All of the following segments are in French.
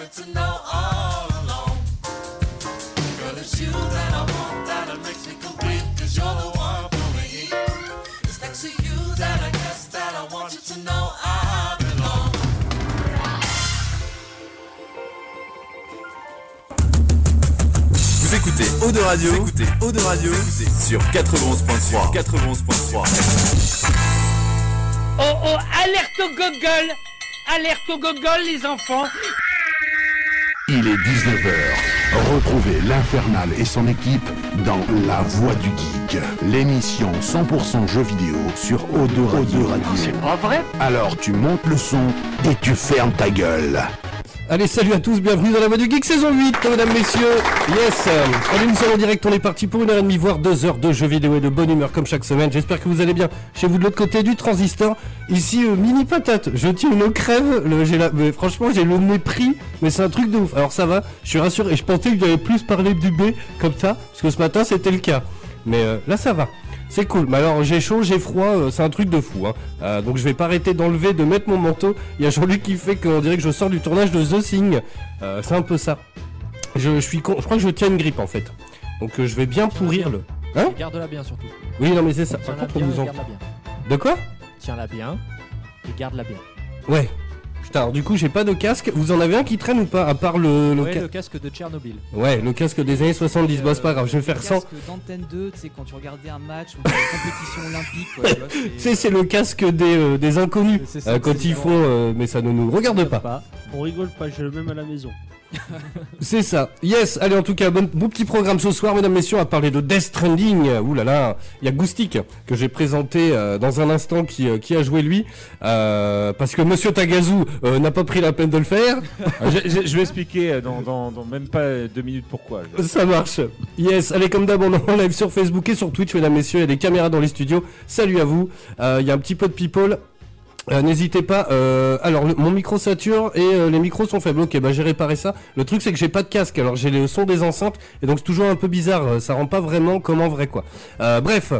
wanted to know all along. Girl, it's you that I want, that it makes me complete, cause you're the one for me. It's next to you that I guess that I want you to know I belong. Vous écoutez Eau de Radio, vous écoutez Eau de Radio sur 91.3. 91.3. Oh oh, alerte au gogol Alerte au gogol les enfants 19h. Retrouvez l'Infernal et son équipe dans La Voix du Geek, l'émission 100% jeux vidéo sur O2 Radio. C'est pas vrai? Alors tu montes le son et tu fermes ta gueule. Allez, salut à tous, bienvenue dans la voie du geek saison 8, mesdames, messieurs. Yes. Allez, nous sommes en direct, on est parti pour une heure et demie, voire deux heures de jeux vidéo et de bonne humeur comme chaque semaine. J'espère que vous allez bien chez vous de l'autre côté du transistor. Ici, euh, mini patate, je tiens une crève. Franchement, j'ai le mépris, mais c'est un truc de ouf. Alors ça va, je suis rassuré. Je pensais que j'avais plus parlé du B comme ça, parce que ce matin c'était le cas. Mais euh, là, ça va. C'est cool, mais alors j'ai chaud, j'ai froid, euh, c'est un truc de fou. Hein. Euh, donc je vais pas arrêter d'enlever, de mettre mon manteau. Il y a Jean-Luc qui fait qu'on dirait que je sors du tournage de The Thing. Euh, c'est un peu ça. Je, je suis con, je crois que je tiens une grippe en fait. Donc je vais bien pourrir le. Hein? Garde-la bien surtout. Oui, non mais c'est ça. Tiens-la bien, bien. De quoi? Tiens-la bien et garde-la bien. Ouais. Putain, alors du coup j'ai pas de casque. Vous en avez un qui traîne ou pas À part le. le ouais, ca- le casque de Tchernobyl. Ouais, le casque des années 70. Bah c'est pas grave, je vais faire sans. casque d'antenne 2, tu sais, quand tu regardais un match ou une compétition olympique, tu sais, c'est le casque des, euh, des inconnus. Ça, Euh, quand ça. font. euh, mais ça ne nous regarde pas. On rigole pas, j'ai le même à la maison. C'est ça. Yes, allez, en tout cas, bon, bon petit programme ce soir, mesdames, messieurs, va parler de Death Stranding. Ouh là là, il y a Goustic que j'ai présenté euh, dans un instant qui, euh, qui a joué lui. Euh, parce que Monsieur Tagazu euh, n'a pas pris la peine de le faire. Je, je- je vais expliquer euh, dans, dans- dans même pas deux minutes pourquoi. Ça marche. Yes, allez, comme d'hab, on est en live sur Facebook et sur Twitch, mesdames, messieurs. Il y a des caméras dans les studios. Salut à vous. Euh, Il y a un petit peu de people. Euh, N'hésitez pas. euh, alors, le- mon micro sature et euh, les micros sont faibles. Ok, bah j'ai réparé ça. Le truc, c'est que j'ai pas de casque. Alors, j'ai le son des enceintes et donc c'est toujours un peu bizarre. euh, Ça rend pas vraiment comme en vrai, quoi. Euh, bref.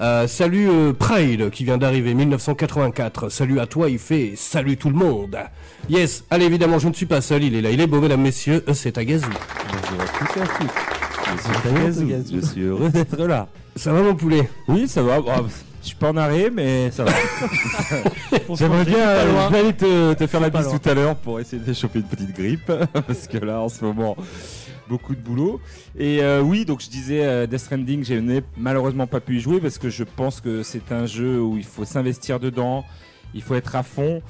Euh, salut euh, Pride qui vient d'arriver 1984. Salut à toi, il fait salut tout le monde. Yes, allez évidemment, je ne suis pas seul, il est là, il est beau, mesdames, messieurs, euh, c'est Tagazu. Bonjour à tous et à toutes. Je suis. Je suis heureux d'être là. Ça va mon poulet? Oui, ça va. Bah, je suis pas en arrêt, mais ça va. J'aimerais bien euh, loin. je vais aller te, te faire la bise tout à l'heure pour essayer de choper une petite grippe. parce que là, en ce moment, beaucoup de boulot. Et euh, oui, donc je disais euh, Death Stranding, je n'ai malheureusement pas pu y jouer parce que je pense que c'est un jeu où il faut s'investir dedans, il faut être à fond.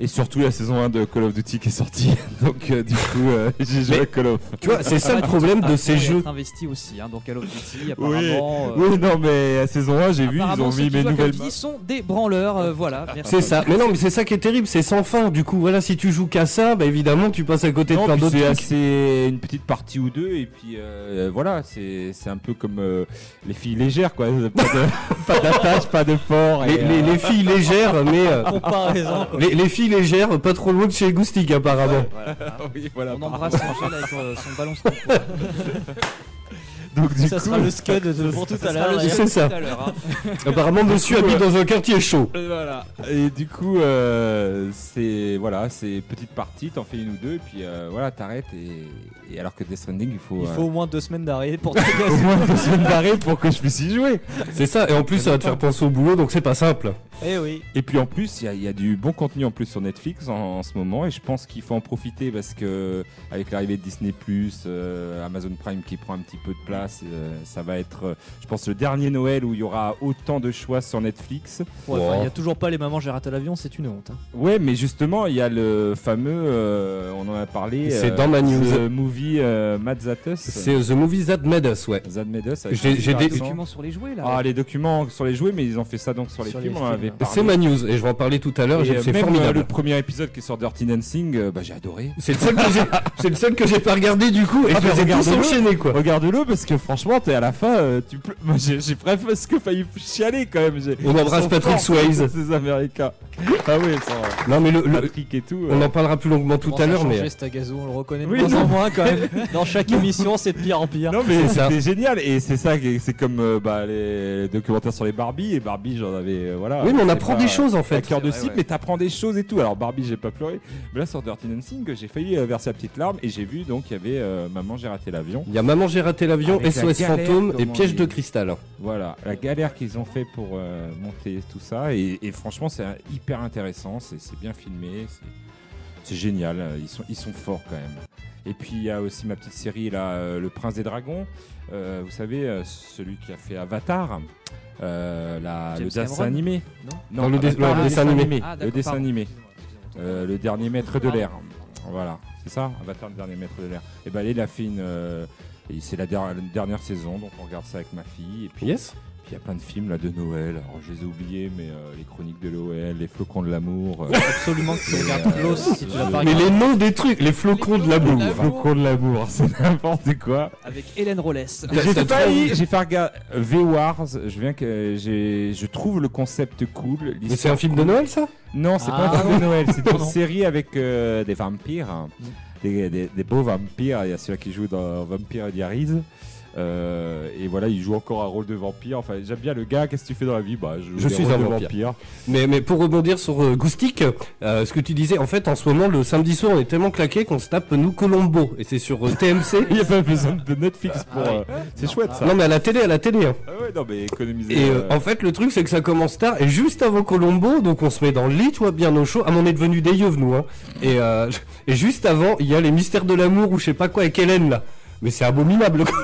Et surtout la saison 1 de Call of Duty qui est sortie. Donc euh, du coup, euh, j'ai joué Mais- à Call of. Tu vois, c'est ça le Ah, problème de ces jeux. investi aussi hein, dans Call of Duty, Oui, apparemment. euh, oui, non, mais la saison 1, j'ai vu, ils ont mis mes nouvelles Duty sont des branleurs, euh, voilà. merci. C'est ça. Mais non, mais c'est ça qui est terrible, c'est sans fin. Du coup, voilà, si tu joues qu'à ça, bah évidemment, tu passes à côté de Non, plein puis d'autres c'est trucs. assez une petite partie ou deux et puis euh, voilà, c'est c'est un peu comme euh, les filles légères quoi, pas de d'attache, pas de port. Les, les- les filles légères, mais euh, Comparaison, les, les filles légères, pas trop loin de chez Goustic apparemment. oui, voilà, On par- embrasse Angèle avec euh, son ballon stop. Donc du Ça coup, sera le scud de pour tout Ça à l'heure. et- C'est ça. tout à l'heure, hein. Apparemment, monsieur coup, habite euh, dans un quartier chaud. Et voilà. Et du coup, euh, c'est voilà, c'est petite partie, t'en fais une ou deux, et puis euh, voilà, t'arrêtes et, et alors que Death Stranding, il faut, Il euh, faut au moins deux semaines d'arrêt pour au moins deux semaines d'arrêt pour que je puisse y jouer. C'est ça. Et en plus, ça va te faire penser au boulot, donc c'est pas simple. Eh oui. Et puis en plus, il y a- il y, a du bon contenu en plus sur Netflix en, en ce moment, et je pense qu'il faut en profiter parce que avec l'arrivée de Disney euh, Amazon Prime qui prend un petit peu de place, euh, ça va être, euh, je pense, le dernier Noël où il y aura autant de choix sur Netflix. Ouais, Il y a toujours pas les mamans j'ai raté l'avion, c'est une honte. hein. Ouais, mais justement, il y a le fameux, euh, on en a parlé, C'est dans ma news. The movie euh, Mad That Us. C'est The Movie That Made Us, ouais. That Made Us. avec J'ai- des-. Documents sur les jouets là. Ah, les documents sur les jouets, mais ils ont fait ça donc sur les Sur films. C'est ma news et je vais en parler tout à l'heure. Euh, C'est euh, formidable. le premier épisode qui sur Dirty Dancing, euh, bah, j'ai adoré. C'est le seul que j'ai, c'est le seul que j'ai pas regardé du coup et Ah, je bah, les ai tous regarde-le. enchaînés quoi. Regarde-le parce que franchement, t'es à la fin, euh, tu peux... Moi, j'ai j'ai presque failli chialer quand même. j'ai- On embrasse Patrick Swayze. Ces Américains. Ah oui. Non, mais le, le- Patrick et tout. on euh. en parlera plus longuement tout à l'heure, mais. Stagazo, on le reconnaît de Oui, moins en moins quand même. Dans chaque émission, c'est de pire en pire. Non mais C'est génial et c'est ça c'est comme euh, bah, les documentaires sur les Barbie et Barbie j'en avais euh, voilà. Oui, mais on c'est apprend pas des choses en un fait. cœur de C'est cible ouais. mais t'apprends des choses et tout. Alors Barbie j'ai pas pleuré mais là sur Dirty Dancing j'ai failli verser la petite larme et j'ai vu donc il y avait Maman j'ai raté l'avion. Il y a Maman, j'ai raté l'avion, SOS fantôme et piège de cristal. Voilà la galère qu'ils ont fait pour euh, monter tout ça et, et franchement c'est hyper intéressant c'est c'est bien filmé c'est- c'est génial ils sont ils sont forts quand même. Et puis il y a aussi ma petite série là euh, Le Prince des Dragons. Euh, vous savez euh, celui qui a fait Avatar. euh, la- le dessin Cameron animé. Non le dessin animé. Ah, le dessin pardon. animé. Euh, le dernier maître de l'air. Voilà, c'est ça, Avatar, le dernier maître de l'air. Et ben, il a fait une. Euh, et c'est la, der- la dernière saison, donc on regarde ça avec ma fille. Et puis, Yes puis il y a plein de films là de Noël. Alors je les ai oubliés, mais euh, les chroniques de Noël, les flocons de l'amour. euh, Absolument que tu regardes euh, si tu pas Mais regardé. les noms des trucs, les flocons de l'amour. les flocons de l'amour, c'est n'importe quoi. Avec Hélène Rolles. J'ai failli, j'ai fait regarder V-Wars. Je viens que j'ai, je trouve le concept cool. Mais c'est un film de Noël ça? Non, c'est Ah, pas un film de Noël, c'est une série avec euh, des vampires, hein. Mm. Des, des- des beaux vampires. Il y a celui qui joue dans Vampire Diaries. Euh, et voilà, il joue encore un rôle de vampire. Enfin, j'aime bien le gars. Qu'est-ce que tu fais dans la vie? Bah, je, joue Je des suis un de vampire. mais, mais pour rebondir sur euh, Goustic, euh, ce que tu disais, en fait en ce moment le samedi soir on est tellement claqué qu'on se tape nous Colombo et c'est sur euh, TMC. Il n'y a pas besoin de Netflix pour. euh, c'est chouette ça. non mais à la télé, à la télé. hein. Ah ouais, non, mais économiser. Et euh, euh, en fait, le truc, c'est que ça commence tard. Et juste avant Colombo, donc on se met dans le lit, tu vois, bien au chaud. Ah, mais on est devenu des yeux, nous. Hein. Et, euh, et juste avant, il y a les mystères de l'amour ou je sais pas quoi avec Hélène, là. Mais c'est abominable. quoi.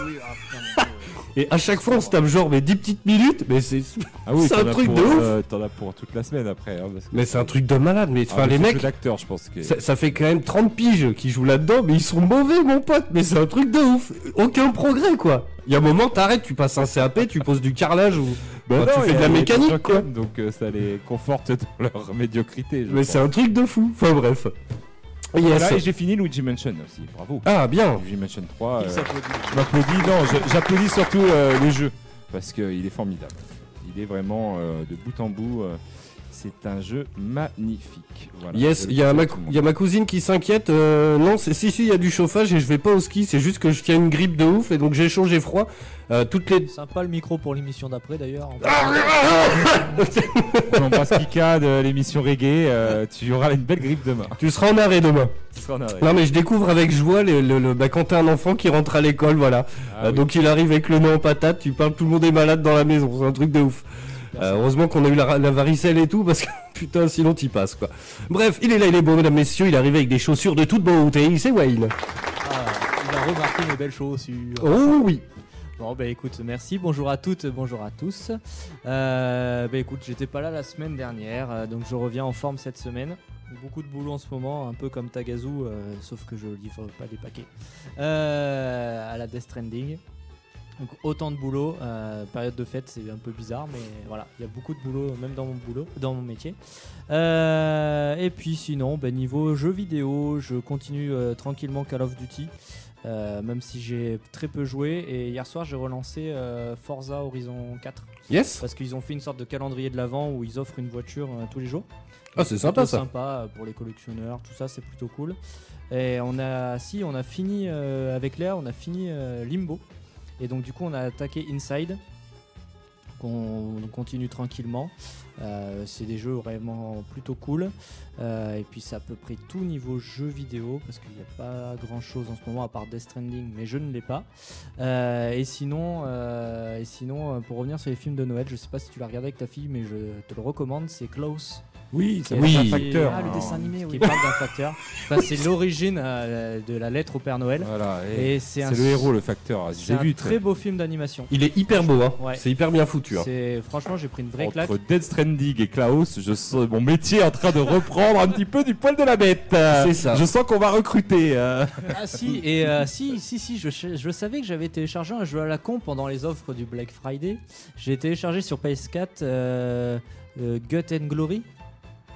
Et à chaque fois, on se tape genre mais 10 petites minutes. Mais c'est ah oui, un truc pour, de ouf. euh, T'en as pour toute la semaine après. hein, parce que- mais c'est un truc de malade. Mais Ah, enfin, les mecs, je pense que. ça, ça fait quand même 30 piges qui jouent là-dedans. Mais ils sont mauvais, mon pote. Mais c'est un truc de ouf. Aucun progrès, quoi. Il y a un moment, t'arrêtes, tu passes un CAP, tu poses du carrelage ou. Bah Enfin, tu fais de la mécanique, quoi. Donc euh, ça les conforte dans leur médiocrité. je Mais c'est un truc de fou. Enfin, bref. Yes. Voilà, et j'ai fini Luigi Mansion aussi, bravo. Ah, bien. Luigi Mansion 3, Il euh, s'applaudit. je m'applaudis, non, j'applaudis surtout euh, le jeu, parce qu'il est formidable. Il est vraiment euh, de bout en bout, euh, c'est un jeu magnifique. Voilà, Yes, il y, a ma y a cousine qui s'inquiète. euh, non, c'est si, si, il y a du chauffage et je vais pas au ski. C'est juste que je tiens une grippe de ouf et donc j'ai chaud, j'ai froid. Euh, toutes les. Sympa le micro pour l'émission d'après d'ailleurs. On embrasse Kika de l'émission Reggae, euh, tu auras une belle grippe demain. tu seras en arrêt demain. Tu seras en arrêt. Non, mais je découvre avec joie le, le- le- bah, quand t'as un enfant qui rentre à l'école, voilà. Ah Euh, oui. Donc il arrive avec le nez en patate, tu parles, tout le monde est malade dans la maison. C'est un truc de ouf. Euh, heureusement qu'on a eu la, la varicelle et tout parce que putain, sinon t'y passes quoi. Bref, il est là, il est beau, mesdames, messieurs. Il est arrivé avec des chaussures de toute beauté. C'est Wayne. Ah, il a remarqué mes belles chaussures. Oh oui. Bon bah écoute, merci, bonjour à toutes, bonjour à tous. Euh, bah écoute, j'étais pas là la semaine dernière, euh, donc je reviens en forme cette semaine. Beaucoup de boulot en ce moment, un peu comme Tagazu, euh, sauf que je livre pas des paquets. Euh, à la Death Stranding. Donc autant de boulot, euh, période de fête c'est un peu bizarre, mais voilà, il y a beaucoup de boulot même dans mon boulot, dans mon métier. Euh, et puis sinon, bah, niveau jeux vidéo, je continue euh, tranquillement Call of Duty. Même si j'ai très peu joué. Et hier soir, j'ai relancé Forza Horizon 4 Yes. parce qu'ils ont fait une sorte de calendrier de l'avant où ils offrent une voiture tous les jours. Ah, c'est sympa ça. sympa pour les collectionneurs, tout ça, c'est plutôt cool. Et on a, si, on a fini avec Léa, on a fini Limbo. Et donc du coup, on a attaqué Inside. on continue tranquillement. Euh, c'est des jeux vraiment plutôt cool. Euh, et puis c'est à peu près tout niveau jeu vidéo parce qu'il n'y a pas grand chose en ce moment à part Death Stranding, mais je ne l'ai pas. Euh, et sinon, et sinon pour revenir sur les films de Noël, je sais pas si tu l'as regardé avec ta fille, mais je te le recommande. C'est Klaus. Oui, c'est Oui. un facteur. Ah, le dessin animé, Qui parle d'un facteur. Enfin, c'est l'origine euh, de la lettre au Père Noël. Voilà, et Et c'est c'est le héros, le facteur. c'est J'ai un vu très beau film d'animation. Il est hyper beau, hein. Ouais. C'est hyper bien foutu. hein. C'est franchement, j'ai pris une vraie claque. Entre Dead Stranding et Klaus, je sens mon métier en train de reprendre un petit peu du poil de la bête. C'est ça. Je sens qu'on va recruter. euh. Ah si, et euh, si, si, si, je, je savais que j'avais téléchargé un jeu à la con pendant les offres du Black Friday. J'ai téléchargé sur PS4 euh, euh, Gut and Glory.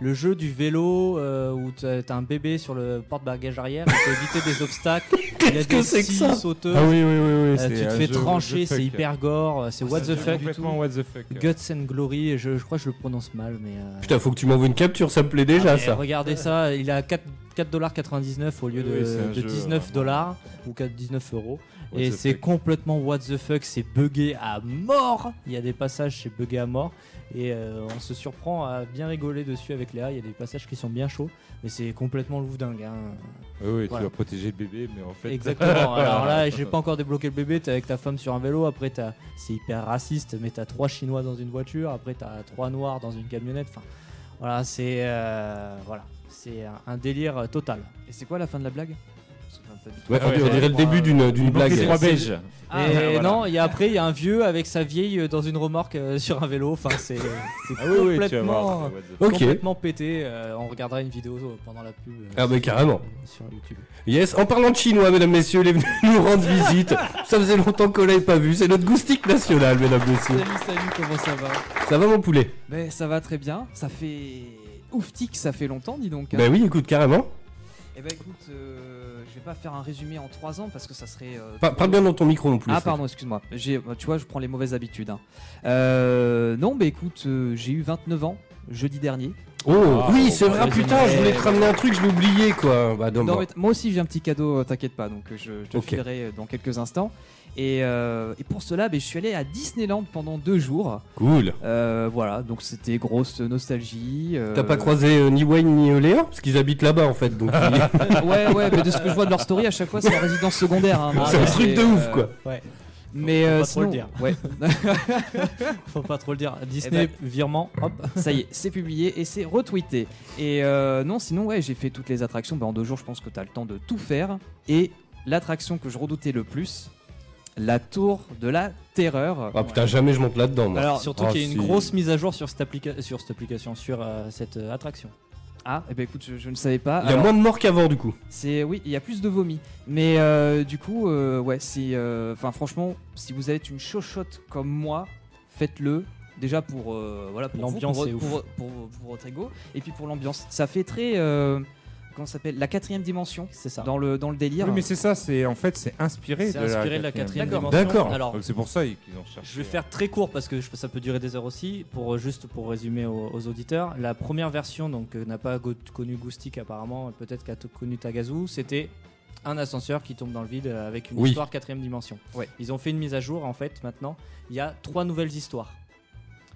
Le jeu du vélo euh, où t'as un bébé sur le porte-bagages arrière, il faut éviter des obstacles. Il y a Qu'est-ce que des c'est que sauteuses. Ah oui, oui, oui, oui. Euh, tu te fais jeu trancher, the c'est hyper gore, c'est what the C'est fuck. Complètement what the fuck. Guts and Glory, je, je crois que je le prononce mal, mais. euh, Putain, faut que tu m'envoies une capture, ça me plaît déjà ah, ça. Regardez ça, il est à 4 4,99$ au lieu de, Oui, c'est un de jeu, 19 vraiment. dollars ou 4 19 euros. What Et c'est complètement what the fuck, c'est buggé à mort. Il y a des passages, c'est buggé à mort. Et euh, on se surprend à bien rigoler dessus avec Léa. Il y a des passages qui sont bien chauds, mais c'est complètement lourdingue. Hein. Oui, oui, tu vas protéger le bébé, mais en fait. Exactement. Alors là, j'ai pas encore débloqué le bébé. T'es avec ta femme sur un vélo. Après, t'as- c'est hyper raciste, mais t'as trois Chinois dans une voiture. Après, t'as trois Noirs dans une camionnette. Enfin, voilà, c'est euh, voilà, c'est un, délire total. Et c'est quoi la fin de la blague? Ouais, on ouais, dirait- on dirait le début d'une d'une blague. trois belges. Ah, et voilà. non, il y a après, il y a un vieux avec sa vieille euh, dans une remorque euh, sur un vélo. Enfin, c'est c'est Ah oui, oui, tu vas complètement, voir. Ok. complètement pété. Euh, on regardera une vidéo euh, pendant la pub. euh, Ah bah carrément. Sur YouTube. Yes, en parlant de chinois, mesdames, messieurs, il est venu nous rendre visite. Ça faisait longtemps qu'on l'avait pas vu. C'est notre goustique national, mesdames, messieurs. Salut, salut, comment ça va? Ça va, mon poulet? Ben ça va très bien, ça fait ouftique, ça fait longtemps, dis donc. hein. Bah oui, écoute, carrément. Eh ben écoute, euh, pas faire un résumé en 3 ans parce que ça serait. euh, Pa- Parle bien dans ton micro, mon poulet. Ah pardon, excuse-moi. J'ai, bah, tu vois, je prends les mauvaises habitudes. hein. Euh, non, bah écoute, euh, j'ai eu 29 ans jeudi dernier. Oh, Ah, oui, c'est bah, vrai, putain, je voulais te ramener un truc, je l'ai oublié, quoi. Bah, Non, mais moi aussi j'ai un petit cadeau, euh, t'inquiète pas, donc euh, je, je te Ok. filerai euh, dans quelques instants. Et, euh, et pour cela, bah, je suis allé à Disneyland pendant deux jours. Cool. Euh, voilà, donc c'était grosse nostalgie. euh, T'as pas croisé euh, ni Wayne ni Léa? Parce qu'ils habitent là-bas, en fait. Donc, Ouais, ouais, mais de ce que je vois de leur story, à chaque fois c'est la résidence secondaire. hein. c'est un truc de ouf, quoi. Ouais. Mais Faut euh, pas trop le sinon, dire. ouais. Faut pas trop le dire. Disney, virement, hop. Ça y est, c'est publié et c'est retweeté. Et euh, non, sinon, ouais, j'ai fait toutes les attractions. Bah, en deux jours, je pense que tu as le temps de tout faire. Et l'attraction que je redoutais le plus, la tour de la terreur. Ah putain, jamais je monte là-dedans, moi. Alors, surtout Ah, qu'il y a une si. grosse mise à jour sur cette, applica- sur cette application, sur euh, cette euh, attraction. Ah, et ben écoute, je, je ne savais pas. Il y a Alors, moins de morts qu'avant, du coup. C'est oui, il y a plus de vomi. Mais euh, du coup, euh, ouais, c'est, euh, enfin, franchement, si vous êtes une chochotte comme moi, faites-le. Déjà pour euh, voilà pour vous, L'ambiance pour, est pour, ouf. pour- pour votre ego, et puis pour l'ambiance. Ça fait très euh, comment s'appelle la quatrième dimension C'est ça. dans le dans le délire. Oui, mais c'est ça, c'est en fait c'est inspiré de la quatrième. dimension. D'accord. Alors, c'est pour ça qu'ils ont cherché. je vais faire très court parce que je- ça peut durer des heures aussi. Pour euh, juste pour résumer aux, aux auditeurs, la première version donc euh, n'a pas connu Goustic apparemment, peut-être qu'a connu Tagazu, c'était un ascenseur qui tombe dans le vide euh, avec une Oui. histoire quatrième dimension. Ouais. Ils ont fait une mise à jour en fait maintenant. Il y a trois nouvelles histoires.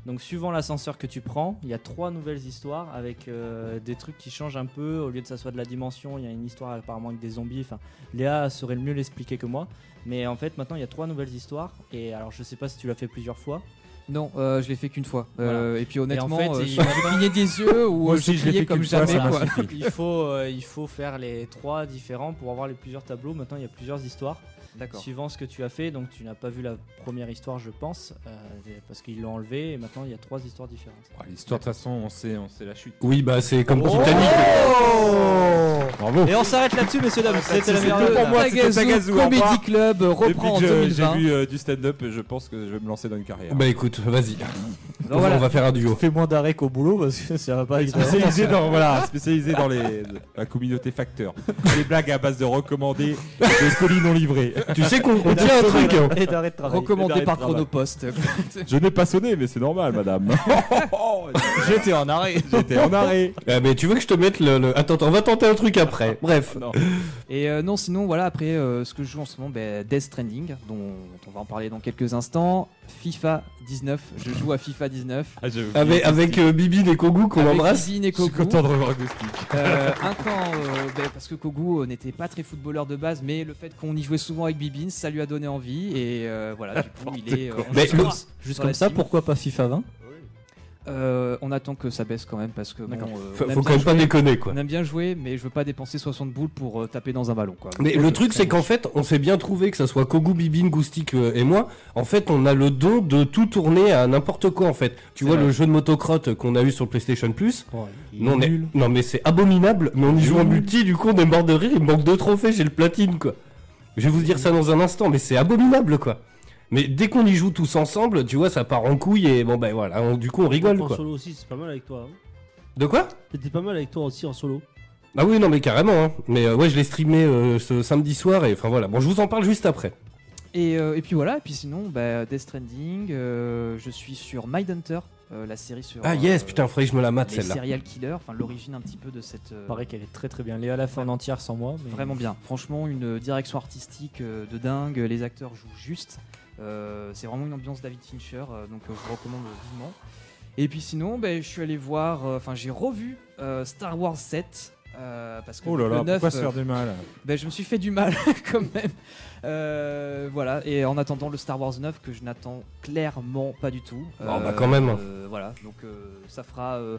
Donc suivant l'ascenseur que tu prends, il y a trois nouvelles histoires avec euh, des trucs qui changent un peu. Au lieu de ça soit de la dimension, il y a une histoire apparemment avec des zombies. Enfin, Léa saurait le mieux l'expliquer que moi. Mais en fait, maintenant, il y a trois nouvelles histoires. Et alors, je sais pas si tu l'as fait plusieurs fois. Non, euh, je l'ai fait qu'une fois. Euh, et puis honnêtement, fait, euh, il- j'ai j'ai cligné des yeux ou Moi je l'ai fait comme fois, jamais. quoi. il, faut, il faut faire les trois différents pour avoir les plusieurs tableaux. Maintenant, il y a plusieurs histoires. D'accord. Suivant ce que tu as fait, donc tu n'as pas vu la première histoire, je pense, euh, parce qu'ils l'ont enlevé. Et maintenant, il y a trois histoires différentes. Ah, L'histoire de toute façon, on sait, on sait la chute. Oui, bah c'est comme Oh Titanic. Bravo. Et on s'arrête là-dessus, messieurs dames. C'était la c'est meilleure pour moi, c'était Tagazu Comedy. Club reprend en Depuis que je- 2020. j'ai vu euh, du stand-up, je pense que je vais me lancer dans une carrière. Bah écoute, vas-y. Donc voilà. On va faire un duo. Fais moins d'arrêt qu'au boulot parce que ça va pas spécialisé dans voilà, spécialisé dans les la communauté facteur. Les blagues à base de recommandés, de colis non livrés. Tu sais qu'on on tient un truc. hein. Et d'arrêt de. Recommandé par Chrono. Chronopost. Je n'ai pas sonné, mais c'est normal, madame. J'étais en arrêt. J'étais en arrêt. Ah, mais tu veux que je te mette le, le- Attends, attends, on va tenter un truc après. Bref. Non. Et euh, non, sinon, voilà, après, euh, ce que je joue en ce moment, ben, Death Stranding, dont on va en parler dans quelques instants. FIFA 19, je joue à FIFA 19. Ah, Avec, avec euh, Bibi et Kogu qu'on Avec embrasse. Zidane et Je suis Kogu. content de revoir. Euh, un camp, euh, ben, parce que Kogu euh, n'était pas très footballeur de base, mais le fait qu'on y jouait souvent avec Bibin, ça lui a donné envie. Et euh, voilà, du coup, il est. euh, tous Juste comme ça, team. pourquoi pas FIFA 20 Euh, on attend que ça baisse quand même, parce que bon, euh, Faut, on aime faut bien quand même pas jouer. déconner quoi. On aime bien jouer, mais je veux pas dépenser 60 boules pour euh, taper dans un ballon. Quoi. Mais Donc, le truc, c'est qu'en fait, on s'est bien trouvé, que ça soit Kogu, Bibine, Goustic euh, et moi. En fait, on a le don de tout tourner à n'importe quoi, en fait. Tu vois, vrai. le jeu de motocrotte qu'on a eu sur PlayStation Plus. Oh, Non, on est- non, mais c'est abominable. Mais on y joue en multi, du coup, on est mort de rire. Il me manque deux trophées, j'ai le platine, quoi. Je vais vous dire ça dans un instant, mais c'est abominable, quoi. Mais dès qu'on y joue tous ensemble, tu vois, ça part en couille et bon, ben voilà, on- du coup, on rigole, En quoi. solo aussi, c'est pas mal avec toi. hein. De quoi? C'était pas mal avec toi aussi en solo. Ah oui, non, mais carrément. hein. Mais euh, ouais, je l'ai streamé euh, ce samedi soir et enfin voilà. Bon, je vous en parle juste après. Et, euh, et puis voilà, et puis sinon, bah, Death Stranding, euh, je suis sur Mindhunter, euh, la série sur. Ah yes, euh, putain, faudrait que je me la mate les celle-là. serial killers, enfin l'origine un petit peu de cette. euh, Paraît qu'elle est très très bien. Léa l'a fait en entière sans moi. Mais... Vraiment bien. Franchement, une direction artistique euh, de dingue. Les acteurs jouent juste. Euh, c'est vraiment une ambiance David Fincher, euh, donc euh, je vous recommande vivement. Et puis sinon, ben, je suis allé voir, euh, enfin j'ai revu euh, Star Wars 7. euh, parce que Oh là le là, 9, pourquoi se faire du mal? ben, je me suis fait du mal quand même. Euh, voilà, et en attendant le Star Wars 9 que je n'attends clairement pas du tout. Oh, bah, quand même. euh, voilà, donc euh, ça fera euh,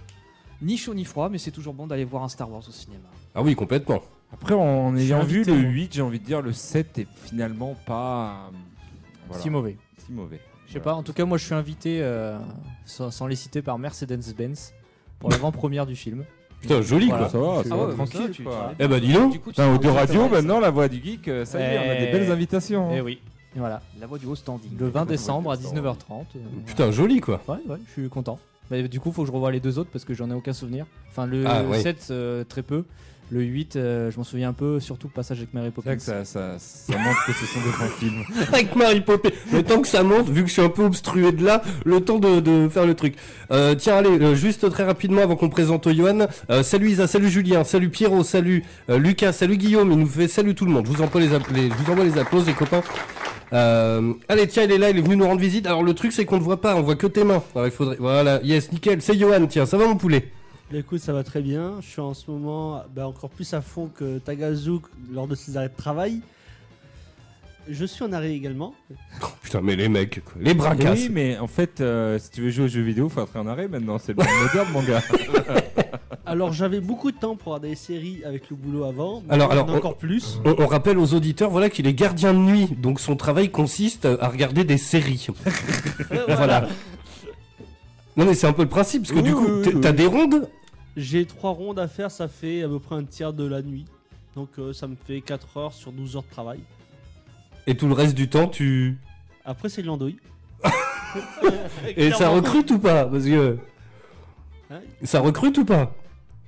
ni chaud ni froid, mais c'est toujours bon d'aller voir un Star Wars au cinéma. Ah oui, complètement. Après, en ayant vu le moi. 8, j'ai envie de dire le 7 est finalement pas euh, voilà, Si mauvais. si mauvais. Je sais pas, en tout cas, moi je suis invité, euh, sans, sans les citer, par Mercedes-Benz pour l'avant-première du film. Putain, joli Voilà. quoi. Ça va, Ah ouais, tranquille. ça, tu- quoi. tu- Eh bah dis donc. Du coup, tu Putain, au seras de radio, maintenant, la voix du geek, euh, ça y est, on a des Eh. belles invitations. Et hein. oui, voilà. La voix du haut standing. Le 20 décembre à 19h30. euh, Putain, joli quoi. Ouais, ouais, je suis content. Mais du coup, faut que je revoie les deux autres parce que j'en ai aucun souvenir. Enfin, le Ah, ouais. 7, euh, très peu. Le 8, euh, je m'en souviens un peu, surtout le passage avec Mary C'est Poppins. vrai que ça, ça, ça montre que ce sont des bons films. Avec Marie Poppins. Le temps que ça monte, vu que je suis un peu obstrué de là, le temps de, de faire le truc. Euh, tiens, allez, euh, juste très rapidement avant qu'on présente Johan. Euh, salut Isa, salut Julien, salut Pierrot, salut euh, Lucas, salut Guillaume. Il nous fait salut tout le monde. Je vous envoie les, les- je vous envoie les applaudissements, les copains. Euh, allez, tiens, il est là, il est venu nous rendre visite. Alors le truc, c'est qu'on ne voit pas, on voit que tes mains. Alors il faudrait, voilà, yes, nickel. C'est Johan. Tiens, ça va mon poulet? Écoute, ça va très bien. Je suis en ce moment bah, encore plus à fond que Tagazu lors de ses arrêts de travail. Je suis en arrêt également. Putain, mais les mecs, quoi. les bras oui, mais en fait, euh, si tu veux jouer aux jeux vidéo, faut être en arrêt maintenant. C'est le moderne, mon gars. Alors j'avais beaucoup de temps pour regarder des séries avec le boulot avant. mais Alors- alors, encore plus. On, on rappelle aux auditeurs voilà qu'il est gardien de nuit, donc son travail consiste à regarder des séries. voilà. Non mais c'est un peu le principe parce que Oui, du coup oui, oui. t'as des rondes. J'ai trois rondes à faire, ça fait à peu près un tiers de la nuit. Donc euh, ça me fait 4 heures sur 12 heures de travail. Et tout le reste du temps tu Après c'est de l'andouille. et ça recrute ou pas? Parce que Hein? ça recrute ou pas?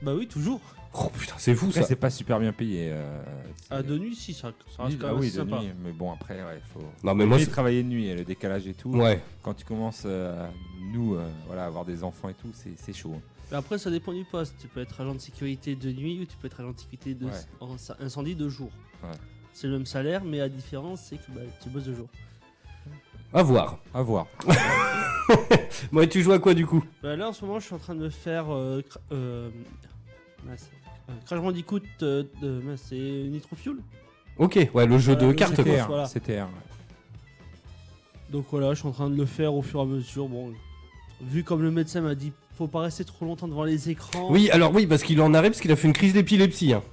Bah oui, toujours. Oh putain c'est fou Après, ça. c'est pas super bien payé. euh, Ah, de nuit, si, ça, ça Oui, reste quand ah même oui, assez de sympa. nuit. Mais bon, après, ouais, faut. Non mais moi c'est- travaillé de nuit, le décalage et tout. ouais. Quand tu commences, euh, nous, euh, voilà, avoir des enfants et tout, c'est chaud. Mais après, ça dépend du poste. Tu peux être agent de sécurité de nuit ou tu peux être agent de sécurité de Ouais. en- incendie de jour. Ouais. C'est le même salaire, mais la différence, c'est que bah, tu bosses de jour. À voir. À voir. Moi tu joues à quoi du coup? Bah, là, en ce moment, je suis en train de me faire. Euh, Crash Bandicoot, euh, mince, c'est Nitro Fuel. Ok ouais le jeu de cartes quoi. CTR. voilà. CTR. Donc voilà, je suis en train de le faire au fur et à mesure. Bon, vu comme le médecin m'a dit, faut pas rester trop longtemps devant les écrans. Oui alors oui parce qu'il en arrêt parce qu'il a fait une crise d'épilepsie. hein.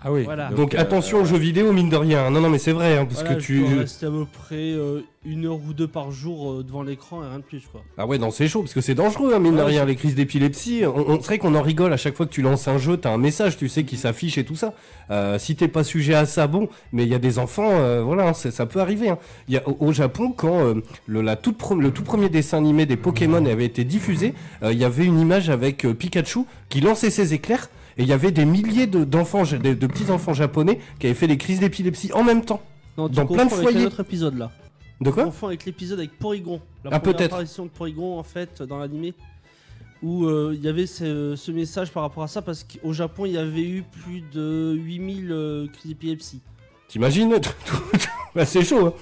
Ah oui. Voilà. Donc, euh, attention aux jeux vidéo mine de rien. Non non mais c'est vrai hein, parce Voilà, que je tu dois rester à peu près euh, une heure ou deux par jour euh, devant l'écran et rien de plus quoi. Ah ouais, non, c'est chaud, parce que c'est dangereux, hein, mine de Ouais, rien, les crises d'épilepsie. On, on- c'est vrai qu'on en rigole à chaque fois que tu lances un jeu, t'as un message, tu sais, qui s'affiche et tout ça. Euh, si t'es pas sujet à ça, bon, mais il y a des enfants, euh, voilà, hein, ça peut arriver. hein. Il y a, au, au Japon, quand euh, le, la toute le tout premier dessin animé des Pokémon avait été diffusé, euh, il y avait une image avec euh, Pikachu qui lançait ses éclairs, et il y avait des milliers de, d'enfants, de, de petits-enfants japonais qui avaient fait des crises d'épilepsie en même temps. Non, tu Dans plein de confonds avec foyers. un autre épisode là. De quoi avec l'épisode avec Porygon. La Ah, première apparition de Porygon en fait dans l'animé. Où euh, il y avait ce, ce message par rapport à ça parce qu'au Japon il y avait eu plus de 8000 euh, crises d'épilepsie. T'imagines? Bah, C'est chaud. hein.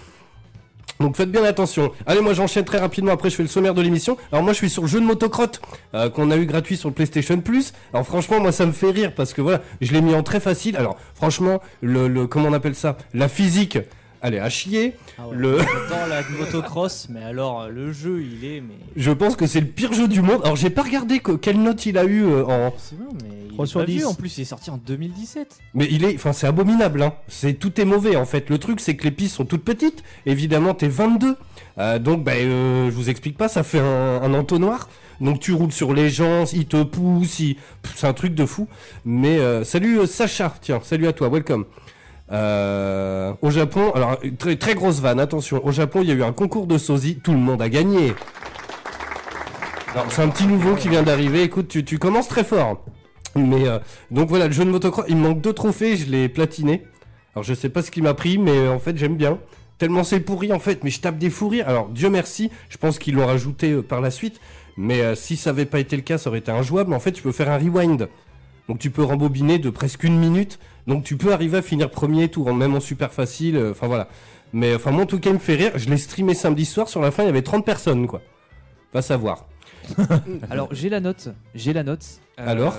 Donc faites bien attention. Allez, moi j'enchaîne très rapidement. Après, je fais le sommaire de l'émission. Alors moi, je suis sur le jeu de motocrotte euh, qu'on a eu gratuit sur le PlayStation Plus. Alors franchement, moi ça me fait rire parce que voilà, je l'ai mis en très facile. Alors franchement, le, le comment on appelle ça? La physique, elle est à chier. Ah ouais. Le, J'adore la motocross, mais alors euh, le jeu, il est. Mais... je pense que c'est le pire jeu du monde. Alors j'ai pas regardé que- quelle note il a eu euh, en, C'est bon, mais il 3 est sur pas 10. vieux, En plus, il est sorti en 2017. Mais il est, enfin, c'est abominable, hein. C'est tout est mauvais en fait. Le truc, c'est que les pistes sont toutes petites. Évidemment, t'es 22, Euh, donc, ben, euh, je vous explique pas. Ça fait un, un entonnoir. Donc, tu roules sur les gens, ils te poussent, ils- c'est un truc de fou. Mais euh, salut euh, Sacha, tiens, salut à toi, welcome. Euh, au Japon, alors très très grosse vanne, attention. Au Japon, il y a eu un concours de sosie, tout le monde a gagné. Alors, c'est un petit nouveau qui vient d'arriver. Écoute, tu, tu commences très fort. Mais euh, donc voilà, le jeu de motocross, il me manque deux trophées, je l'ai platiné. Alors je sais pas ce qui m'a pris, mais euh, en fait j'aime bien. Tellement c'est pourri en fait, mais je tape des fous rires. Alors Dieu merci, je pense qu'ils l'ont rajouté euh, par la suite. Mais euh, si ça avait pas été le cas, ça aurait été injouable. En fait, tu peux faire un rewind. Donc tu peux rembobiner de presque une minute. Donc tu peux arriver à finir premier tour, même en super facile. euh, Enfin voilà. Mais enfin moi en tout cas il me fait rire. Je l'ai streamé samedi soir. Sur la fin il y avait 30 personnes quoi. Va savoir. Alors j'ai la note, j'ai la note. Alors?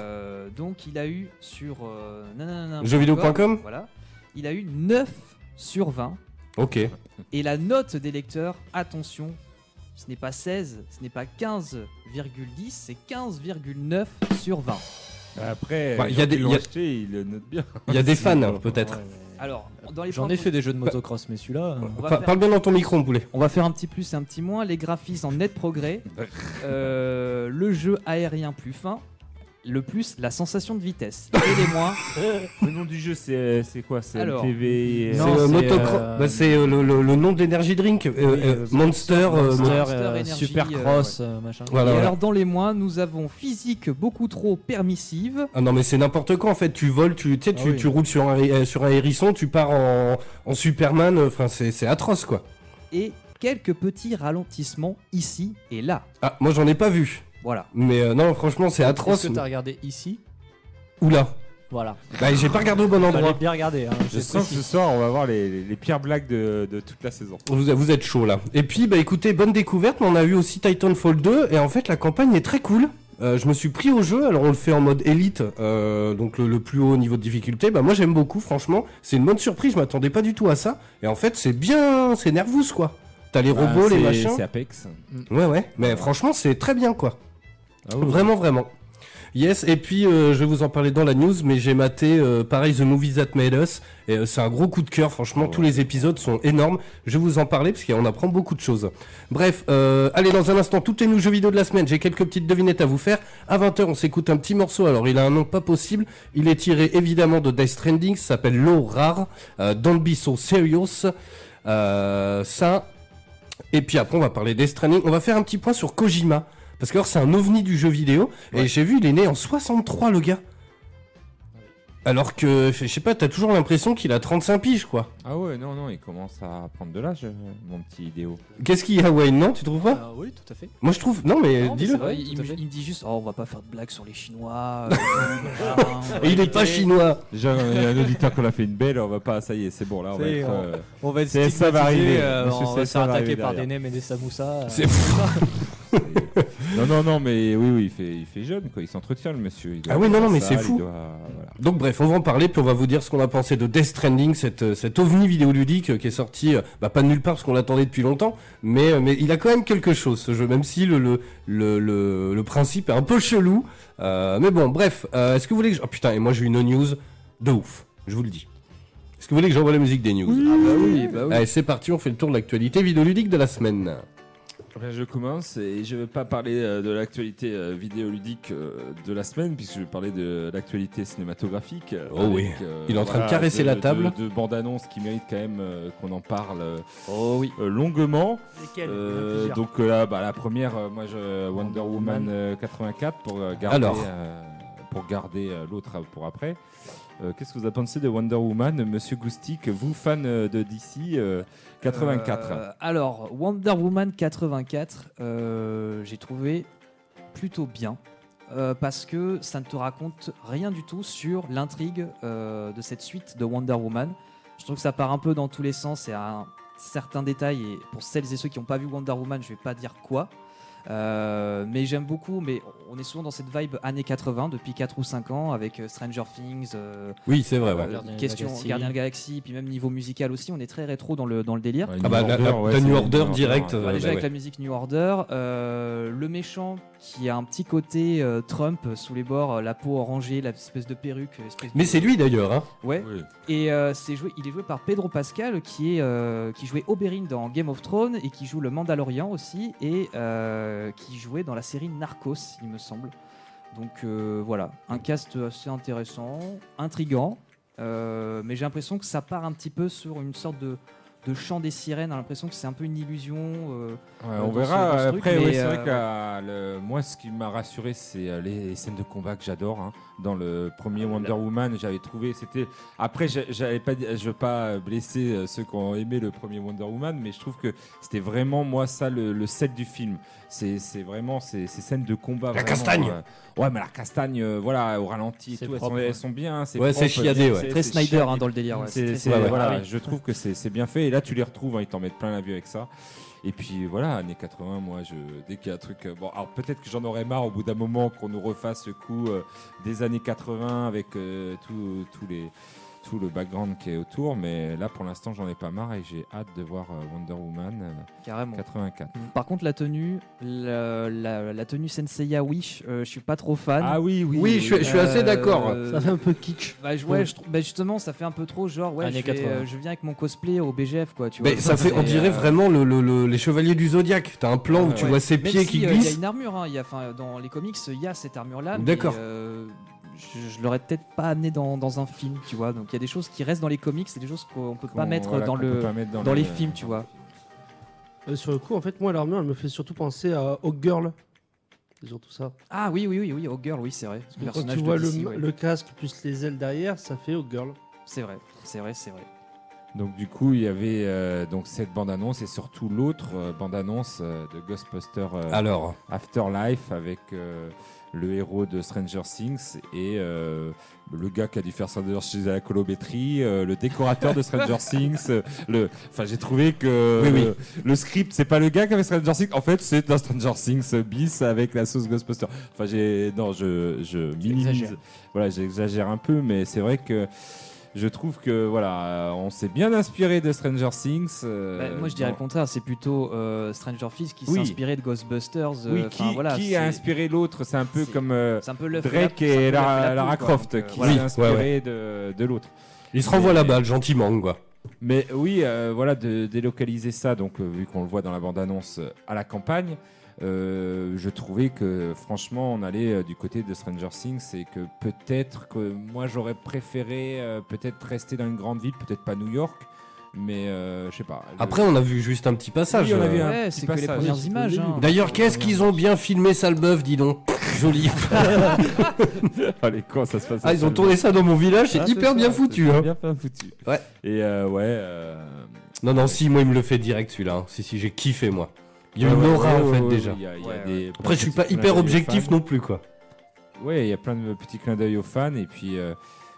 Donc il a eu sur euh, nanana- Jeuxvideo.com Voilà. Il a eu 9 sur 20. Ok. Et la note des lecteurs, attention, ce n'est pas 16, ce n'est pas 15,10, c'est 15,9 sur 20. Après, Bah, il y a des- qui l'ont il y a- acheté, ils le notent bien. Il y a des fans peut-être. Alors, dans les J'en ai fait des jeux de motocross, mais celui-là. euh, on va Pa- faire- Parle bien dans ton micro, mon poulet. On va faire un petit plus et un petit moins. Les graphismes en net progrès. Euh, le jeu aérien plus fin. Le plus, la sensation de vitesse. Et les moins, Le nom du jeu, c'est c'est quoi? C'est Alors, MTV C'est euh, motocross. euh, bah, euh, le, le- le nom de l'énergie drink. euh, euh, Monster. euh, Monster, Mo- euh, Supercross, euh, machin. Voilà, et voilà. alors dans les moins, nous avons physique beaucoup trop permissive. Ah non mais c'est n'importe quoi en fait. Tu voles, tu tu sais, Ah tu, oui. tu roules sur un hé- euh, sur un hérisson, tu pars en, en Superman. Enfin c'est c'est atroce quoi. et quelques petits ralentissements ici et là. Ah moi j'en ai pas vu. Voilà. Mais euh, non franchement c'est atroce. Est-ce que t'as regardé ici Oula. Voilà. Bah j'ai pas regardé au bon endroit. bien regarder. Hein, Je c'est sens que ce soir, on va voir les, les- les pires blagues de, de toute la saison. Vous, vous êtes chaud là. Et puis bah écoutez bonne découverte. mais On a eu aussi Titanfall 2 et en fait la campagne est très cool. Euh, je me suis pris au jeu, alors on le fait en mode élite, euh, donc le, le plus haut niveau de difficulté. Bah moi j'aime beaucoup, franchement, c'est une bonne surprise. Je m'attendais pas du tout à ça. Et en fait c'est bien, c'est nervous quoi. T'as les robots, Ah, les machins. C'est Apex. Ouais ouais, mais franchement c'est très bien quoi. Ah oui. Vraiment, vraiment. Yes, et puis euh, je vais vous en parler dans la news, mais j'ai maté euh, pareil The Movies That Made Us, et euh, c'est un gros coup de cœur, franchement, Ah ouais. tous les épisodes sont énormes, je vais vous en parler parce qu'on apprend beaucoup de choses. Bref, euh, allez, dans un instant, toutes les nouveaux jeux vidéo de la semaine, j'ai quelques petites devinettes à vous faire. À 20h, on s'écoute un petit morceau, alors il a un nom pas possible, il est tiré évidemment de Death Stranding, ça s'appelle Low Rare, euh, Don't Be So Serious, euh, ça, et puis après on va parler Death Stranding, on va faire un petit point sur Kojima. Parce que alors, c'est un ovni du jeu vidéo. Et j'ai vu, il est né en 63, le gars. Alors que, je sais pas, t'as toujours l'impression qu'il a 35 piges, quoi. Ah ouais, non, non, il commence à prendre de l'âge, euh, mon petit idéo. Qu'est-ce qu'il y a, Wayne Non, tu trouves pas? Ah oui, tout à fait. Moi, je trouve. Non, mais dis-le. il, me- fait. il me dit juste oh, on va pas faire de blagues sur les Chinois. euh, Et il est pas chinois. Déjà, il y a un auditeur qu'on a fait une belle, on va pas, ça y est, c'est bon, là, on va être... on- euh, On va être C'est- ça va arriver, euh, on va se faire attaquer par des nems et des samoussas. euh. C'est non, non, non, mais oui, oui, il fait, il fait jeune, quoi, il s'entretient, le monsieur. il doit Ah oui, non, non, mais c'est fou. doit- voilà. Donc bref, on va en parler, puis on va vous dire ce qu'on a pensé de Death Stranding, cette, euh, cet ovni vidéoludique euh, qui est sorti, euh, bah, pas de nulle part parce qu'on l'attendait depuis longtemps, mais, euh, mais il a quand même quelque chose ce jeu, même si le, le, le, le, le principe est un peu chelou. Euh, mais bon, bref, euh, est-ce que vous voulez que... je- Oh putain, et moi j'ai une news de ouf, je vous le dis. Est-ce que vous voulez que j'envoie la musique des news? Ah bah oui, bah oui. Allez, c'est parti, on fait le tour de l'actualité vidéoludique de la semaine. Je commence et je vais pas parler euh, de l'actualité euh, vidéoludique euh, de la semaine puisque je vais parler de l'actualité cinématographique. Oh oui. euh, Il est en train de caresser la table. De, de bandes-annonces qui méritent quand même euh, qu'on en parle Oh oui. euh, longuement. Euh, plusieurs. donc euh, là, bah, la première, euh, moi, je, Wonder Woman euh, 84 pour garder, Alors. euh, pour garder euh, l'autre pour après. Euh, Qu'est-ce que vous avez pensé de Wonder Woman, Monsieur Goustic, vous fan euh, de DC euh, 84 Euh, alors, Wonder Woman 84, euh, j'ai trouvé plutôt bien. parce que ça ne te raconte rien du tout sur l'intrigue de cette suite de Wonder Woman. Je trouve que ça part un peu dans tous les sens et à un certain détail. Et pour celles et ceux qui n'ont pas vu Wonder Woman, je vais pas dire quoi. Euh, mais j'aime beaucoup, mais on est souvent dans cette vibe années 80 depuis 4 ou 5 ans avec euh, Stranger Things, euh, Oui, c'est vrai, ouais. euh, Gardien de la question Galaxie. Gardien de la Galaxie, puis même niveau musical aussi, on est très rétro dans le, dans le délire. Ouais, Ah bah, New la- la- ouais, la c'est New Order direct, ouais. Bah, déjà bah avec ouais. la musique New Order, euh, le méchant qui a un petit côté euh, Trump sous les bords, euh, la peau orangée, la espèce de perruque. espèce Mais de- c'est lui d'ailleurs, hein. Ouais. Oui. Et euh, c'est joué, il est joué par Pedro Pascal qui est euh, qui jouait Oberyn dans Game of Thrones et qui joue le Mandalorian aussi et euh, qui jouait dans la série Narcos, il me semble. Donc euh, voilà, un cast assez intéressant, intrigant, euh, mais j'ai l'impression que ça part un petit peu sur une sorte de, de chant des sirènes, on a l'impression que c'est un peu une illusion. euh, Ouais, euh, on verra. ce Après, c'est vrai que moi, ce qui m'a rassuré, c'est euh, les, scènes de combat que j'adore. hein. Dans le premier Wonder Woman, j'avais trouvé. C'était. Après, j'avais pas, je veux pas blesser ceux qui ont aimé le premier Wonder Woman, mais je trouve que c'était vraiment moi ça le, le set du film. C'est c'est vraiment ces, ces scènes de combat. La vraiment, castagne. euh, ouais, mais la castagne, euh, voilà, au ralenti et tout, elles, sont, ouais. elles sont bien. c'est Ouais, c'est chiadé, ouais. c'est- Très c'est Snyder hein, dans le délire. ouais, ouais, voilà, Ah oui. je trouve que c'est c'est bien fait. Et là, tu les retrouves, hein, ils t'en mettent plein la vue avec ça. Et puis voilà, années 80, moi, je, dès qu'il y a un truc. euh, bon, alors peut-être que j'en aurais marre au bout d'un moment qu'on nous refasse ce coup euh, des années 80 avec euh, tout, tous les, tout le background qui est autour. Mais là, pour l'instant, j'en ai pas marre et j'ai hâte de voir euh, Wonder Woman euh, Carrément. 84. Par contre, la tenue, la, la- la tenue Senseiya Wish, euh, je suis pas trop fan. Ah oui, oui. Oui, je suis, je suis assez Euh, d'accord. Ça fait un peu kitsch. Bah, je- ouais, je trouve- bah, justement, ça fait un peu trop genre, ouais, je, vais, 80. euh, je viens avec mon cosplay au BGF, quoi. Tu Mais vois, ça fait, on dirait euh, vraiment le, le- le- les chevaliers du zodiaque. T'as un plan où tu ouais. vois ses Même pieds si, qui euh, Il y a glissent. une armure, hein, y a, dans les comics, il y a cette armure-là. mais, D'accord. Je, je l'aurais peut-être pas amené dans, dans un film, tu vois. Donc il y a des choses qui restent dans les comics, c'est des choses qu'on peut pas Qu'on- mettre voilà, dans, qu'on le, peut pas mettre dans, le- les films, tu vois. Euh, sur le coup, en fait, moi, l'armure, elle me fait surtout penser à Hawk Girl. Surtout ça. Ah oui, oui, oui, oui, Hawk Girl, oui, c'est vrai. Le Quand tu vois DC, le, ouais. le casque plus les ailes derrière, ça fait Hawk Girl. C'est vrai, c'est vrai, c'est vrai. Donc du coup, il y avait euh, donc cette bande-annonce et surtout l'autre euh, bande-annonce euh, de Ghostbusters euh, Alors, Afterlife avec euh, le héros de Stranger Things et euh, le gars qui a dû faire Stranger Things à la colométrie, euh, le décorateur de Stranger Things. euh, le, enfin, j'ai trouvé que Oui, oui. Le, le script, c'est pas le gars qui avait Stranger Things. En fait, c'est dans Stranger Things bis avec la sauce Ghostbusters. Enfin, j'ai non, je, je minimise. Voilà, j'exagère un peu, mais c'est vrai que. Je trouve que voilà, euh, on s'est bien inspiré de Stranger Things. euh, Bah, moi, je dirais le contraire, c'est plutôt euh, Stranger Things qui Oui. s'est inspiré de Ghostbusters. euh, Oui, qui, voilà, qui c'est- a inspiré l'autre C'est un peu comme euh, un peu Drake et Lara, la Lara poule, quoi. Croft Donc, qui voilà. s'est inspiré ouais, de, de l'autre. il se renvoie la balle gentiment, quoi. Mais oui, euh, voilà, de délocaliser ça, donc euh, vu qu'on le voit dans la bande-annonce euh, à la campagne, euh, je trouvais que franchement on allait euh, du côté de Stranger Things et que peut-être que moi j'aurais préféré euh, peut-être rester dans une grande ville, peut-être pas New York, mais euh, je sais pas. Après, on a vu juste un petit passage. Oui, on a vu euh. un Ouais, petit c'est que les passage. premières Oui, images. c'est le hein. D'ailleurs, qu'est-ce qu'ils ont bien filmé Salbeuf, dis donc? Joli. Allez, quand ça se passe Ah, ils ont tourné ça dans mon village, c'est Ah, hyper ça, bien c'est foutu. Hein. Bien, bien foutu. Ouais. Et euh, ouais. euh, Non, non, si, moi, il me le fait direct celui-là. hein. Si, si, j'ai kiffé, moi. Il y a une aura, ouais, en fait, ouais, déjà. ouais, il y a- il y a Ouais, des- Après, je suis pas hyper objectif fans. non plus, quoi. Ouais, il y a plein de petits clins d'œil aux fans. Et puis, euh,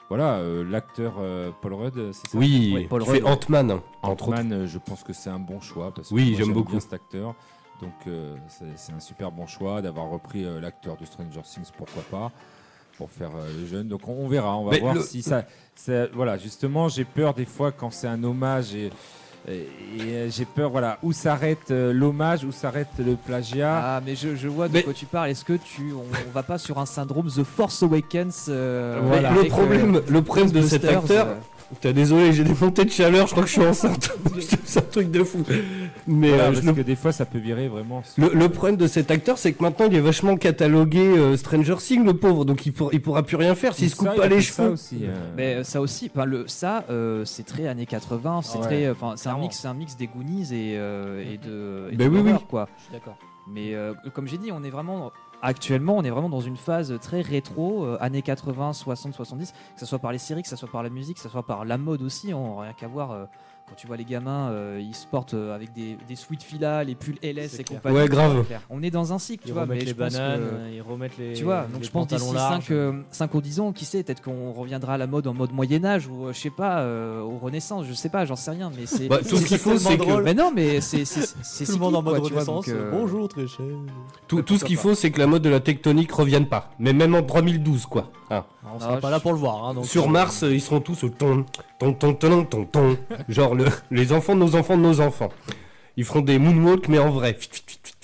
voilà, euh, l'acteur euh, Paul Rudd, c'est ça Oui, Ouais, Paul fait Rudd. Ant-Man. Ant-Man, euh, je pense que c'est un bon choix. Parce que Oui, j'aime beaucoup. bien cet acteur. Donc, euh, c'est un super bon choix d'avoir repris euh, l'acteur de Stranger Things, pourquoi pas, pour faire euh, les jeunes. Donc, on, on verra. On va Mais voir le- si ça, ça- Voilà, justement, j'ai peur des fois quand c'est un hommage et. Et- et, euh, j'ai peur, voilà, où s'arrête euh, l'hommage, où s'arrête le plagiat. Ah, mais je, je vois de Mais- quoi tu parles. Est-ce que tu. On, on va pas sur un syndrome The Force Awakens euh, voilà, le problème, euh, le problème de cet acteur, euh, Putain, désolé, j'ai des montées de chaleur, je crois que je suis enceinte. c'est un truc de fou. Mais Voilà, euh, parce le, que des fois, ça peut virer vraiment. le- le problème de cet acteur, c'est que maintenant il est vachement catalogué euh, Stranger Things, le pauvre, donc il, pour- il pourra plus rien faire s'il se coupe pas les ça cheveux. aussi, euh. Mais euh, ça aussi, le, ça, euh, c'est très années 80, c'est ouais. très, euh, enfin, c'est un mix, c'est un mix des Goonies et, euh, et de, et Ben de oui, oui. quoi. Je suis d'accord. Mais euh, comme j'ai dit, on est vraiment actuellement, on est vraiment dans une phase très rétro, euh, années 80, 60, 70, que ce soit par les séries, que ce soit par la musique, que ce soit par la mode aussi. On rien qu'à voir. Euh, quand tu vois les gamins, euh, ils se portent euh, avec des, des sweat fila, les pulls LS et compagnie. Ouais, grave. On est dans un cycle, tu Ils vois. remettent Mais les je pense bananes, que- ils remettent les. tu vois, donc je pense d'ici pantalons larges. 5, 5 ou 10 ans, qui sait, peut-être qu'on reviendra à la mode en mode Moyen-Âge ou euh, je sais pas, euh, au Renaissance, je sais pas, j'en sais rien, mais c'est. Bah, tout ce qu'il faut, c'est que Mais non, mais c'est Tout le monde en mode renaissance. euh, Bonjour, très cher. tout, ce qu'il faut, c'est que la mode de la tectonique revienne pas. Mais même en 3012, quoi. Hein. On sera Ah, pas là pour le voir. hein, donc, Sur euh, Mars, euh, ils seront tous au ton, ton, ton, ton, ton, ton. Genre le, les enfants de nos enfants de nos enfants. Ils feront des moonwalks, mais en vrai.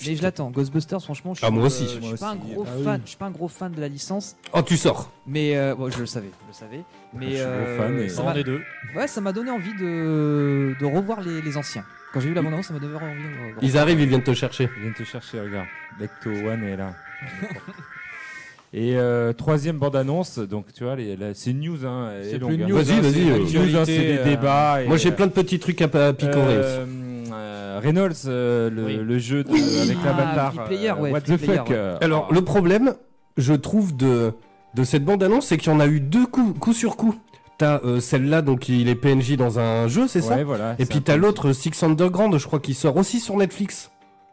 Mais je l'attends. Ghostbusters, franchement, je suis, Ah, moi aussi. euh, je Moi suis pas un gros Ah oui. fan. Je suis pas un gros fan de la licence, Oh, tu sors. mais euh, bon, je le savais, je le savais. Mais Je suis gros euh, fan et- ça on est deux. ouais, ça m'a donné envie de, de revoir les, les anciens. Quand j'ai vu la bande annonce, ça m'a donné envie. De... Ils arrivent, ils viennent te chercher. Je viens te chercher, regarde. Lecto One est là. Et euh, troisième bande-annonce, donc tu vois, c'est une news. Hein, C'est plus une hein. news, Vas-y, hein, vas-y, c'est euh, News, hein, c'est des euh, débats. et, Moi j'ai plein de petits trucs à, à picorer aussi. euh, Reynolds, euh, le, Oui. le jeu de, avec Ah, l'avatar. Ouais, What the Player, fuck ouais. Alors, le problème, je trouve, de, de cette bande-annonce, c'est qu'il y en a eu deux coups, coup sur coup. T'as euh, celle-là, donc il est PNJ dans un jeu, c'est ça voilà, Et puis t'as l'autre, Six Underground, je crois qu'il sort aussi sur Netflix.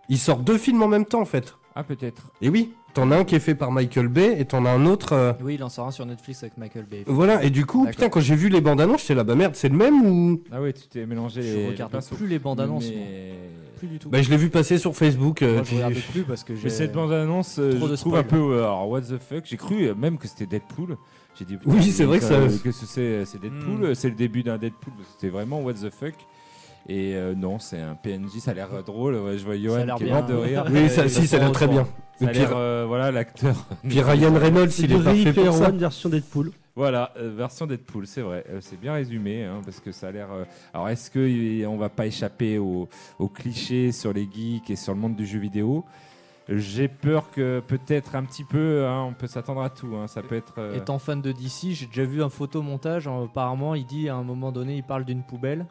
Il sort deux films en même temps, en fait. Ah, peut-être. Et oui, t'en as un qui est fait par Michael Bay, et t'en as un autre... euh, Oui, il en sort un sur Netflix avec Michael Bay. Voilà, et du coup, putain, quand j'ai vu les bandes annonces, j'étais là, bah merde, c'est le même ou. Ah, ouais, tu t'es mélangé Je les, regarde les plus les bandes annonces. Mais... Plus du tout. Bah, je l'ai vu passer sur Facebook. euh, Moi, je tu- regarde plus parce que j'ai. Mais cette bande-annonce, euh, Trop je de trouve spoil. un peu. euh, alors, what the fuck J'ai cru euh, même que c'était Deadpool. J'ai dit. Oui, c'est vrai que euh, ça- Qu'est-ce que c'est C'est Deadpool Hmm. euh, C'est le début d'un Deadpool. C'était vraiment what the fuck Et euh, non, c'est un PNJ. Ça a l'air euh, drôle. Ouais, je vois Johan qui est mort de rire. Oui, ça, Euh, si, ça a l'air très bien. Ça Et a puis, l'air, euh, voilà, l'acteur. puis Ryan Reynolds, C'est il est parfait pour ça. Version Deadpool. Voilà, euh, version Deadpool, c'est vrai. Euh, c'est bien résumé, hein, parce que ça a l'air. euh, Alors, est-ce qu'on va pas échapper aux, aux clichés sur les geeks et sur le monde du jeu vidéo? J'ai peur que peut-être un petit peu, hein, on peut s'attendre à tout. hein, Ça peut être. euh, Étant fan de DC, j'ai déjà vu un photomontage. hein, Apparemment, il dit à un moment donné, il parle d'une poubelle.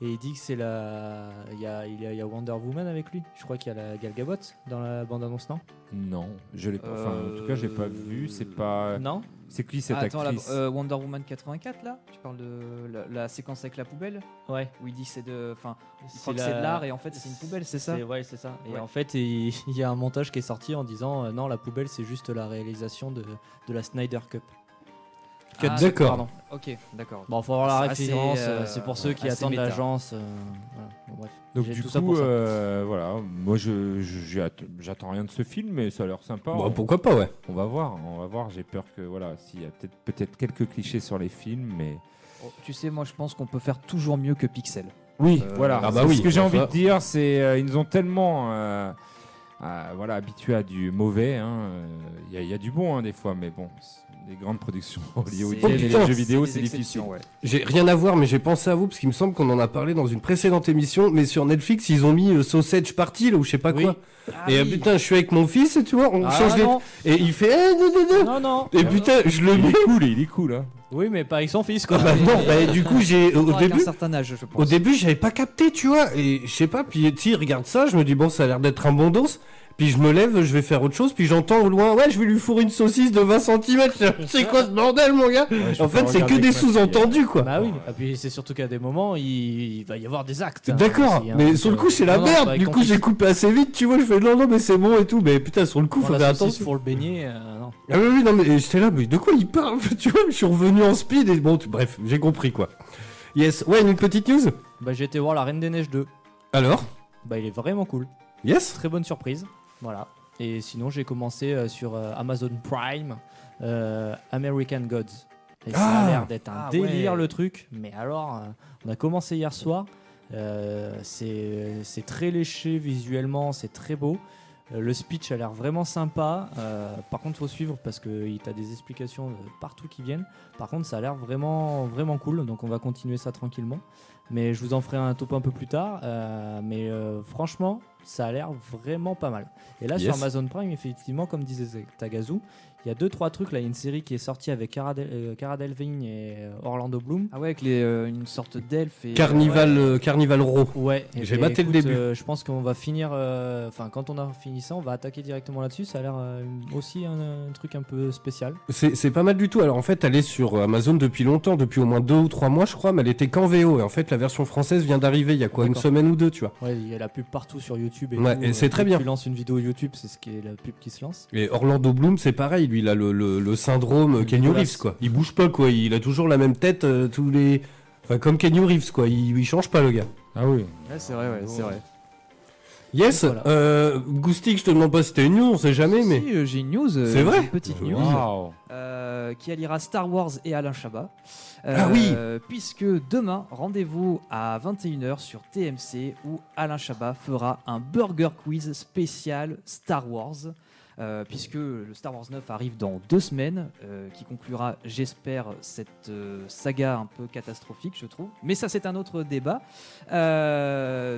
Et il dit que c'est la. Il y a, il y Wonder Woman avec lui. Je crois qu'il y a la Gal Gadot dans la bande-annonce, non? Non, je l'ai pas. Enfin, en tout cas, j'ai pas vu. C'est pas. Non? C'est qui cette Ah, attends, la- actrice? Euh, Wonder Woman 84 là? Tu parles de la, la séquence avec la poubelle? Ouais. Où il dit que c'est de. Enfin, il C'est croit que la- c'est de l'art et en fait c'est une poubelle, c'est ça? Ouais, c'est ça. Et Ouais. en fait, il, il y a un montage qui est sorti en disant euh, non, la poubelle, c'est juste la réalisation de, de la Snyder Cup. Cut, Ah, d'accord. pardon. Ok, d'accord. Bon, faut avoir la référence. euh, euh, c'est pour ceux qui attendent l'agence. euh, voilà. Bon, bref. Donc du tout ça coup, pour ça. euh, voilà, moi je j'attends rien de ce film, mais ça a l'air sympa. Bon, on, pourquoi pas, ouais. on va voir, on va voir. J'ai peur que voilà, s'il y a peut-être peut-être quelques clichés sur les films, mais Oh, tu sais, moi je pense qu'on peut faire toujours mieux que Pixel. oui, Euh, voilà. ah bah oui, ce que j'ai enfin. envie de dire, c'est euh, ils nous ont tellement euh, euh, voilà habitués à du mauvais. hein, euh, Il y, a- il y a du bon hein, des fois, mais bon, les grandes productions hollywoodiennes Oh, et les jeux vidéo, c'est difficile. ouais. J'ai rien à voir, mais j'ai pensé à vous parce qu'il me semble qu'on en a parlé dans une précédente émission. Mais sur Netflix, ils ont mis euh, Sausage Party, là, ou je sais pas Oui. quoi. Ah et euh, oui. putain, je suis avec mon fils, et tu vois, on Ah, change les. Et il fait. eh, non, non, non. non, non. Et putain, je le Il mets. est cool, il est cool. Hein. Oui, mais pas avec son fils, quoi. Bah non, bah du coup, j'ai. Au début. un certain âge, je pense. Au début, j'avais pas capté, tu vois, et je sais pas, puis tu sais, il regarde ça, je me dis, bon, ça a l'air d'être un bon dos, puis je me lève, je vais faire autre chose, puis j'entends au loin, ouais, je vais lui fourrer une saucisse de 20 cm, c'est quoi ce bordel, mon gars Ouais, En fait, c'est que des sous-entendus, quoi. Bah oui, et puis c'est surtout qu'à des moments, il... il va y avoir des actes. hein, D'accord, hein. mais sur le coup, c'est la Non, merde, du coup, j'ai coupé assez vite, tu vois, je fais, non, non, mais c'est bon et tout, mais putain, sur le coup, faut faire saucisse attention. pour le beignet, euh, non. Ah oui, oui, non, mais j'étais là, mais de quoi il parle Tu vois, je suis revenu en speed, et bon, tu- bref, j'ai compris, quoi. Yes, ouais, une petite news? Bah j'ai été voir La Reine des Neiges 2. Alors? Bah il est vraiment cool. Yes? Très bonne surprise. Voilà. Et sinon j'ai commencé euh, sur euh, Amazon Prime euh, American Gods. Et ça Ah a l'air d'être un Ah délire ouais. le truc. Mais alors, on a commencé hier soir. Euh, c'est très léché visuellement, c'est très beau. Euh, le speech a l'air vraiment sympa. Euh, par contre, faut suivre parce que tu as des explications de partout qui viennent. Par contre, ça a l'air vraiment, vraiment cool. Donc, on va continuer ça tranquillement. Mais je vous en ferai un topo un peu plus tard. Mais franchement, ça a l'air vraiment pas mal. Et là, sur. Amazon Prime, effectivement, comme disait Tagazu, il y a deux trois trucs. Là, il y a une série qui est sortie avec Cara, Del- euh, Cara et euh, Orlando Bloom. Ah ouais, avec les, euh, une sorte d'elfe et. Carnival, euh, Carnival Raw. Ouais, J'ai maté le écoute, début. euh, je pense qu'on va finir. euh, Enfin, quand on a fini ça, on va attaquer directement là-dessus. Ça a l'air euh, aussi un, un truc un peu spécial. C'est pas mal du tout. Alors en fait, elle est sur Amazon depuis longtemps, depuis au moins deux ou trois mois, je crois, mais elle était qu'en VO. Et en fait, la version française vient d'arriver il y a quoi, une semaine ou deux, tu vois. Ouais, il y a la pub partout sur YouTube. Et Ouais, tout, et c'est euh, très bien. Tu lances une vidéo YouTube, c'est ce qui est la pub qui se lance. Et Orlando Bloom, c'est pareil, lui, il a le, le, le syndrome Kenny. Reeves, quoi. Il bouge pas, quoi. Il a toujours la même tête euh, tous les. Enfin, comme Kenny Reeves, quoi. Il, il change pas, le gars. Ah oui. Ouais, c'est vrai, ouais, c'est vrai. Yes, Voilà. euh, Goustic, je te demande pas si t'as une news, on sait jamais, mais. Si, euh, j'ai une news. C'est vrai Une petite news. Euh, qui alliera Star Wars et Alain Chabat. Ah oui. Puisque demain, rendez-vous à 21h sur TMC où Alain Chabat fera un burger quiz spécial Star Wars euh, puisque le Star Wars 9 arrive dans deux semaines, euh, qui conclura, j'espère, cette euh, saga un peu catastrophique, je trouve. Mais ça, c'est un autre débat.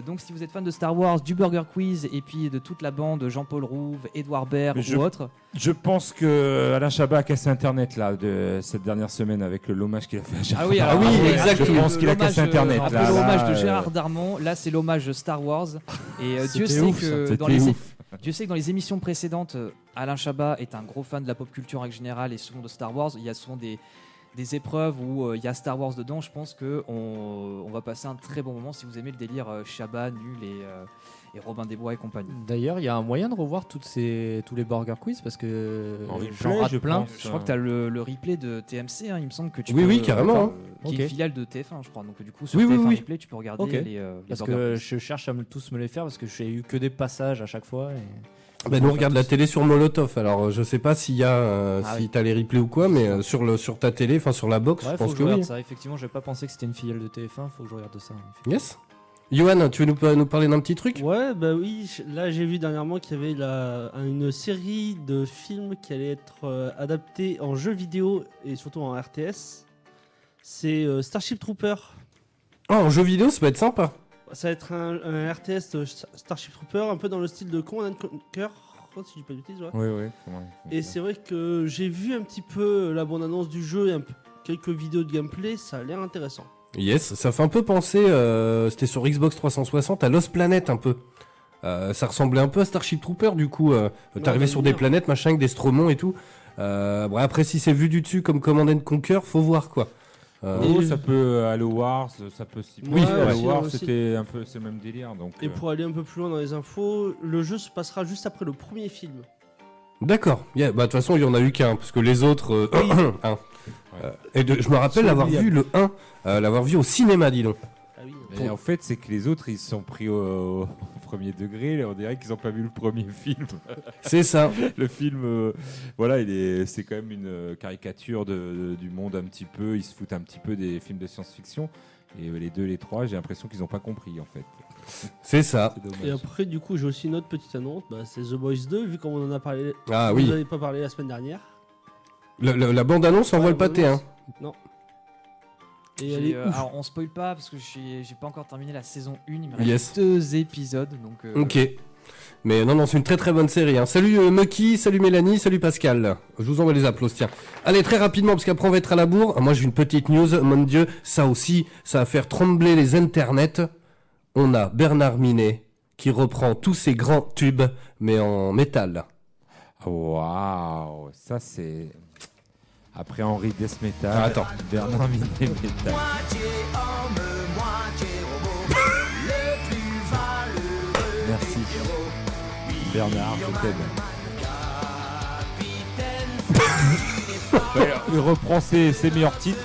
Donc, si vous êtes fan de Star Wars, du Burger Quiz et puis de toute la bande, Jean-Paul Rouve, Edouard Baird je- ou autres, Je pense que Alain Chabat a cassé Internet là de cette dernière semaine avec l'hommage qu'il a fait à Gérard. Ah oui, Ah oui, ouais, exact, Je pense qu'il a cassé Internet là. l'hommage de Gérard Darmon. Là, c'est l'hommage de Star Wars. Et Dieu sait ouf, que dans les. Dieu sait que dans les émissions précédentes, euh, Alain Chabat est un gros fan de la pop culture en général et souvent de Star Wars. Il y a souvent des, épreuves où euh, il y a Star Wars dedans. Je pense que on, va passer un très bon moment si vous aimez le délire euh, Chabat, Nul et, et Robin des Bois et compagnie. D'ailleurs, il y a un moyen de revoir toutes ces, tous les Burger Quiz parce que En replay, j'en rate je plein. pense. Je crois que tu as le, le replay de TMC, hein, il me semble que tu Oui, peux, oui, carrément, hein. qui est une filiale de TF1, je crois. Donc du coup, sur Oui, oui, TF1 oui. Replay, tu peux regarder les, euh, les Parce Burger que Quiz. je cherche à me, tous me les faire parce que j'ai eu que des passages à chaque fois. et- Ben, nous on regarde la télé sur Molotov. Alors euh, je sais pas s'il y a, euh, Ah si oui. t'as les replays ou quoi, mais euh, sur le sur ta télé, enfin sur la box, Ouais, je faut pense que que je regarde oui. ça. Effectivement, j'ai pas pensé que c'était une filiale de TF1. Faut que je regarde ça. Yes. Johan, tu veux nous, nous parler d'un petit truc? Ouais, bah oui, là j'ai vu dernièrement qu'il y avait la- une série de films qui allait être euh, adaptés en jeu vidéo et surtout en RTS. C'est euh, Starship Trooper. Oh, en jeu vidéo, ça peut être sympa. Ça va être un, un RTS de Starship Trooper, un peu dans le style de Command and Conquer, si je dis pas de bêtises, ouais. Oui, oui. c'est vrai. Et c'est vrai que j'ai vu un petit peu la bande-annonce du jeu et un peu- quelques vidéos de gameplay, ça a l'air intéressant. Yes, ça fait un peu penser, euh, c'était sur Xbox 360, à Lost Planet un peu. Euh, ça ressemblait un peu à Starship Trooper du coup. Euh, T'arrivais sur bien. des planètes, machin, avec des stromons et tout. Euh, bon, après, si c'est vu du dessus comme Command and Conquer, faut voir quoi. Euh, Oh, ça peut Halo Wars, ça peut Oui. Halo aussi, Wars, c'était un peu c'est le même délire donc. Et euh, pour aller un peu plus loin dans les infos, le jeu se passera juste après le premier film. D'accord. Yeah, bah, de toute façon, il y en a eu qu'un, parce que les autres. euh, un. Euh, et de- je me rappelle l'avoir vu le 1, euh, l'avoir vu au cinéma, dis donc. Ah oui. Mais en fait, c'est que les autres, ils se sont pris au, au premier degré. On dirait qu'ils n'ont pas vu le premier film. C'est ça. le film, euh, voilà, il est, c'est quand même une euh, caricature de, de- du monde un petit peu. Ils se foutent un petit peu des films de science-fiction. Et les deux, les trois, j'ai l'impression qu'ils n'ont pas compris en fait. C'est ça. Et après, du coup, j'ai aussi une autre petite annonce. Bah, c'est The Boys 2, vu comme on en a parlé. Ah Vous oui. en avez pas parlé la semaine dernière. La bande-annonce envoie Ouais, le pâté, hein. Non. Et elle J'ai, est euh, ouf. alors on spoil pas parce que j'ai j'ai pas encore terminé la saison 1, il me reste Yes. deux épisodes donc euh, Ok. Mais non, non, c'est une très très bonne série. Hein. Salut euh, Mucky, salut Mélanie, salut Pascal. Je vous envoie les applaudissements. Tiens. Allez, très rapidement, parce qu'après on va être à la bourre. Moi j'ai une petite news, mon dieu, ça aussi, ça va faire trembler les internets. On a Bernard Minet qui reprend tous ses grands tubes, mais en métal. Waouh, ça c'est. Après Henri Desmetal, Ah, attends. Bernard Minet. Merci. Bernard, je t'aime. Ouais, il reprend ses, ses meilleurs titres.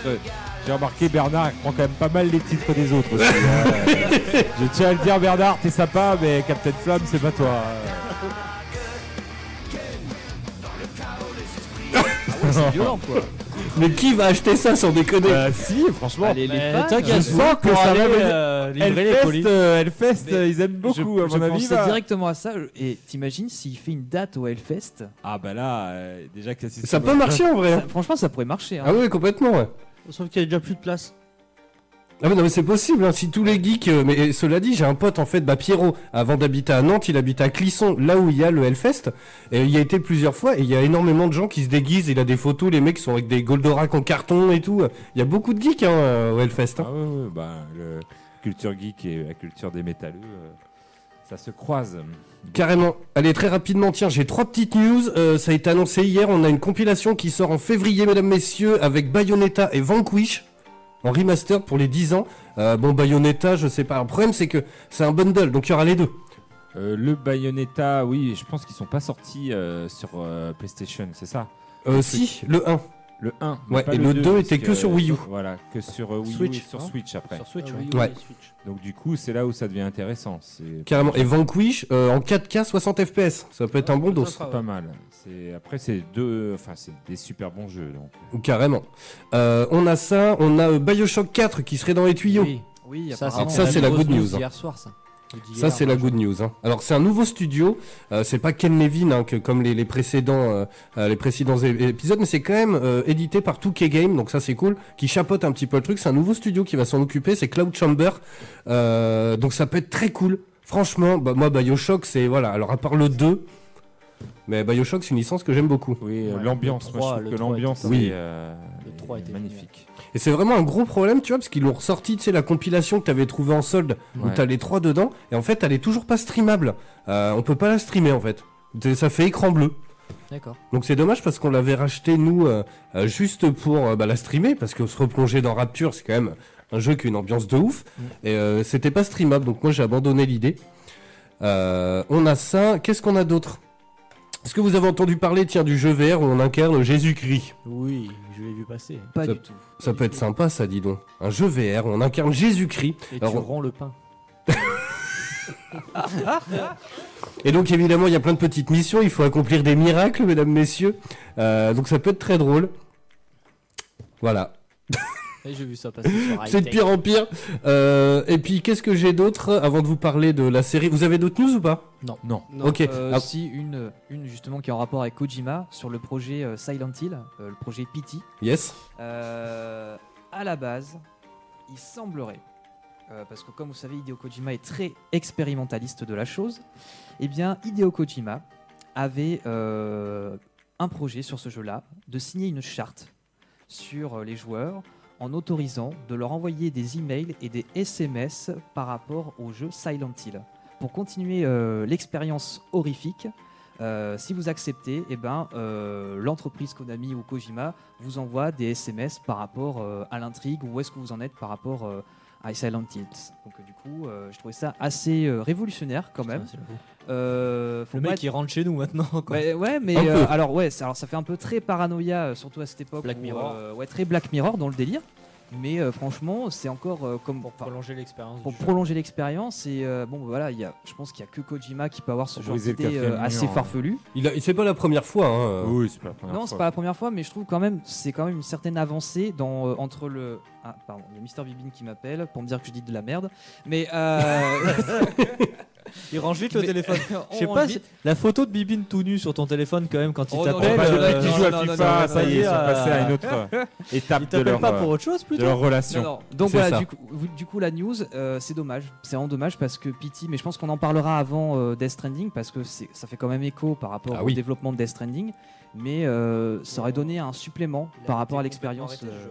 J'ai remarqué Bernard il prend quand même pas mal les titres des autres aussi. hein. je tiens à le dire Bernard, t'es sympa, mais Captain Flamme, c'est pas toi. C'est violent quoi. Mais qui va acheter ça sans déconner Bah si, franchement. Allez, les Mais fans, je je sens que ça va euh, livrer les Hellfest, euh, Hellfest, Mais ils aiment beaucoup, je, à je mon avis. pensais va. directement à ça et t'imagines s'il fait une date au Hellfest? Ah bah là, euh, déjà que Ça peut marcher en vrai. ça- hein. franchement ça pourrait marcher hein. Ah oui, complètement, ouais. Sauf qu'il y a déjà plus de place. Ah mais non mais c'est possible, hein, si tous les geeks... euh, mais cela dit, j'ai un pote en fait, bah Pierrot, avant d'habiter à Nantes, il habite à Clisson, là où il y a le Hellfest, et il y a été plusieurs fois, et il y a énormément de gens qui se déguisent, il a des photos, les mecs sont avec des Goldorak en carton et tout, il y a beaucoup de geeks hein, euh, au Hellfest. hein. Ah ouais, ouais, bah, le culture geek et la culture des métalleux, euh, ça se croise. Carrément. Allez, très rapidement, tiens, j'ai trois petites news, Euh, ça a été annoncé hier, on a une compilation qui sort en février, mesdames, messieurs, avec Bayonetta et Vanquish, en remaster pour les 10 ans. Euh, bon, Bayonetta, je sais pas, le problème c'est que c'est un bundle, donc il y aura les deux. Euh, le Bayonetta, oui, je pense qu'ils sont pas sortis euh, sur PlayStation, c'est ça? Euh, si, le 1. Le 1. mais Ouais, pas et le 2 parce était que sur Wii U. Voilà, que sur euh, Wii Switch, U et sur hein Switch après. Sur Switch, ouais. oui, Ouais. oui, Switch. Donc du coup, c'est là où ça devient intéressant. C'est Carrément. Et Vanquish euh, en 4K 60 FPS. Ça peut être un bon dos. Ça sera- pas mal. C'est après c'est deux, enfin c'est des super bons jeux. Donc. Carrément. Euh, on a ça. On a euh, Bioshock 4 qui serait dans les tuyaux. Oui. Oui, Ça, apparemment. ça, c'est la grosse good news, hein. Hier soir, ça. Ça, c'est la good news. hein. Alors, c'est un nouveau studio. euh, c'est pas Ken Levine, hein, que, comme les, les précédents, euh, euh, les précédents é- épisodes, mais c'est quand même euh, édité par 2K Game, donc ça, c'est cool. Qui chapeaute un petit peu le truc. C'est un nouveau studio qui va s'en occuper. C'est Cloud Chamber. Euh, donc, ça peut être très cool. Franchement, bah, moi, Bioshock, c'est voilà. Alors, à part le 2, mais Bioshock, c'est une licence que j'aime beaucoup. Oui, Ouais, l'ambiance, moi 3, je trouve que 3 l'ambiance Oui. euh, Le 3 est était magnifique. Et c'est vraiment un gros problème, tu vois, parce qu'ils l'ont ressorti, tu sais, la compilation que t'avais trouvée en solde, où Ouais. t'as les trois dedans, et en fait, elle est toujours pas streamable. Euh, on peut pas la streamer, en fait. C'est- Ça fait écran bleu. D'accord. Donc c'est dommage parce qu'on l'avait racheté, nous, euh, euh, juste pour euh, bah, la streamer, parce que se replonger dans Rapture, c'est quand même un jeu qui a une ambiance de ouf, et euh, c'était pas streamable, donc moi j'ai abandonné l'idée. Euh, on a ça, qu'est-ce qu'on a d'autre? Est-ce que vous avez entendu parler, tiens, du jeu VR où on incarne Jésus-Christ? Oui, je l'ai vu passer. Pas Ça- du tout. Ça peut être sympa, ça, dis donc. Un jeu VR où on incarne Jésus-Christ. Et Alors, tu rends le pain. Et donc évidemment il y a plein de petites missions, il faut accomplir des miracles mesdames, messieurs. Euh, donc ça peut être très drôle. Voilà, j'ai vu ça passer sur c'est de pire en pire. Euh, et puis qu'est-ce que j'ai d'autre avant de vous parler de la série? Vous avez d'autres news ou pas? Non. Non. Ok. Euh, Ah, Si une, une justement qui est en rapport avec Kojima sur le projet euh, Silent Hill, euh, le projet PT. yes. Euh, à la base, il semblerait, euh, parce que comme vous savez, Hideo Kojima est très expérimentaliste de la chose, eh bien Hideo Kojima avait euh, un projet sur ce jeu-là de signer une charte sur euh, les joueurs en autorisant de leur envoyer des emails et des SMS par rapport au jeu Silent Hill. Pour continuer euh, l'expérience horrifique, euh, si vous acceptez, eh ben, euh, l'entreprise Konami ou Kojima vous envoie des SMS par rapport à l'intrigue ou où est-ce que vous en êtes par rapport à Silent Hills. Donc du coup, je trouvais ça assez révolutionnaire quand même. Putain. Euh, Le mec être- il rentre chez nous maintenant. Quoi. Ouais, ouais, mais euh, alors ouais, ça, alors ça fait un peu très paranoïa, euh, surtout à cette époque. Black où, Mirror. euh, ouais, très Black Mirror dans le délire. Mais euh, franchement, c'est encore euh, comme Pour prolonger l'expérience. pour prolonger l'expérience. Et euh, bon, voilà, il y a, je pense qu'il y a que Kojima qui peut avoir ce genre d'idée euh, assez hein. farfelu. Il a, c'est pas la première fois. Hein. Oui, c'est pas la première Non, fois. c'est pas la première fois, mais je trouve quand même, c'est quand même une certaine avancée dans euh, entre le. Ah, pardon, il y a Mister Bibin qui m'appelle pour me dire que je dis de la merde. Mais euh... Il range vite le téléphone. on Je sais pas, la photo de Bibine tout nu sur ton téléphone quand même quand il Oh t'appelle. De euh, mecs qui non, jouent à FIFA, non, ça y est, ils sont passés à une autre étape Il de t'appelle leur, pas pour autre chose de plutôt leur Non, relation. non. Donc voilà, du coup, du coup, la news, euh, c'est dommage. C'est vraiment dommage parce que PT, mais je pense qu'on en parlera avant euh, Death Stranding parce que ça fait quand même écho par rapport Ah au développement de Death Stranding. Mais euh, ça aurait donné un supplément par rapport à l'expérience. euh.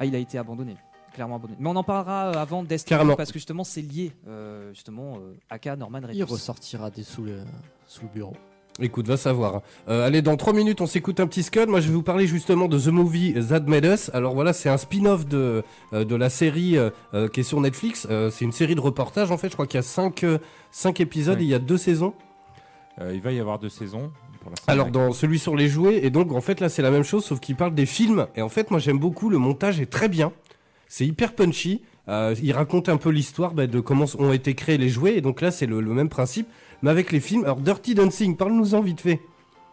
Ah, il a été abandonné. Clairement abandonné. Mais on en parlera euh, avant. Stranding parce que justement c'est lié. euh, justement, euh, Aka Norman Reedus. Il ressortira des sous le, sous le bureau. Écoute, va savoir. Euh, allez, dans 3 minutes, on s'écoute un petit scud. Moi, je vais vous parler justement de The Movie That Made Us. Alors voilà, c'est un spin-off de, euh, de la série euh, euh, qui est sur Netflix. Euh, c'est une série de reportages, en fait. Je crois qu'il y a 5 épisodes Ouais. et il y a deux saisons. Euh, il va y avoir deux saisons. Pour l'instant, Alors dans celui sur les jouets et donc en fait là c'est la même chose sauf qu'il parle des films et en fait moi j'aime beaucoup le montage est très bien c'est hyper punchy. Euh, il raconte un peu l'histoire bah, de comment ont été créés les jouets. Et donc là c'est le, le même principe mais avec les films. Alors Dirty Dancing parle-nous-en vite fait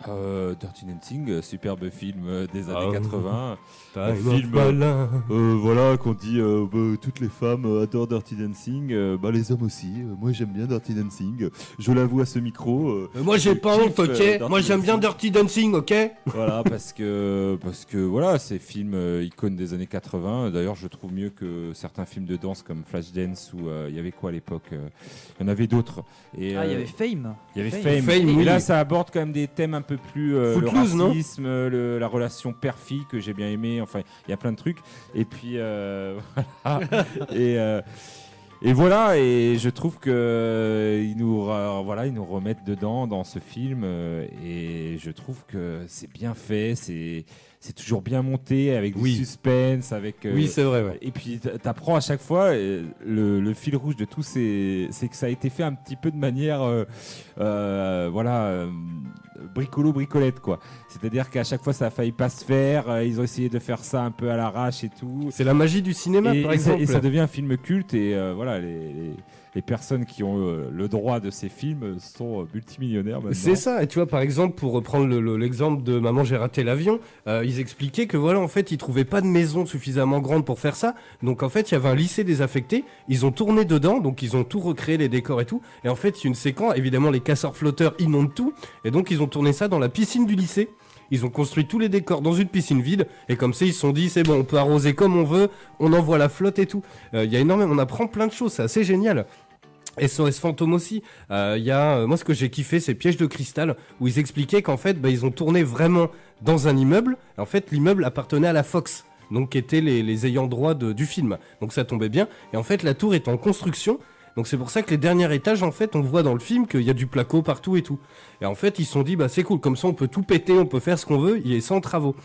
Euh, Dirty Dancing, euh, superbe film euh, des Ah, années oui. 80. T'as Un film, malin. Euh, voilà, qu'on dit euh, bah, toutes les femmes adorent Dirty Dancing, euh, bah, les hommes aussi. Euh, moi j'aime bien Dirty Dancing. Je l'avoue à ce micro. moi j'ai pas honte ok? Dirty moi j'aime bien. Dirty Dancing ok? Voilà, parce que, parce que voilà, ces films euh, icônes des années 80. D'ailleurs, je trouve mieux que certains films de danse comme Flashdance ou euh, il y avait quoi à l'époque euh, Il y en avait d'autres. Et, Ah, il y avait Fame. Il y avait Fame. Fame. Fame, et oui. là, ça aborde quand même des thèmes un peu plus euh, le racisme, le- la relation père-fille que j'ai bien aimé. Enfin, il y a plein de trucs. Et puis euh, voilà. et euh, et voilà. Et je trouve que ils nous voilà, ils nous remettent dedans dans ce film. et je trouve que c'est bien fait. C'est c'est toujours bien monté avec du Oui. suspense, avec euh, oui c'est vrai ouais et puis t'apprends à chaque fois, euh, le, le fil rouge de tout, c'est que ça a été fait un petit peu de manière, euh, euh, voilà, bricolo bricolette quoi. C'est-à-dire qu'à chaque fois ça a failli pas se faire, ils ont essayé de faire ça un peu à l'arrache et tout. c'est la magie du cinéma Et, par et ça, exemple et ça devient un film culte et voilà, les, les, les personnes qui ont euh, le droit de ces films sont euh, multimillionnaires maintenant. C'est ça, et tu vois, par exemple, pour reprendre le- le- l'exemple de Maman, j'ai raté l'avion, euh, ils expliquaient que voilà, en fait, ils trouvaient pas de maison suffisamment grande pour faire ça. Donc en fait, il y avait un lycée désaffecté. Ils ont tourné dedans, donc ils ont tout recréé, les décors et tout. Et en fait, a une séquence, évidemment, les casseurs flotteurs inondent tout. Et donc ils ont tourné ça dans la piscine du lycée. Ils ont construit tous les décors dans une piscine vide et comme ça ils se sont dit c'est bon on peut arroser comme on veut, on envoie la flotte et tout. Euh, Il y a énormément, on apprend plein de choses, c'est assez génial. SOS Fantôme aussi. Euh, Il y a, euh, moi, ce que j'ai kiffé, c'est Piège de cristal, où ils expliquaient qu'en fait, bah, ils ont tourné vraiment dans un immeuble. En fait, l'immeuble appartenait à la Fox, donc qui étaient les, ayants droit du film. Donc ça tombait bien. Et en fait, la tour est en construction. Donc c'est pour ça que les derniers étages, en fait, on voit dans le film qu'il y a du placo partout et tout. Et en fait, ils se sont dit, bah c'est cool, comme ça on peut tout péter, on peut faire ce qu'on veut, il est sans travaux.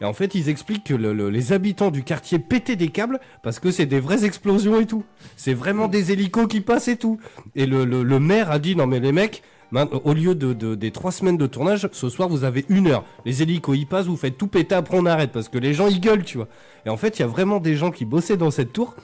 Et en fait, ils expliquent que le- le- les habitants du quartier pétaient des câbles parce que c'est des vraies explosions et tout. C'est vraiment des hélicos qui passent et tout. Et le, maire a dit non mais les mecs, au lieu de, de- des trois semaines de tournage, ce soir vous avez une heure. Les hélicos ils passent, vous faites tout péter, après on arrête parce que les gens ils gueulent, tu vois. Et en fait, il y a vraiment des gens qui bossaient dans cette tour.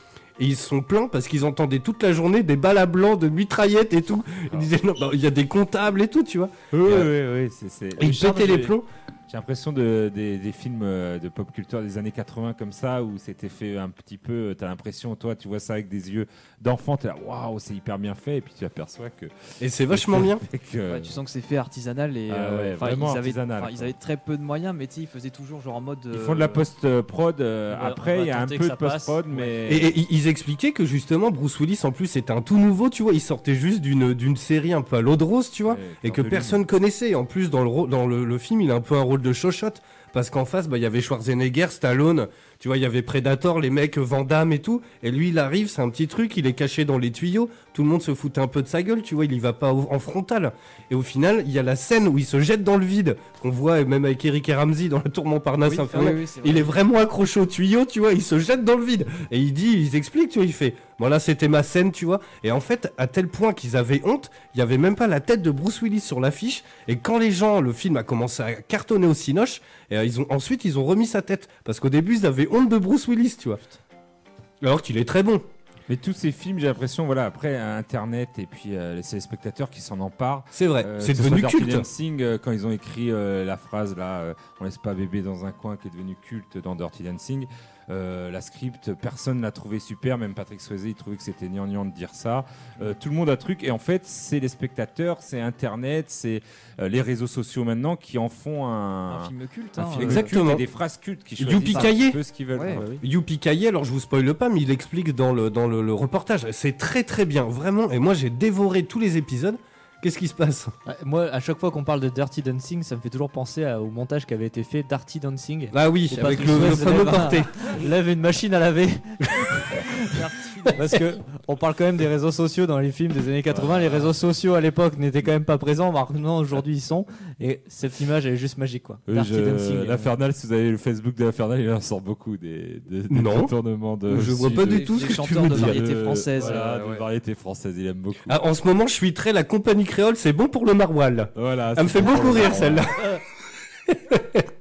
Et ils se sont plaints parce qu'ils entendaient toute la journée des balles à blanc, de mitraillettes et tout. Ils disaient non, bah, il y a des comptables et tout, tu vois. Oui, oui, euh, oui, et ils pétaient les plombs. J'ai l'impression de, des, des films euh, de pop culture des années 80 comme ça, où c'était fait un petit peu. euh, T'as l'impression, toi, tu vois ça avec des yeux d'enfant, t'es là, waouh, c'est hyper bien fait, et puis tu aperçois que. Et c'est vachement bien. Euh, Ouais, tu sens que c'est fait artisanal et Ah ouais, vraiment ils, avaient, artisanal, enfin, ils avaient très peu de moyens, mais tu sais, ils faisaient toujours genre en mode. Ils font de la post-prod. euh, après, il y a un peu de post-prod, mais. Et, et ils- expliquaient que justement Bruce Willis en plus c'était un tout nouveau, tu vois, il sortait juste d'une d'une série un peu à l'eau de rose, tu vois, et que personne connaissait. En plus dans le dans le, le film, il a un peu un rôle de chochotte. Parce qu'en face, bah il y avait Schwarzenegger, Stallone, tu vois, il y avait Predator, les mecs Van Damme et tout, et lui il arrive, c'est un petit truc, il est caché dans les tuyaux, tout le monde se foutait un peu de sa gueule, tu vois, il y va pas en frontal. Et au final, il y a la scène où il se jette dans le vide, qu'on voit même avec Eric et Ramsey dans le tour Montparnasse Oui, infernal. oui, oui, c'est vrai. Il est vraiment accroché au tuyau, tu vois, il se jette dans le vide. Et il dit, ils expliquent, tu vois, il fait, bon là c'était ma scène, tu vois. Et en fait, à tel point qu'ils avaient honte, il y avait même pas la tête de Bruce Willis sur l'affiche. Et quand les gens, le film a commencé à cartonner au cinoche, et euh, ils ont, ensuite ils ont remis sa tête. Parce qu'au début, ils avaient honte de Bruce Willis, tu vois. Alors qu'il est très bon. Mais tous ces films, j'ai l'impression, voilà, après Internet et puis euh, c'est les spectateurs qui s'en emparent. C'est vrai, Euh, c'est devenu Dirty culte. Dancing, euh, quand ils ont écrit euh, la phrase là, euh, on laisse pas bébé dans un coin, qui est devenu culte dans Dirty Dancing. Euh, la script, personne l'a trouvé super, même Patrick Swayze, il trouvait que c'était gnangnan de dire ça. Euh, tout le monde a truc, et en fait, c'est les spectateurs, c'est Internet, c'est euh, les réseaux sociaux maintenant qui en font un, Un film culte. un hein, film euh, Exactement. culte et des phrases cultes qui Youpi peu ce qu'ils veulent. Ouais. quoi. Youpi Kaye, alors je vous spoile pas, mais il explique dans le, dans le, le reportage. C'est très très bien, vraiment. Et moi j'ai dévoré tous les épisodes. Qu'est-ce qui se passe Moi, à chaque fois qu'on parle de Dirty Dancing, ça me fait toujours penser à- au montage qui avait été fait Dirty Dancing. Ah oui, avec le, le fameux porté. lève une machine à laver. Parce que on parle quand même des réseaux sociaux dans les films des années 80. Les réseaux sociaux à l'époque n'étaient quand même pas présents. Maintenant, aujourd'hui, ils sont. Et cette image, elle est juste magique, quoi. Oui, Dirty je- euh, L'Infernal, si vous avez le Facebook de l'Infernal, il en sort beaucoup des, des, des Non. de. Je vois pas de- du tout ce que tu veux de dire. variété de- française, Voilà, euh, de ouais. variété française, il aime beaucoup. Ah, en ce moment, je suis très la compagnie créole, c'est bon pour le maroilles. Voilà. Elle me fait beaucoup rire celle-là.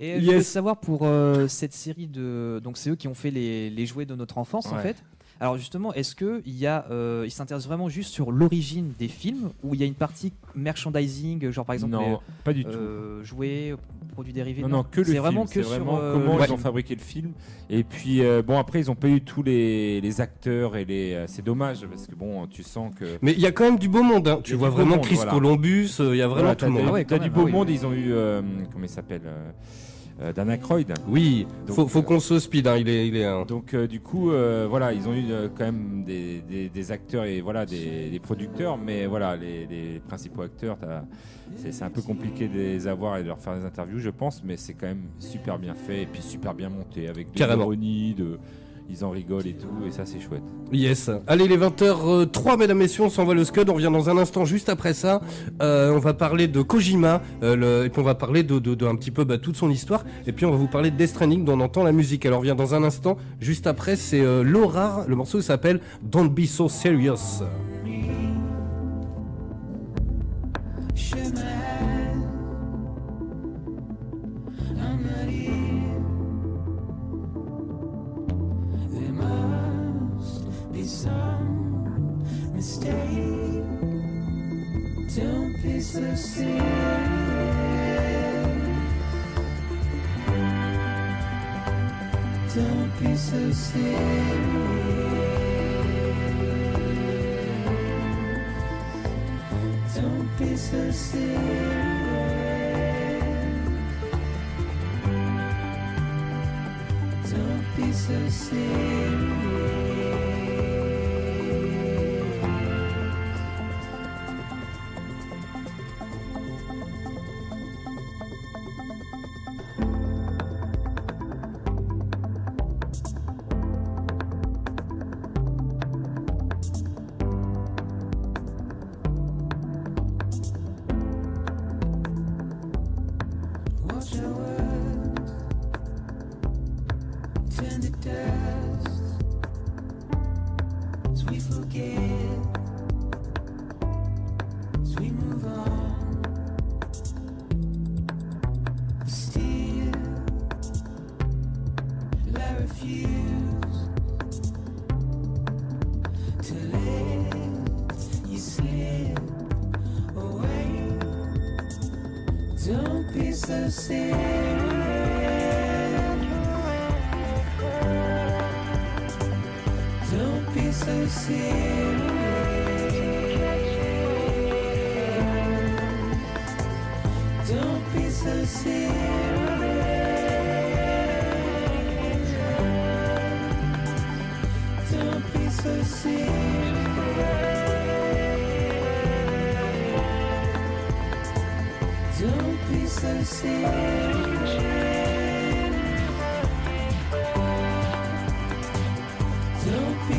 Et je voulais Yes. savoir pour euh, cette série de. Donc, c'est eux qui ont fait les, les jouets de notre enfance, en Ouais. fait. Alors, justement, est-ce qu'il y a. euh, ils s'intéressent vraiment juste sur l'origine des films ou il y a une partie merchandising, genre par exemple. non, pas du les, tout. euh, jouets, produits dérivés? Non, non, que le C'est film. vraiment c'est que sur. vraiment euh, comment le ils ont fabriqué le film. Et puis, euh, bon, après, ils ont pas eu tous les, les acteurs et les. euh, c'est dommage parce que bon, tu sens que. Mais il y a quand même du beau monde. hein. Tu vois vraiment monde, Chris voilà. Columbus, euh, il y a vraiment Voilà, tout le monde. t'as- Ah ouais, t'as quand du même, beau oui, monde. oui. Ils ont eu. euh, comment il s'appelle euh, Dan Aykroyd. Oui, Donc, faut, faut euh, qu'on se speed, hein, il est, il est un- Donc euh, du coup, euh, voilà, ils ont eu quand même des, des- des acteurs et voilà des, des producteurs, mais voilà, les, les principaux acteurs, c'est un peu compliqué de les avoir et de leur faire des interviews, je pense, mais c'est quand même super bien fait et puis super bien monté avec des ironies, de, ils en rigolent et tout, et ça c'est chouette. Yes. Allez, les 20h03, mesdames, messieurs, on s'envoie le scud. On revient dans un instant juste après ça. Euh, on va parler de Kojima, euh, et puis on va parler de, un petit peu bah, toute son histoire. Et puis on va vous parler de Death dont on entend la musique. Alors on revient dans un instant. Juste après, c'est euh, Laura. Le morceau s'appelle Don't Be So Serious. some mistake. Don't be so serious. Don't be so serious. Don't be so serious. Don't be so serious. see.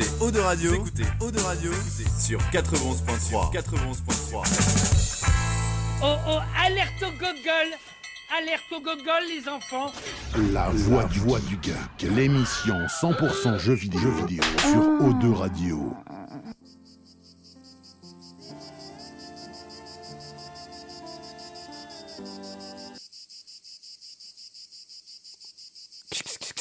écoutez. Eau de Radio, vous écoutez. Eau de Radio. Sur 91.3. 91.3. Oh oh, alerte au gogol. Alerte au gogol, les enfants. La voix du, voix du geek, l'émission 100% jeux vidéo, jeux vidéo. Sur O2 Radio.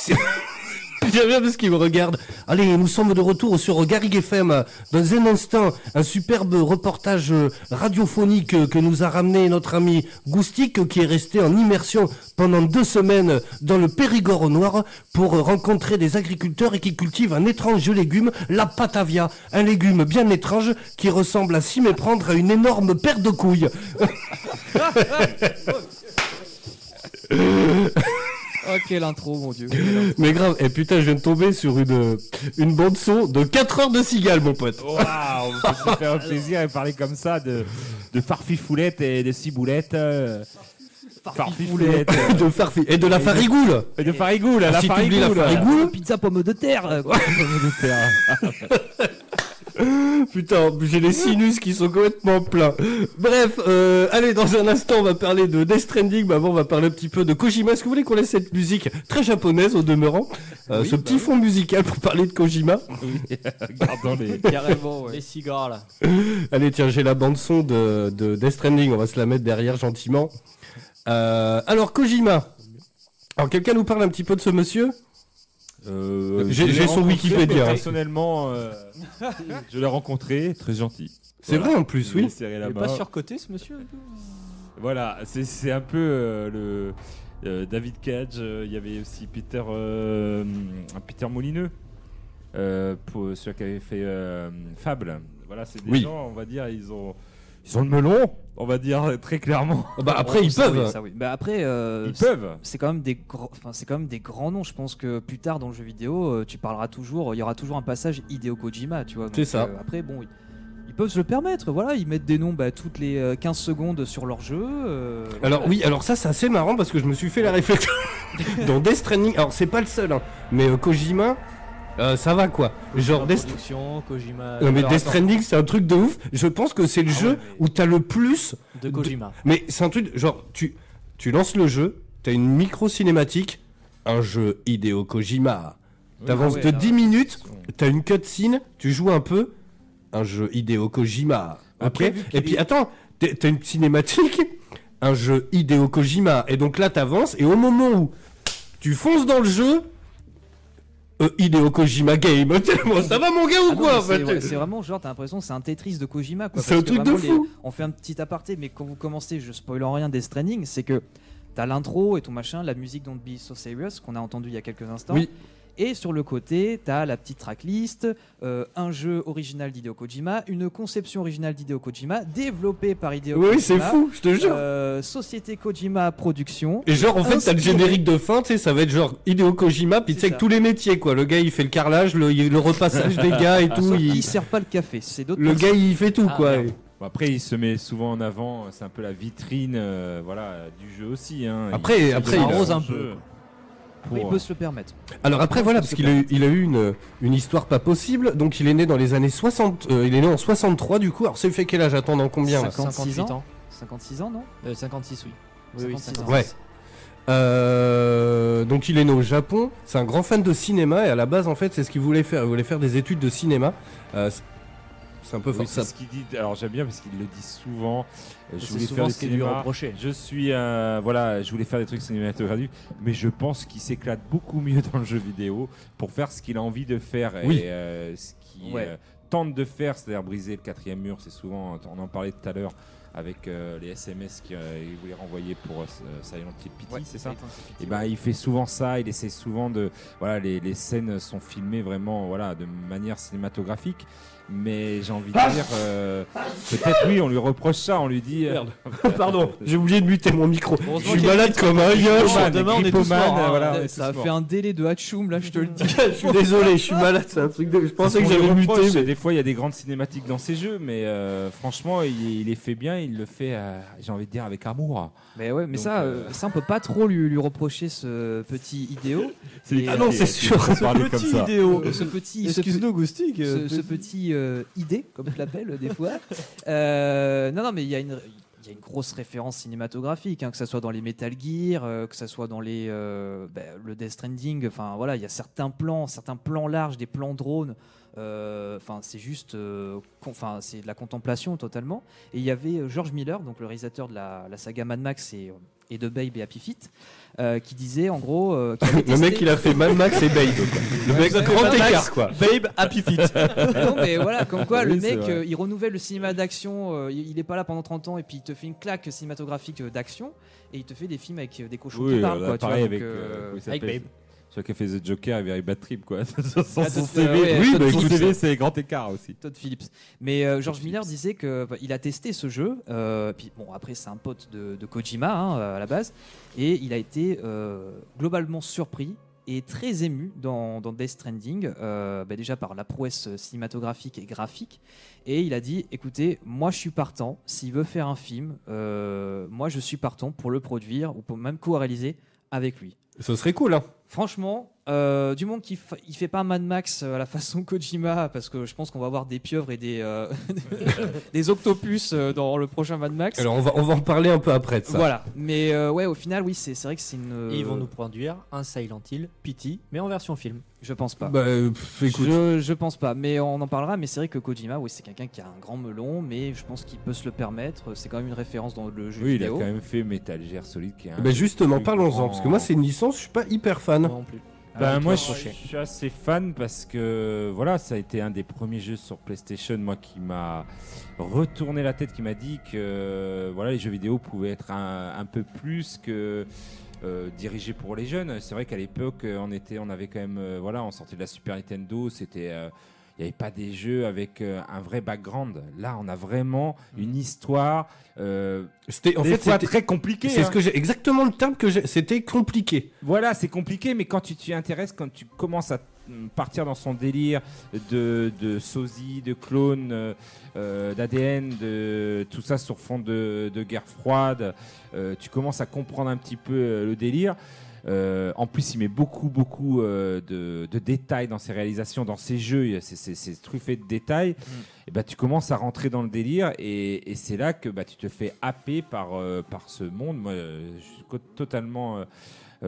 J'aime bien parce qu'il me regarde. Allez, nous sommes de retour sur Garrigue FM. Dans un instant, un superbe reportage radiophonique que nous a ramené notre ami Goustic, qui est resté en immersion pendant deux semaines dans le Périgord noir pour rencontrer des agriculteurs et qui cultivent un étrange légume, la patavia. Un légume bien étrange qui ressemble à s'y méprendre à une énorme paire de couilles. Oh, quelle intro, mon dieu. Mais grave, et putain, je viens de tomber sur une, une bande son de 4 heures de cigale, mon pote. Waouh, on peut se faire un plaisir et parler comme ça de, de farfifoulettes et de ciboulettes. euh, Farfifoulettes. de farfi et de la farigoule. Et de farigoule, la si t'oublies la farigoule. farigoule, Pizza pomme de terre. euh, quoi. putain, j'ai les sinus qui sont complètement pleins. Bref, euh, allez, dans un instant, on va parler de Death Stranding, mais avant, on va parler un petit peu de Kojima. Est-ce que vous voulez qu'on laisse cette musique très japonaise au demeurant Euh, Ce petit fond musical pour parler de Kojima? Gardons les. Carrément, ouais. Les cigares là. Allez, tiens, j'ai la bande-son de, de Death Stranding, on va se la mettre derrière gentiment. Euh, alors, Kojima. Alors, quelqu'un nous parle un petit peu de ce monsieur? Euh, J'ai- son Wikipédia, hein. Je l'ai rencontré, très gentil. C'est Voilà. vrai en plus, oui. Il la est pas surcoté ce monsieur un peu Voilà, c'est c'est un peu euh, le euh, David Cage. euh, Il y avait aussi Peter euh, Peter Molineux, euh, pour ceux qui avaient fait euh, Fable. Voilà, c'est des Oui. gens, on va dire, ils ont ils ont le melon, on va dire très clairement. Bah, après, ils Ça, peuvent. oui, ça, oui. Bah, après, euh, Ils c'est- peuvent. C'est quand même des grands, enfin c'est quand même des grands noms. Je pense que plus tard dans le jeu vidéo, euh, tu parleras toujours, il y aura toujours un passage Hideo Kojima, tu vois. C'est ça. euh, après, bon, ils, ils peuvent se le permettre. Voilà, ils mettent des noms bah, toutes les euh, 15 secondes sur leur jeu. euh, Alors voilà. oui, alors ça c'est assez marrant parce que je me suis fait la réflexion. dans Death Stranding, alors c'est pas le seul, hein, mais euh, Kojima, euh, ça va quoi. Genre Death, Kojima. non, mais Death Stranding, c'est un truc de ouf. Je pense que c'est le Ah jeu ouais, mais- où t'as le plus. De Kojima. Mais c'est un truc, genre, tu, tu lances le jeu, t'as une micro-cinématique, un jeu Hideo Kojima. T'avances ah ouais, de là, 10 minutes, t'as une cutscene, tu joues un peu, un jeu Hideo Kojima. Après, Et puis attends, t'as t'as une cinématique, un jeu Hideo Kojima. Et donc là, t'avances, et au moment où tu fonces dans le jeu, euh, Hideo Kojima Game. Ça va mon gars ou Ah quoi c'est fait vrai- C'est vraiment genre, t'as l'impression c'est un Tetris de Kojima. quoi, C'est un truc de fou. On fait un petit aparté, mais quand vous commencez, je spoil en rien, des Stranding, c'est que t'as l'intro et ton machin, la musique Don't Be So Serious qu'on a entendu il y a quelques instants. Oui. Et sur le côté, t'as la petite tracklist, euh, un jeu original d'Hideo Kojima, une conception originale d'Hideo Kojima, développée par Hideo Oui, Kojima. c'est fou, je te jure. Euh, Société Kojima Production. Et genre en fait t'as le générique de fin, tu sais, ça va être genre Hideo Kojima, puis tu sais avec tous les métiers quoi. Le gars il fait le carrelage, le, il- le repassage des gars et tout. Sauf qu'il il- sert pas le café, c'est d'autres Le personnes. gars il fait tout Ah, quoi. merde. Bon, après, il se met souvent en avant, c'est un peu la vitrine euh, voilà, du jeu aussi. hein. Après- Il- après, il il arrose un peu. Oui, il Pour- peut se le permettre. Alors après voilà parce qu'il a, eu- il a eu une, une histoire pas possible, donc il est né dans les années 60, euh, il est né en 63 du coup. Alors ça lui fait quel âge? Attends dans combien là? 56 58 ans. ans. 56 ans, non? Euh, 56, oui. Oui, oui, 56 ans. 56. Ouais. Euh, donc il est né au Japon, c'est un grand fan de cinéma et à la base en fait c'est ce qu'il voulait faire, il voulait faire des études de cinéma. Euh, c'est- un peu Oui, c'est ce qu'il dit. Alors j'aime bien parce qu'il le dit souvent. euh, Je voulais souvent faire du ce lui reproché. Je suis euh, voilà, je voulais faire des trucs cinématographiques, mais je pense qu'il s'éclate beaucoup mieux dans le jeu vidéo pour faire ce qu'il a envie de faire Oui. et euh, ce qu'il Ouais. euh, tente de faire, c'est-à-dire briser le quatrième mur. C'est souvent, on en parlait tout à l'heure avec euh, les SMS qu'il voulait renvoyer pour euh, Silent Hill Pity, Ouais, c'est ça et ben il fait souvent ça, il essaie souvent de voilà les, les scènes sont filmées vraiment voilà de manière cinématographique mais j'ai envie de dire euh, peut-être oui on lui reproche ça on lui dit euh, Merde. Pardon, j'ai oublié de muter mon micro. Je suis qu'il y a malade comme un yoche. Grippoman, Demain, on est tous morts, hein. voilà, on est ça a morts. fait un délai de Hatchoum, là, je te le dis. je suis désolé, je suis malade, c'est un truc de... Je pensais que On lui j'avais reproche, muté. mais- Des fois, il y a des grandes cinématiques dans ses jeux, mais euh, franchement, il, il les fait bien. Il le fait, euh, j'ai envie de dire, avec amour. Mais ouais, mais Donc, ça, euh, ça, on peut pas trop lui, lui reprocher ce petit idéo. Et, Ah non, c'est sûr. parler comme ça. idéo, ce petit, ce, Excuse-nous, ce- euh, ce petit euh, idée, comme je l'appelle des fois. Euh, non, non, mais il y a une. Grosse référence cinématographique, hein, que ce soit dans les Metal Gear, euh, que ce soit dans les, ben, le Death Stranding. Enfin voilà, il y a certains plans, certains plans larges, des plans drones. Euh, Enfin, c'est juste, euh, enfin, c'est de la contemplation totalement. Et il y avait euh, George Miller, donc le réalisateur de la, la saga Mad Max et, et de Babe et Happy Feet, euh, qui disait en gros. euh, Le mec il a fait Mad Max et Babe. quoi. Le mec Ouais, grand Mad Max, écart quoi. Babe, Happy Feet. non mais voilà, comme quoi Oui, le mec euh, il renouvelle le cinéma d'action, il est pas là pendant 30 ans et puis il te fait une claque cinématographique d'action et il te fait des films avec des cochons qui Oui, parlent là, quoi, tu vois, avec, donc, Babe. Celui qui a fait The Joker et Very Bad Trip, quoi. Son, son Ah, Todd- CV, euh, ouais, Oui, bah, son écoute, CV, c'est grand écart aussi. Todd Phillips. Mais euh, George Todd Miller Phillips. disait que bah, il a testé ce jeu. euh, puis bon, après c'est un pote de, de Kojima hein, à la base, et il a été euh, globalement surpris et très ému dans, dans Death Stranding, euh, bah, déjà par la prouesse cinématographique et graphique. Et il a dit, écoutez, moi je suis partant. S'il veut faire un film, euh, moi je suis partant pour le produire ou pour même co-réaliser avec lui. Ce serait cool hein. Franchement, euh, du moment qu'il fa- il fait pas Mad Max euh, à la façon Kojima, parce que je pense qu'on va avoir des pieuvres et des, euh, des octopus euh, dans le prochain Mad Max. Alors on va, on va en parler un peu après de ça. Voilà, mais euh, ouais, au final, oui, c'est c'est vrai que c'est une. Et ils vont nous produire un Silent Hill Pity, mais en version film. Je pense pas. Bah pff, écoute. Je, je pense pas, mais on en parlera. Mais c'est vrai que Kojima, oui, c'est quelqu'un qui a un grand melon, mais je pense qu'il peut se le permettre. C'est quand même une référence dans le jeu Oui, il a quand même fait Metal Gear Solid qui est un Bah justement, parlons-en, grand- parce que moi c'est une licence, je suis pas hyper fan. Moi non plus. Ben, Ah, moi, je, suis assez fan parce que voilà, ça a été un des premiers jeux sur PlayStation, moi, qui m'a retourné la tête, qui m'a dit que voilà, les jeux vidéo pouvaient être un, un peu plus que euh, dirigés pour les jeunes. C'est vrai qu'à l'époque, on était, on avait quand même, euh, voilà, on sortait de la Super Nintendo, c'était euh, il n'y avait pas des jeux avec euh, un vrai background. Là, on a vraiment une histoire. Euh, C'était en des fait fois c'était- très compliquée. c'est hein. ce que j'ai exactement le terme que j'ai. C'était compliqué. Voilà, c'est compliqué, mais quand tu t'y intéresses, quand tu commences à mm, partir dans son délire de, de sosie, de clones, euh, d'ADN, de tout ça sur fond de, de guerre froide, euh, tu commences à comprendre un petit peu le délire. Euh, en plus, il met beaucoup, beaucoup euh, de, de détails dans ses réalisations, dans ses jeux. C'est truffé de détails. Et bah, tu commences à rentrer dans le délire, et, et c'est là que bah, tu te fais happer par, euh, par ce monde. Moi, je suis totalement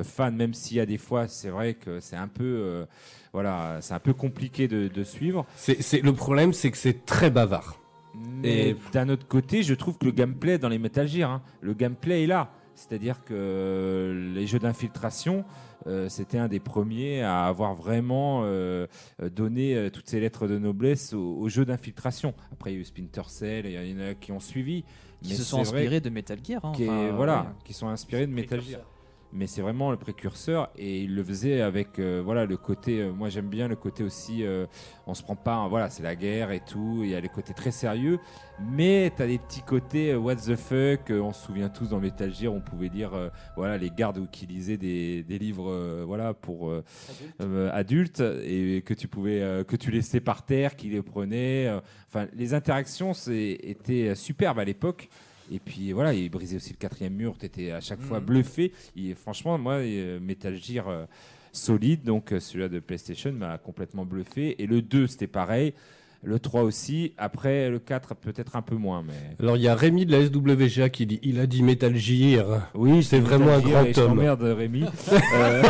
fan, même s'il y a des fois, c'est vrai que c'est un peu, voilà, c'est un peu compliqué de, de suivre. C'est, c'est- le problème, c'est que c'est très bavard. Mais Et- d'un autre côté, je trouve que le gameplay dans les Metal Gear, hein, le gameplay est là. C'est-à-dire que les jeux d'infiltration, euh, c'était un des premiers à avoir vraiment euh, donné euh, toutes ces lettres de noblesse aux, aux jeux d'infiltration. Après, il y a eu Splinter Cell, il y en a qui ont suivi. Qui mais se sont inspirés de Metal Gear. hein, qui est- enfin, voilà, ouais. qui sont inspirés de Metal Gear. Mais c'est vraiment le précurseur et il le faisait avec euh, voilà le côté. euh, moi j'aime bien le côté aussi. euh, on se prend pas. hein, voilà, c'est la guerre et tout. Il y a les côtés très sérieux, mais t'as des petits côtés euh, what the fuck. on se souvient tous dans Metal Gear, on pouvait lire euh, voilà les gardes qui lisaient des, des livres voilà pour adultes et que tu pouvais que tu laissais par terre, qui les prenaient. euh, Enfin, les interactions c'est étaient superbes à l'époque. Et puis voilà, il brisait aussi le quatrième mur, tu étais à chaque fois Mhm. bluffé. Et franchement, moi, euh, Metal Gear euh, solide, donc euh, celui-là de PlayStation m'a complètement bluffé. Et le 2, c'était pareil. Le 3 aussi. Après, le 4, peut-être un peu moins. Mais... Alors, il y a Rémi de la SWGA qui dit il a dit Metal Gear. Oui, c'est vraiment un grand Je homme. t'emmerde, Rémi. Euh,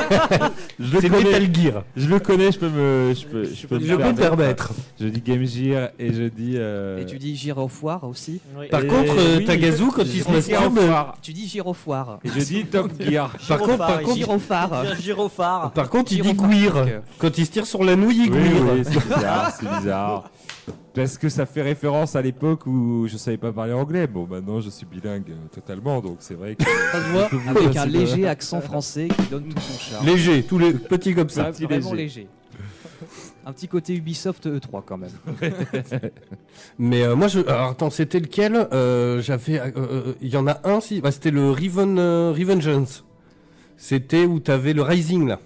je le C'est connais. Metal Gear. Je le connais, je peux me, je peux, je peux, Je peux me permettre. Je dis Game Gear et je dis. euh, Et tu dis gyrofoire aussi Par Et contre, euh, oui, Tagazu, quand il se masturbe. Tu dis gyrofoire. Et je dis Top Gear. Par contre, par contre, gyrophare. Gyrophare. par contre, il dit gouir. Quand il se tire sur la nouille, il oui, c'est bizarre, c'est bizarre. Parce que ça fait référence à l'époque où je savais pas parler anglais. Bon, maintenant je suis bilingue euh, totalement, donc c'est vrai que. Ça se voit. Avec un léger accent français qui donne tout son charme. Léger, tous les petits comme ça. C'est vraiment léger. Un petit côté Ubisoft E3 quand même. Mais euh, moi, je. Alors, attends, c'était lequel Euh, J'avais. euh, euh, Il y en a un, si. Bah, c'était le Riven, euh, Revengeance. C'était où t'avais le Rising, là.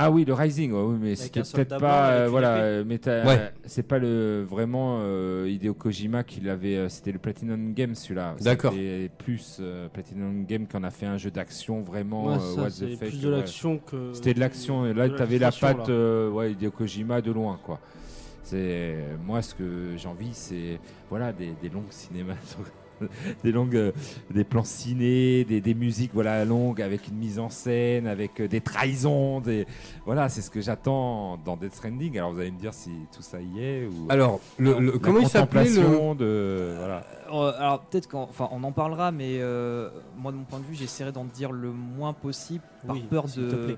Ah oui, le Rising, ouais, oui, mais c'était peut-être pas, euh, une voilà, euh, Ouais. euh, c'est pas le vraiment euh, Hideo Kojima qui l'avait, euh, c'était le Platinum Game celui-là. D'accord. C'était plus euh, Platinum Game qu'on a fait un jeu d'action vraiment Ouais, euh, ça, what c'est the fuck, plus de ouais. l'action que. C'était de l'action et là de t'avais la patte, euh, ouais, Hideo Kojima de loin quoi. C'est moi ce que j'ai envie, c'est voilà des, des longues cinémas. Des longues, euh, des plans ciné, des, des musiques voilà longues avec une mise en scène, avec euh, des trahisons, des voilà c'est ce que j'attends dans Death Stranding. Alors vous allez me dire si tout ça y est ou Alors, le, le- la comment il s'appelait le. contemplation de voilà. Euh, alors peut-être qu'on enfin, on en parlera, mais euh, moi de mon point de vue, j'essaierai d'en dire le moins possible par Oui, peur de,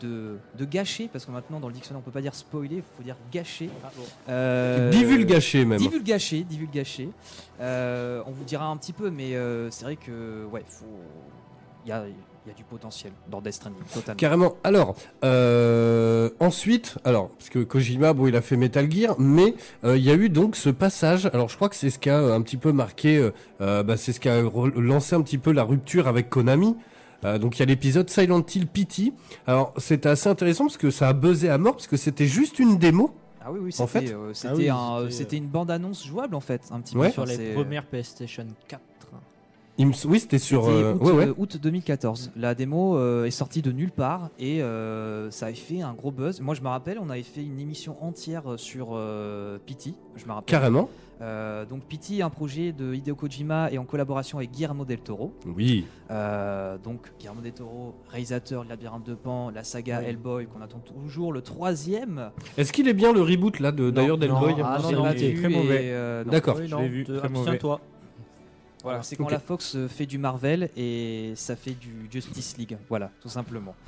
de, de gâcher, parce que maintenant dans le dictionnaire on peut pas dire spoiler, il faut dire gâcher. Euh, Divulgacher, même. Divulgacher, divulgacher. Euh, on vous dira un petit peu, mais euh, c'est vrai que ouais, faut il y a, il y a du potentiel dans Death Stranding, totalement. Carrément. Alors, euh, ensuite, alors, parce que Kojima, bon, il a fait Metal Gear, mais euh, il y a eu donc ce passage. Alors, je crois que c'est ce qui a euh, un petit peu marqué, euh, euh, bah, c'est ce qui a lancé un petit peu la rupture avec Konami. Euh, donc, il y a l'épisode Silent Hill Pity. Alors, c'était assez intéressant parce que ça a buzzé à mort parce que c'était juste une démo. Ah oui, oui, En c'était fait euh, Ah oui, un- c'était une bande-annonce jouable en fait, un petit Ouais. peu Sur les c'est- premières PlayStation 4. Il me s- Oui, c'était sur. Euh, août, ouais, ouais. euh, août 2014. La démo euh, est sortie de nulle part et euh, ça avait fait un gros buzz. Moi, je me rappelle, on avait fait une émission entière sur euh, Pity. Je me rappelle. Carrément. Euh, donc Pity, un projet de Hideo Kojima et en collaboration avec Guillermo del Toro. Oui. Euh, donc Guillermo del Toro, réalisateur de Labyrinthe de Pan, la saga Hellboy qu'on attend toujours, le troisième. Est-ce qu'il est bien le reboot là de d'ailleurs d'Hellboy? Ah non, c'est non, raté. vu Très mauvais. euh, non. D'accord. Oui, je non, l'ai vu, très mauvais. abstiens-toi. Voilà, c'est quand la Fox euh, fait du Marvel et ça fait du Justice League. Voilà, tout simplement.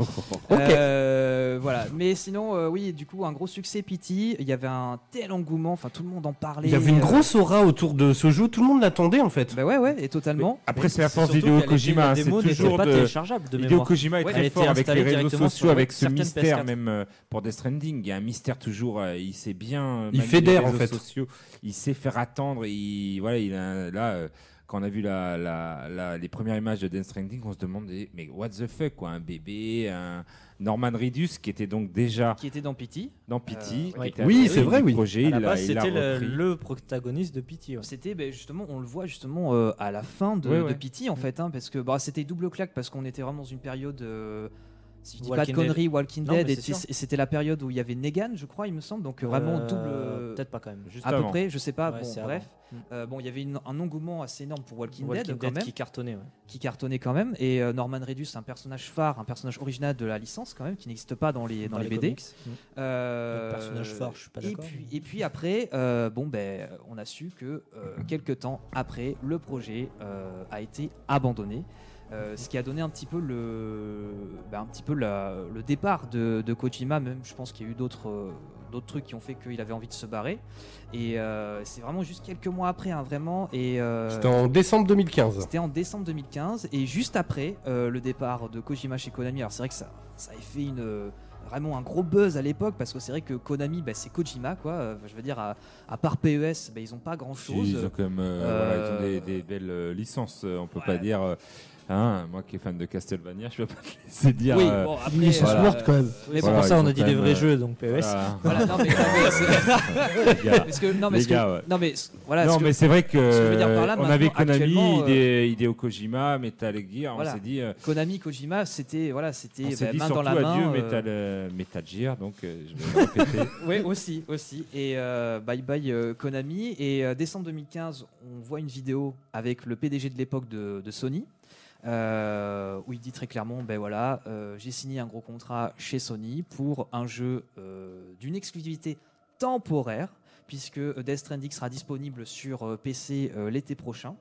Ok. Euh, voilà, mais sinon, euh, oui, du coup, un gros succès Pity. Il y avait un tel engouement, enfin, tout le monde en parlait. Il y avait une euh, grosse aura autour de ce jeu. Tout le monde l'attendait en fait. Bah ouais, ouais, et totalement. Après c'est la force d'Hideo Kojima, hein, c'est toujours pas de téléchargeable de Hideo. Kojima est Ouais, très fort avec les réseaux sociaux, sur avec ce mystère PS4. même pour Death Stranding. Il y a un mystère toujours. euh, il sait bien. Il fédère, les en réseaux fait. Sociaux. Il sait faire attendre. Il voilà, il a là. Quand on a vu la, la- la- les premières images de Death Stranding, on se demandait mais what the fuck quoi, un bébé, un Norman Reedus qui était donc déjà Qui était dans Pity. dans Pity. Euh, qui était Oui, c'est vrai, oui. Projet, À la base, c'était le, protagoniste de Pity. ouais. C'était ben, justement, on le voit justement euh, à la fin de, Ouais, de ouais. Pity en fait, hein, parce que bah, c'était double claque parce qu'on était vraiment dans une période euh, si je dis Walking pas de conneries, Walking Dead, et et c'était la période où il y avait Negan, je crois, il me semble, donc euh, vraiment Euh, double. Peut-être pas quand même. Juste à peu près, je sais pas. Ouais, bon, bref. Euh, bon, il y avait une- un engouement assez énorme pour Walking, Walking Dead, Dead, quand même, qui cartonnait. ouais. qui cartonnait quand même. Et euh, Norman Reedus, un personnage phare, un personnage original de la licence quand même, qui n'existe pas dans les dans, les, BD. comics. Mm. Le personnage phare, je suis pas et d'accord, puis, mais- et puis après, bon ben, on a su que quelques temps après, le projet a été abandonné. Euh, ce qui a donné un petit peu le, ben, un petit peu la- le départ de, de Kojima. Même, je pense qu'il y a eu d'autres, euh, d'autres trucs qui ont fait qu'il avait envie de se barrer. Et euh, c'est vraiment juste quelques mois après, hein, vraiment. Et euh, C'était en décembre 2015. c'était en décembre 2015 et juste après euh, le départ de Kojima chez Konami. Alors c'est vrai que ça, ça a fait une vraiment un gros buzz à l'époque parce que c'est vrai que Konami bah, c'est Kojima quoi. Euh, je veux dire à, à part PES, bah, ils ont pas grand chose. Ils ont quand même euh, voilà, ils ont des, des belles licences. On peut pas dire. Euh, hein, moi qui est fan de Castlevania, je peux pas te laisser dire. Oui, euh, bon, après, voilà. quand même. Mais Voilà, pour ça, on a dit des vrais euh, jeux, donc PES. voilà. Voilà, non mais, non, mais c'est- Les gars. parce que non mais, Les ce que- gars, ouais. non, mais c- voilà. non, ce que- mais c'est vrai que, ce que je veux dire par là, on avait Konami, euh, Hideo Kojima, Metal Gear, Voilà. on s'est dit, euh, Konami Kojima c'était voilà c'était bah, main dans la main. adieu euh, Metal, euh, Metal Gear, donc euh, je vais le répéter. Oui, aussi, aussi. Et euh, bye bye euh, Konami. Et euh, décembre 2015, on voit une vidéo avec le PDG de l'époque de, de Sony. Euh, où il dit très clairement, ben voilà, euh, j'ai signé un gros contrat chez Sony pour un jeu euh, d'une exclusivité temporaire, puisque Death Stranding sera disponible sur PC l'été prochain.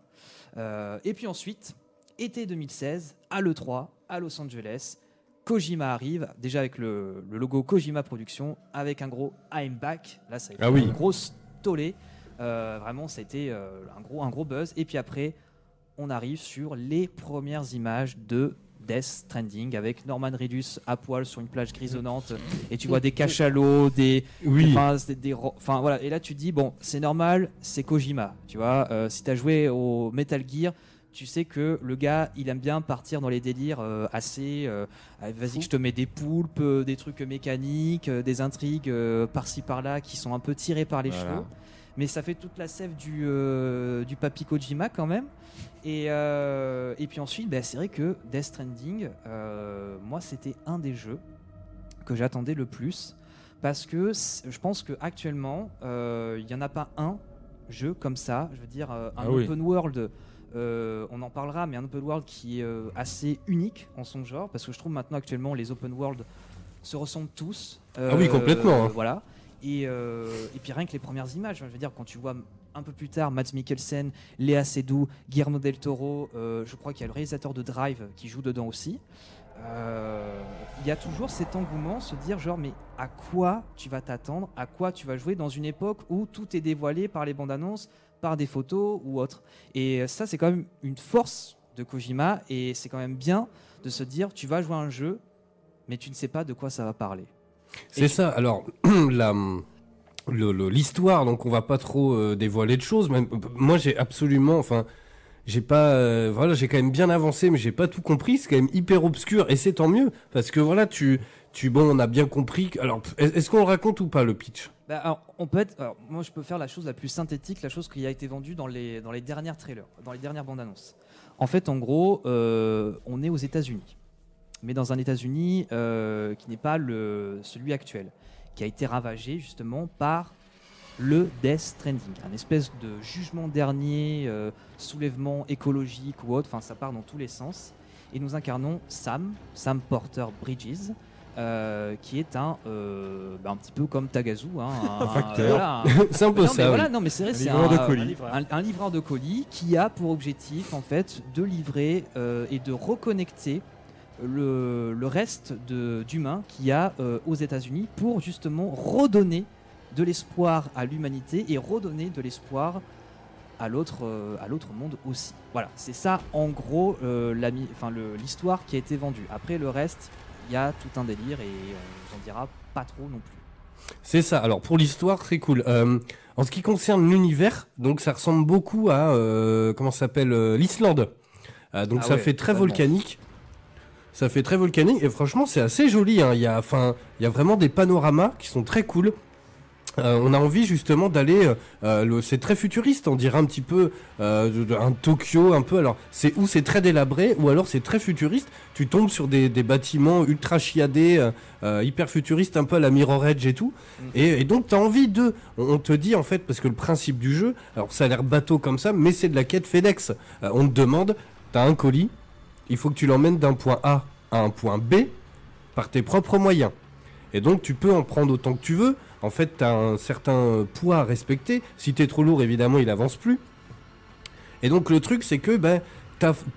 Et puis ensuite, été 2016, à l'E3, à Los Angeles, Kojima arrive, déjà avec le, le logo Kojima Productions, avec un gros I'm back. Là, ça a été Ah oui. une grosse tollée. Euh, vraiment, ça a été euh, un, gros, un gros buzz. Et puis après, on arrive sur les premières images de Death Stranding avec Norman Reedus à poil sur une plage grisonnante et tu vois des cachalots, des, Oui. Enfin, voilà. Et là, tu te dis, bon, c'est normal, c'est Kojima. Tu vois, Euh, si tu as joué au Metal Gear, tu sais que le gars, il aime bien partir dans les délires euh, assez. euh, allez, Vas-y, que je te mets des poulpes, euh, des trucs mécaniques, des intrigues par-ci par-là qui sont un peu tirées par les Voilà. cheveux. Mais ça fait toute la sève du, euh, du papy Kojima quand même. Et, euh, et puis ensuite, bah, c'est vrai que Death Stranding, euh, moi, c'était un des jeux que j'attendais le plus parce que je pense que actuellement euh, il n'y en a pas un jeu comme ça je veux dire un Ah oui. open world euh, on en parlera mais un open world qui est euh, assez unique en son genre parce que je trouve maintenant actuellement les open world se ressemblent tous Ah oui, complètement, hein. voilà et, euh, et puis rien que les premières images je veux dire quand tu vois un peu plus tard Matt Mikkelsen Léa Seydoux Guillermo del Toro euh, je crois qu'il y a le réalisateur de Drive qui joue dedans aussi euh, il y a toujours cet engouement, se dire genre mais à quoi tu vas t'attendre, à quoi tu vas jouer dans une époque où tout est dévoilé par les bandes annonces, par des photos ou autre. Et ça c'est quand même une force de Kojima et c'est quand même bien de se dire tu vas jouer un jeu mais tu ne sais pas de quoi ça va parler. C'est ça. Alors, la, l'histoire, donc on va pas trop euh, dévoiler de choses. Même, moi, j'ai absolument, enfin, j'ai pas, euh, voilà, j'ai quand même bien avancé, mais j'ai pas tout compris. C'est quand même hyper obscur, et c'est tant mieux, parce que voilà, tu, tu, bon, on a bien compris. alors, est-ce qu'on le raconte ou pas le pitch? Bah, alors, on peut être, moi je peux faire la chose la plus synthétique, la chose qui a été vendue dans les, dans les dernières trailers, dans les dernières bandes annonces. En fait, en gros, euh, on est aux États-Unis, mais dans un États-Unis euh, qui n'est pas le, celui actuel, qui a été ravagé justement par le Death Stranding, un espèce de jugement dernier, euh, soulèvement écologique ou autre, enfin ça part dans tous les sens. Et nous incarnons Sam, Sam Porter Bridges, euh, qui est un, euh, bah, un petit peu comme Tagazu, hein, un, facteur. voilà, un- C'est un peu non, ça, Mais voilà, non, mais c'est vrai, c'est livreur de colis. un, livreur. Un, un livreur de colis qui a pour objectif en fait de livrer euh, et de reconnecter le, le reste d'humains qu'il y a euh, aux États-Unis pour justement redonner de l'espoir à l'humanité et redonner de l'espoir à l'autre euh, à l'autre monde aussi. Voilà, c'est ça en gros euh, l'histoire qui a été vendue. Après le reste, il y a tout un délire et on vous en dira pas trop non plus. C'est ça. Alors pour l'histoire, très cool. Euh, en ce qui concerne l'univers, donc ça ressemble beaucoup à comment s'appelle l'Islande. Donc Ah ça ouais, fait très volcanique. Ça fait très volcanique et franchement c'est assez joli. hein. Il y a, enfin, il y a vraiment des panoramas qui sont très cool. euh, on a envie justement d'aller. euh, euh, le- c'est très futuriste, on dirait un petit peu euh, un Tokyo, un peu. Alors, c'est où c'est très délabré, ou alors c'est très futuriste. Tu tombes sur des, des bâtiments ultra chiadés, hyper futuristes, un peu à la Mirror Edge et tout. Et, et donc, t'as envie de. On, on te dit en fait, parce que le principe du jeu, alors ça a l'air bateau comme ça, mais c'est de la quête FedEx. On te demande, t'as un colis, il faut que tu l'emmènes d'un point A à un point B par tes propres moyens. Et donc tu peux en prendre autant que tu veux. En fait, tu as un certain poids à respecter. Si tu es trop lourd, évidemment, il avance plus. Et donc le truc, c'est que ben,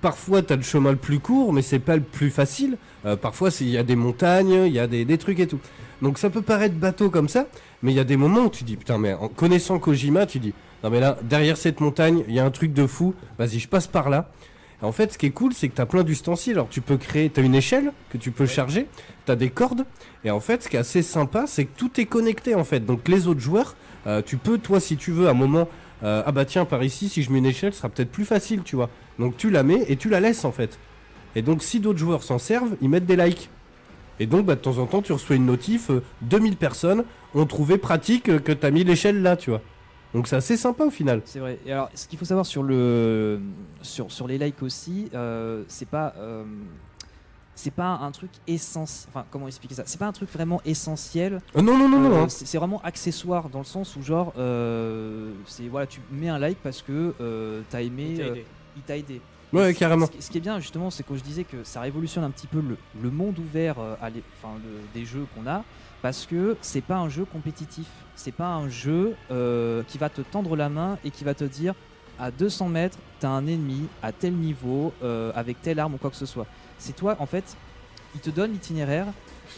parfois tu as le chemin le plus court, mais c'est pas le plus facile. Euh, parfois, il y a des montagnes, il y a des, des trucs et tout. Donc ça peut paraître bateau comme ça, mais il y a des moments où tu dis, putain, mais en connaissant Kojima, tu dis, non mais là, derrière cette montagne, il y a un truc de fou, vas-y, je passe par là. En fait, ce qui est cool, c'est que tu as plein d'ustensiles. Alors, tu peux créer, tu as une échelle que tu peux charger, tu as des cordes. Et en fait, ce qui est assez sympa, c'est que tout est connecté en fait. Donc, les autres joueurs, euh, tu peux, toi, si tu veux, à un moment, euh, ah bah tiens, par ici, si je mets une échelle, ce sera peut-être plus facile, tu vois. Donc, tu la mets et tu la laisses en fait. Et donc, si d'autres joueurs s'en servent, ils mettent des likes. Et donc, bah, de temps en temps, tu reçois une notif, euh, 2000 personnes ont trouvé pratique euh, que tu as mis l'échelle là, tu vois. Donc, c'est assez sympa au final. C'est vrai. Et alors, ce qu'il faut savoir sur le sur, sur les likes aussi, euh, c'est pas euh, c'est pas un truc essentiel. Enfin, comment expliquer ça? C'est pas un truc vraiment essentiel. Euh, non, non, non, non. C'est c'est vraiment accessoire dans le sens où genre euh, c'est voilà, tu mets un like parce que euh, t'as aimé, Il t'a aidé. Ouais, carrément. Ce, qui- ce qui est bien justement, c'est que je disais que ça révolutionne un petit peu le, le monde ouvert euh, à l'é- enfin, le- des jeux qu'on a, parce que c'est pas un jeu compétitif. C'est pas un jeu euh, qui va te tendre la main et qui va te dire à 200 mètres, t'as un ennemi à tel niveau, euh, avec telle arme ou quoi que ce soit. C'est toi, en fait, il te donne l'itinéraire,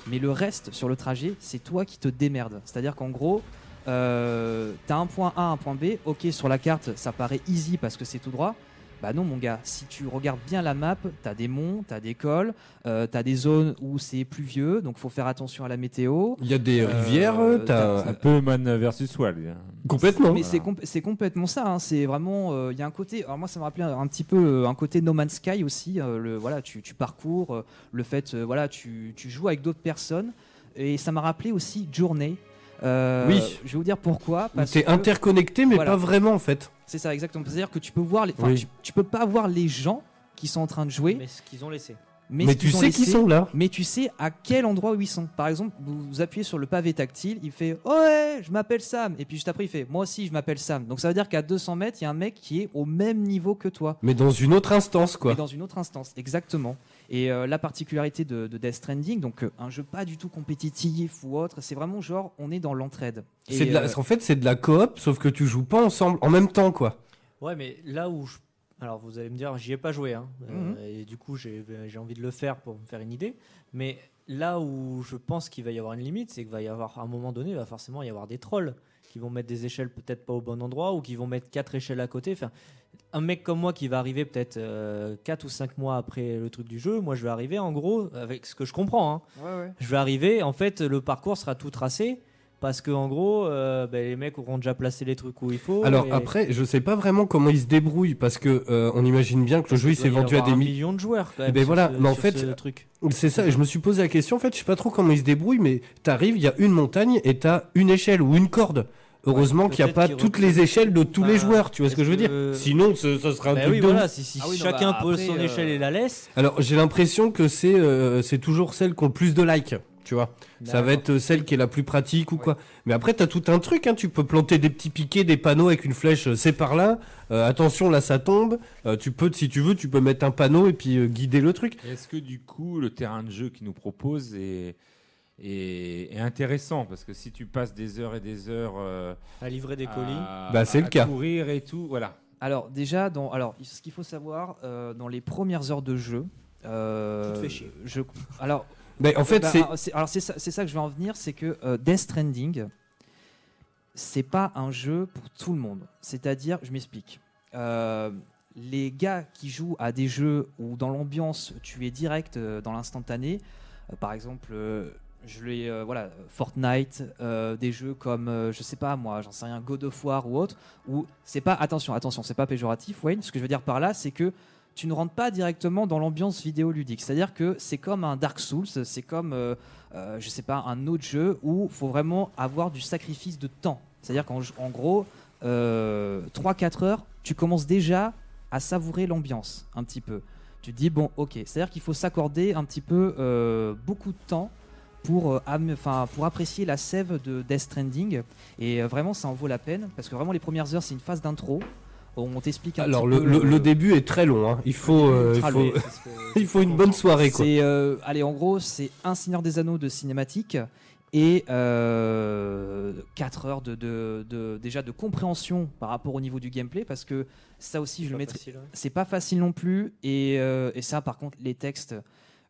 mais le reste sur le trajet, c'est toi qui te démerdes. C'est-à-dire qu'en gros, euh, t'as un point A, un point B, ok, sur la carte, ça paraît easy parce que c'est tout droit. Bah non mon gars, si tu regardes bien la map, t'as des monts, t'as des cols, euh, t'as des zones où c'est pluvieux, donc faut faire attention à la météo. Il y a des Euh, rivières, t'as- Un peu Man versus Wild. Complètement. Mais c'est comp- c'est complètement ça. hein. C'est vraiment, euh, il y a un côté. Alors moi, ça me rappelait un, un petit peu euh, un côté No Man's Sky aussi. euh, le voilà, tu, tu parcours, euh, le fait, euh, voilà, tu, tu joues avec d'autres personnes. Et ça m'a rappelé aussi Journey. Euh, Oui. Je vais vous dire pourquoi. Que- interconnecté, mais Voilà. pas vraiment en fait. C'est ça exactement. C'est-à-dire que tu peux voir, les, enfin, Oui. tu, tu peux pas voir les gens qui sont en train de jouer. Mais ce qu'ils ont laissé. Mais tu sais qu'ils laissé, sont là. Mais tu sais à quel endroit où ils sont. Par exemple, vous, vous appuyez sur le pavé tactile, il fait Ouais, je m'appelle Sam. Et puis juste après, il fait Moi aussi, je m'appelle Sam. Donc ça veut dire qu'à 200 mètres, il y a un mec qui est au même niveau que toi. Mais dans une autre instance, quoi. Mais dans une autre instance, exactement. Et euh, la particularité de, de Death Stranding, donc euh, un jeu pas du tout compétitif ou autre, c'est vraiment genre on est dans l'entraide. C'est la- euh, En fait, c'est de la coop, sauf que tu joues pas ensemble en même temps, quoi. Ouais, mais là où je... Alors, vous allez me dire, j'y ai pas joué, hein. Euh, Mhm. et du coup, j'ai j'ai envie de le faire pour me faire une idée. Mais là où je pense qu'il va y avoir une limite, c'est qu'il va y avoir, à un moment donné, il va forcément y avoir des trolls qui vont mettre des échelles peut-être pas au bon endroit ou qui vont mettre quatre échelles à côté. Enfin, un mec comme moi qui va arriver peut-être 4 ou 5 mois après le truc du jeu, moi je vais arriver en gros, avec ce que je comprends, hein, Ouais, ouais. je vais arriver, en fait, le parcours sera tout tracé. Parce que en gros, euh, ben, les mecs auront déjà placé les trucs où il faut. Alors et- après, je sais pas vraiment comment ils se débrouillent parce que euh, on imagine bien que le jeu il s'est vendu à des millions. million de joueurs. Quand même, ben voilà, ce- mais en fait, ce c'est ça. Je me suis posé la question. En fait, je sais pas trop comment ils se débrouillent, mais t'arrives, il y a une montagne et t'as une échelle ou une corde. Heureusement qu'il n'y a pas qu'ils toutes les échelles de tous les Bah, joueurs. Tu vois ce que je veux dire Sinon, ce, ce serait un Bah truc oui, de voilà, si, si Ah oui, chacun bah, pose son euh, échelle et la laisse. Alors j'ai l'impression que c'est euh, c'est toujours celle qui ont le plus de likes, tu vois. Ça va être euh, celle qui est la plus pratique ou quoi. Mais après t'as tout un truc, hein. tu peux planter des petits piquets, des panneaux avec une flèche, euh, c'est par là. Euh, attention là ça tombe. Euh, tu peux, si tu veux, tu peux mettre un panneau et puis euh, guider le truc. Est-ce que du coup, le terrain de jeu qu'il nous propose est, est, est intéressant Parce que si tu passes des heures et des heures euh, À livrer des colis. à, Bah, c'est à le cas. courir et tout, voilà. Alors déjà, dans, alors, ce qu'il faut savoir, euh, dans les premières heures de jeu, euh, Tu te fais chier. Je, alors, Mais en fait bah, c'est alors, c'est ça, ça que je vais en venir, c'est que euh, Death Stranding, c'est pas un jeu pour tout le monde. C'est-à-dire, je m'explique. Euh, les gars qui jouent à des jeux où dans l'ambiance tu es direct euh, dans l'instantané, euh, par exemple, euh, je euh, voilà, Fortnite, euh, des jeux comme, euh, je sais pas moi, j'en sais rien, God of War ou autre, où c'est pas, attention, attention, c'est pas péjoratif, Wayne. Ce que je veux dire par là, c'est que tu ne rentres pas directement dans l'ambiance vidéoludique. C'est-à-dire que c'est comme un Dark Souls, c'est comme, euh, je sais pas, un autre jeu où faut vraiment avoir du sacrifice de temps. C'est-à-dire qu'en en gros, euh, 3-4 heures, tu commences déjà à savourer l'ambiance un petit peu. Tu dis, bon, ok. C'est-à-dire qu'il faut s'accorder un petit peu beaucoup de temps pour, euh, enfin, pour apprécier la sève de Death Stranding. Et euh, vraiment, ça en vaut la peine. Parce que vraiment, les premières heures, c'est une phase d'intro. On t'explique un Alors petit le, peu le- le début est très long, hein. il faut, euh, il faut, long. il faut une bonne soirée quoi. Euh, allez, en gros, c'est un Seigneur des Anneaux de cinématique et 4 heures de, de- de- déjà de compréhension par rapport au niveau du gameplay parce que ça aussi je le mettrai. C'est pas facile non plus et, euh, et ça par contre les textes.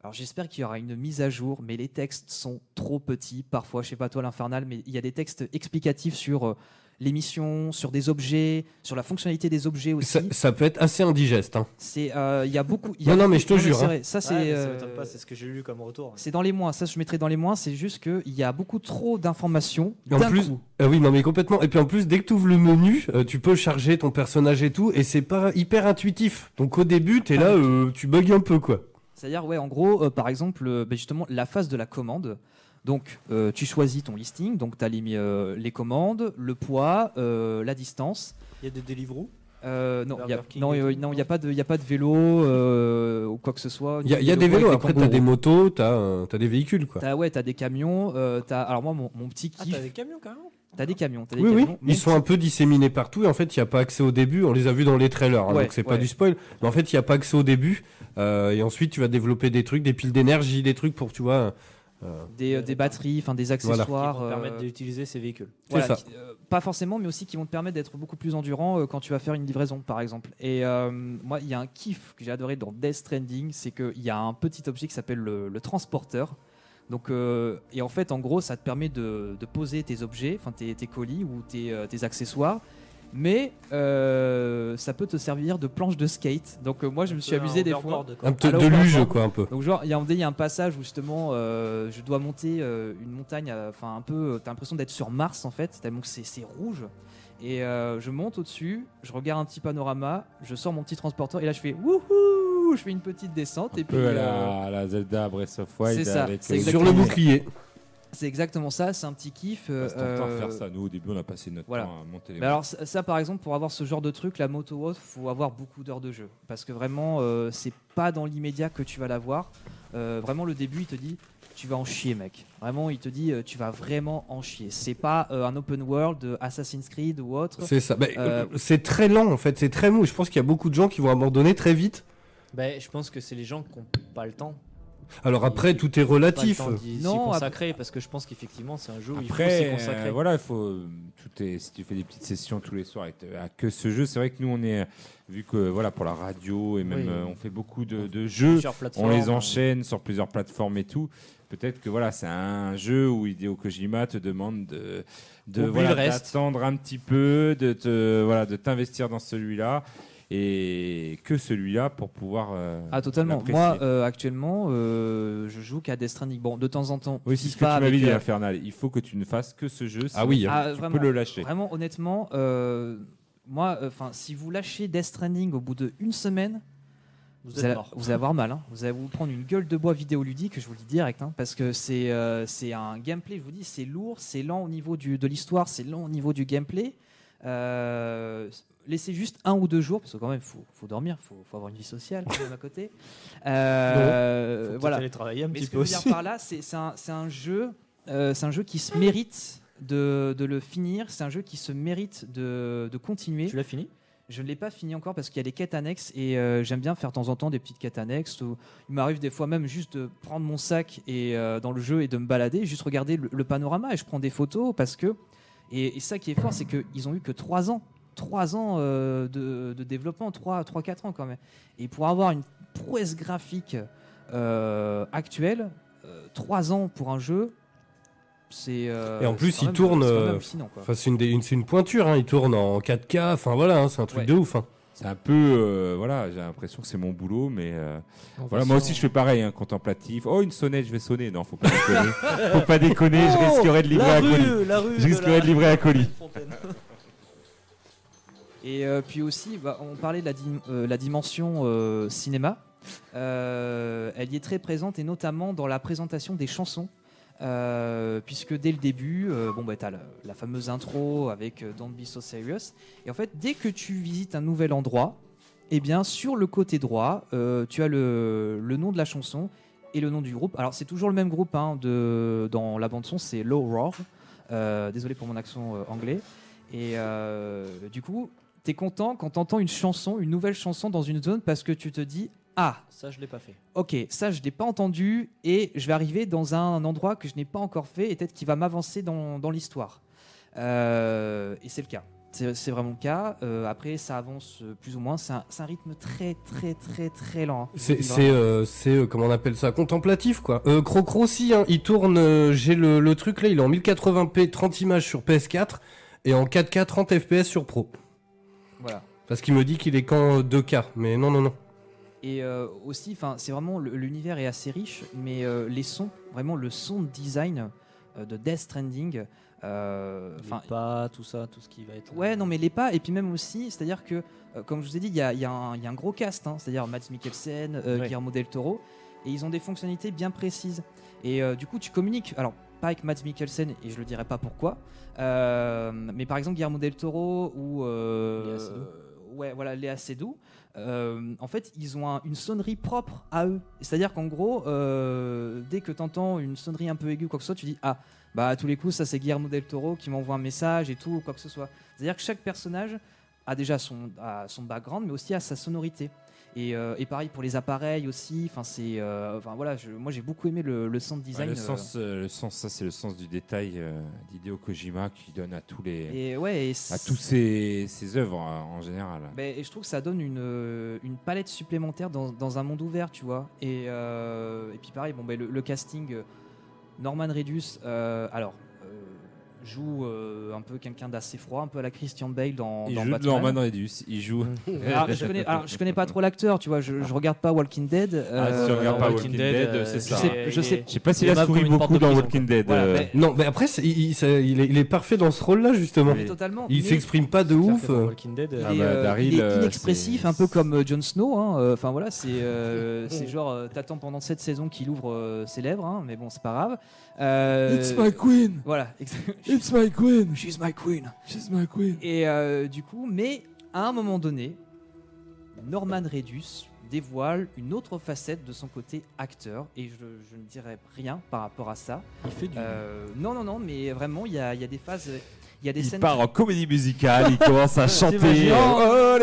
Alors j'espère qu'il y aura une mise à jour, mais les textes sont trop petits parfois. Je sais pas toi l'infernal, mais il y a des textes explicatifs sur euh, les missions, sur des objets, sur la fonctionnalité des objets aussi. Ça, ça peut être assez indigeste. Hein. C'est, euh, il y a beaucoup. il y a Non, non, mais je te jure, c'est hein. Ça, c'est. Ouais, euh, m'étonne pas, c'est ce que j'ai lu comme retour. c'est dans les moins. Ça, je mettrai dans les moins. C'est juste qu'il y a beaucoup trop d'informations. Et En plus, coup. ah oui, non mais complètement. Et puis en plus, dès que tu ouvres le menu, euh, tu peux charger ton personnage et tout, et c'est pas hyper intuitif. Donc au début, t'es là, euh, tu bugs un peu quoi. C'est-à-dire, ouais, en gros, euh, par exemple, euh, ben, justement, la phase de la commande. Donc, euh, tu choisis ton listing. Donc, tu as les, euh, les commandes, le poids, euh, la distance. Il y a des Deliveroo Euh, non, il n'y a, non, euh, non, a pas de, il y a pas de vélo euh, ou quoi que ce soit. Il y a, il y a des vélos, après t'as kangourous. des motos, t'as euh, t'as des véhicules quoi. T'as ouais, t'as des camions. euh, t'as- alors moi, mon, mon petit Ah, kiff. t'as des camions carrément? T'as des camions. t'as des Oui, oui, camions. Ils sont un peu disséminés partout et en fait il n'y a pas accès au début, on les a vus dans les trailers, hein, Ouais, donc c'est pas ouais. du spoil, mais en fait il n'y a pas accès au début euh, et ensuite tu vas développer des trucs, des piles d'énergie, des trucs pour tu vois. euh, des, euh, des batteries, enfin des qui accessoires. vont te euh, permettre d'utiliser ces véhicules. Voilà, ça. qui- euh, pas forcément, mais aussi qui vont te permettre d'être beaucoup plus endurant euh, quand tu vas faire une livraison, par exemple. Et euh, moi, il y a un kiff que j'ai adoré dans Death Stranding, c'est qu'il y a un petit objet qui s'appelle le, le transporteur. Donc, euh, et en fait, en gros, ça te permet de, de poser tes objets, enfin tes, tes colis ou tes, euh, tes accessoires. Mais euh, ça peut te servir de planche de skate. Donc euh, moi je me suis amusé des fois. un peu de luge quoi un peu. Donc genre il y a un il y a un passage où justement euh, je dois monter euh, une montagne, euh, enfin un peu, t'as l'impression d'être sur Mars en fait, tellement que c'est c'est rouge. Et euh, je monte au-dessus, je regarde un petit panorama, je sors mon petit transporteur et là je fais wouhou, je fais une petite descente Un et puis à euh, la, à la Zelda Breath of Wild. c'est ça, avec, c'est euh, Sur le bouclier. c'est exactement ça, c'est un petit kiff. euh, euh, faire ça. Nous, au début, on a passé notre voilà. temps à monter les Mais alors ça, ça, par exemple pour avoir ce genre de truc, la moto haute, faut avoir beaucoup d'heures de jeu parce que vraiment euh, c'est pas dans l'immédiat que tu vas l'avoir. Euh, vraiment le début il te dit tu vas en chier mec. Vraiment il te dit euh, tu vas vraiment en chier. C'est pas euh, un open world de Assassin's Creed ou autre. C'est ça. Bah, Euh, C'est très lent en fait, c'est très mou. Je pense qu'il y a beaucoup de gens qui vont abandonner très vite. Ben, je pense que c'est les gens qui n'ont pas le temps. Alors après, Ils- tout est Pas le relatif. Non, consacrer parce que je pense qu'effectivement c'est un jeu où il faut s'y Après, consacrer. euh, voilà, il faut. Tout est, si tu fais des petites sessions tous les soirs à que ce jeu, c'est vrai que nous, on est. Vu que, voilà, pour la radio et même, Oui. euh, on fait beaucoup de, de jeux, on les euh, enchaîne sur plusieurs plateformes et tout. Peut-être que, voilà, c'est un jeu où Hideo Kojima te demande de. de voilà, d'attendre un petit peu, de te voilà, de t'investir dans celui-là et que celui-là pour pouvoir. euh, Ah totalement. Moi euh, actuellement euh, je joue qu'à Death Stranding. Bon de temps en temps. oui, c'est ce que tu m'avais dit, euh, Infernal. Il faut que tu ne fasses que ce jeu. Ah oui, tu Ah, peux vraiment, le lâcher. Vraiment, honnêtement, euh, moi, enfin, si vous lâchez Death Stranding au bout d'une semaine, Vous allez, mort. vous allez avoir mal. hein. Vous allez vous prendre une gueule de bois vidéoludique, je vous le dis direct, hein, parce que c'est euh, c'est un gameplay. Je vous dis, c'est lourd, c'est lent au niveau du, de l'histoire, c'est lent au niveau du gameplay. Euh, laissez juste un ou deux jours, parce que quand même, faut, faut dormir, faut, faut avoir une vie sociale quand même à côté. Euh, voilà. aller travailler un Mais petit ce peu que je veux dire par là, c'est c'est un, un jeu, euh, c'est un jeu qui se mérite de, de le finir. C'est un jeu qui se mérite de, de continuer. Tu l'as fini? Je ne l'ai pas fini encore parce qu'il y a des quêtes annexes et euh, j'aime bien faire de temps en temps des petites quêtes annexes. Où il m'arrive des fois même juste de prendre mon sac et euh, dans le jeu et de me balader, juste regarder le, le panorama et je prends des photos parce que et, et ça qui est fort, c'est qu'ils ont eu que 3 ans. 3 ans euh, de, de développement, 3-4 ans quand même. Et pour avoir une prouesse graphique euh, actuelle, 3 ans pour un jeu, c'est. euh, Et en plus, il même- tourne. c'est euh, une, pointure. Hein. Il tourne en 4K. Enfin voilà, hein, c'est un truc Ouais. de ouf. hein. C'est un peu, euh, voilà, j'ai l'impression que c'est mon boulot, mais euh, voilà, moi aussi je fais pareil, hein, contemplatif. Oh, une sonnette, je vais sonner. Non, faut pas déconner. faut pas déconner, je risquerais de livrer la un colis. rue, la rue Je risquerais de livrer un colis. Et euh, puis aussi, bah, on parlait de la, euh, dimension euh, cinéma. Elle y est très présente et notamment dans la présentation des chansons. Puisque dès le début, bon bah t'as la, la fameuse intro avec Don't Be So Serious. Et en fait, dès que tu visites un nouvel endroit, eh bien sur le côté droit, tu as le, le nom de la chanson et le nom du groupe. Alors c'est toujours le même groupe hein, de, dans la bande son, c'est Low Roar. Désolé pour mon accent anglais. Et du coup, t'es content quand t'entends une chanson, une nouvelle chanson dans une zone parce que tu te dis ah Ça, je l'ai pas fait. ok, ça je l'ai pas entendu et je vais arriver dans un endroit que je n'ai pas encore fait et peut-être qui va m'avancer dans, dans l'histoire. Euh, et c'est le cas. C'est vraiment le cas. Euh, après, ça avance plus ou moins. C'est un, c'est un rythme très, très, très, très lent. hein. C'est, Vraiment. c'est, euh, c'est, euh, comment on appelle ça Contemplatif, quoi. Euh, Crocro aussi, hein, il tourne, euh, j'ai le, le truc là, il est en 1080p, 30 images sur PS4 et en 4K 30 FPS sur Pro. Voilà. Parce qu'il me dit qu'il est qu'en 2K, mais non, non, non. Et euh, aussi, enfin, c'est vraiment l'univers est assez riche, mais euh, les sons, vraiment le son design euh, de Death Stranding, euh, enfin, pas tout ça, tout ce qui va être. Ouais, non, mais les pas, et puis même aussi, c'est-à-dire que, euh, comme je vous ai dit, il y a, il y a un il y a un gros cast, hein, c'est-à-dire Matt Mikkelsen, euh, Ouais. Guillermo del Toro, et ils ont des fonctionnalités bien précises. Et euh, du coup, tu communiques, alors pas avec Matt Mikkelsen, et je le dirai pas pourquoi, euh, mais par exemple Guillermo del Toro ou. euh, ouais, voilà, Léa Seydoux. euh, en fait, ils ont un- une sonnerie propre à eux. C'est-à-dire qu'en gros, dès que tu entends une sonnerie un peu aiguë, quoi que ce soit, tu dis Ah, bah à tous les coups, ça c'est Guillermo del Toro qui m'envoie un message et tout, ou quoi que ce soit. C'est-à-dire que chaque personnage a déjà son, a son background, mais aussi a sa sonorité. Et, euh, et pareil pour les appareils aussi. Enfin, c'est, euh, enfin voilà, je- moi j'ai beaucoup aimé le, le sound Ouais, design. le, euh, sens, le sens, ça c'est le sens du détail d'Hideo Kojima qui donne à tous les, et ouais, et à tous ses, ses œuvres en général. Ben, et je trouve que ça donne une, une palette supplémentaire dans, dans un monde ouvert, tu vois. Et, puis pareil, bon, ben, le, le casting, Norman Reedus, alors, joue euh, un peu quelqu'un d'assez froid, un peu à la Christian Bale dans, il dans joue Batman. Norman Reedus, il joue. Alors, je connais, alors, je connais pas trop l'acteur, tu vois, je, je regarde pas Walking Dead. Ah, si tu euh, regardes pas Walking Walking Dead, euh, c'est je ça. sais, je sais Je sais pas s'il Il est a souri beaucoup dans prison, Walking quoi. Dead. Voilà, euh, Non, mais après, il, il- ça- il est, il est parfait dans ce rôle-là, justement. mais totalement. Il s'exprime pas de ouf. euh. Walking Dead. Il euh, Ah est, bah, euh, Daryl, il est euh, inexpressif, un peu comme euh, Jon Snow. hein. Euh, Enfin voilà, c'est euh, c'est genre euh, t'attends pendant cette saison qu'il ouvre euh, ses lèvres, hein, mais bon c'est pas grave. Euh, queen, Voilà. ex- it's my queen, She's my queen. she's my queen. Et euh, du coup, mais à un moment donné, Norman Reedus dévoile une autre facette de son côté acteur, et je, je ne dirai rien par rapport à ça. Il fait du. Euh, non, non, non, mais vraiment, il y a, il y a des phases, il y a des Il scènes. part en comédie musicale, il commence à chanter. T'imagines Oh,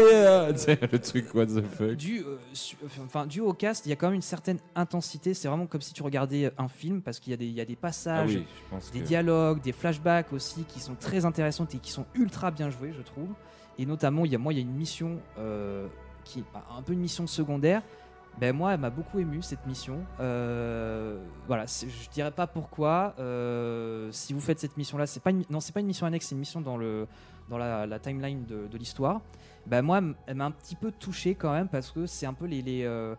Tu sais, le truc, what the fuck. dû, euh, su- enfin, dû au cast, il y a quand même une certaine intensité. C'est vraiment comme si tu regardais un film parce qu'il y, a des- il y a des Ah passages, oui, je pense des que- dialogues, des flashbacks aussi qui sont très intéressants et qui sont ultra bien joués, je trouve. Et notamment, il y a, moi, il y a une mission euh, qui est un peu une mission secondaire. Ben moi, elle m'a beaucoup ému cette mission. Euh, voilà, je dirais pas pourquoi. Euh, si vous faites cette mission-là, c'est pas une, non, c'est pas une mission annexe, c'est une mission dans le dans la, timeline de, l'histoire. Ben moi, elle m'a un petit peu touché quand même parce que c'est un peu les, les euh,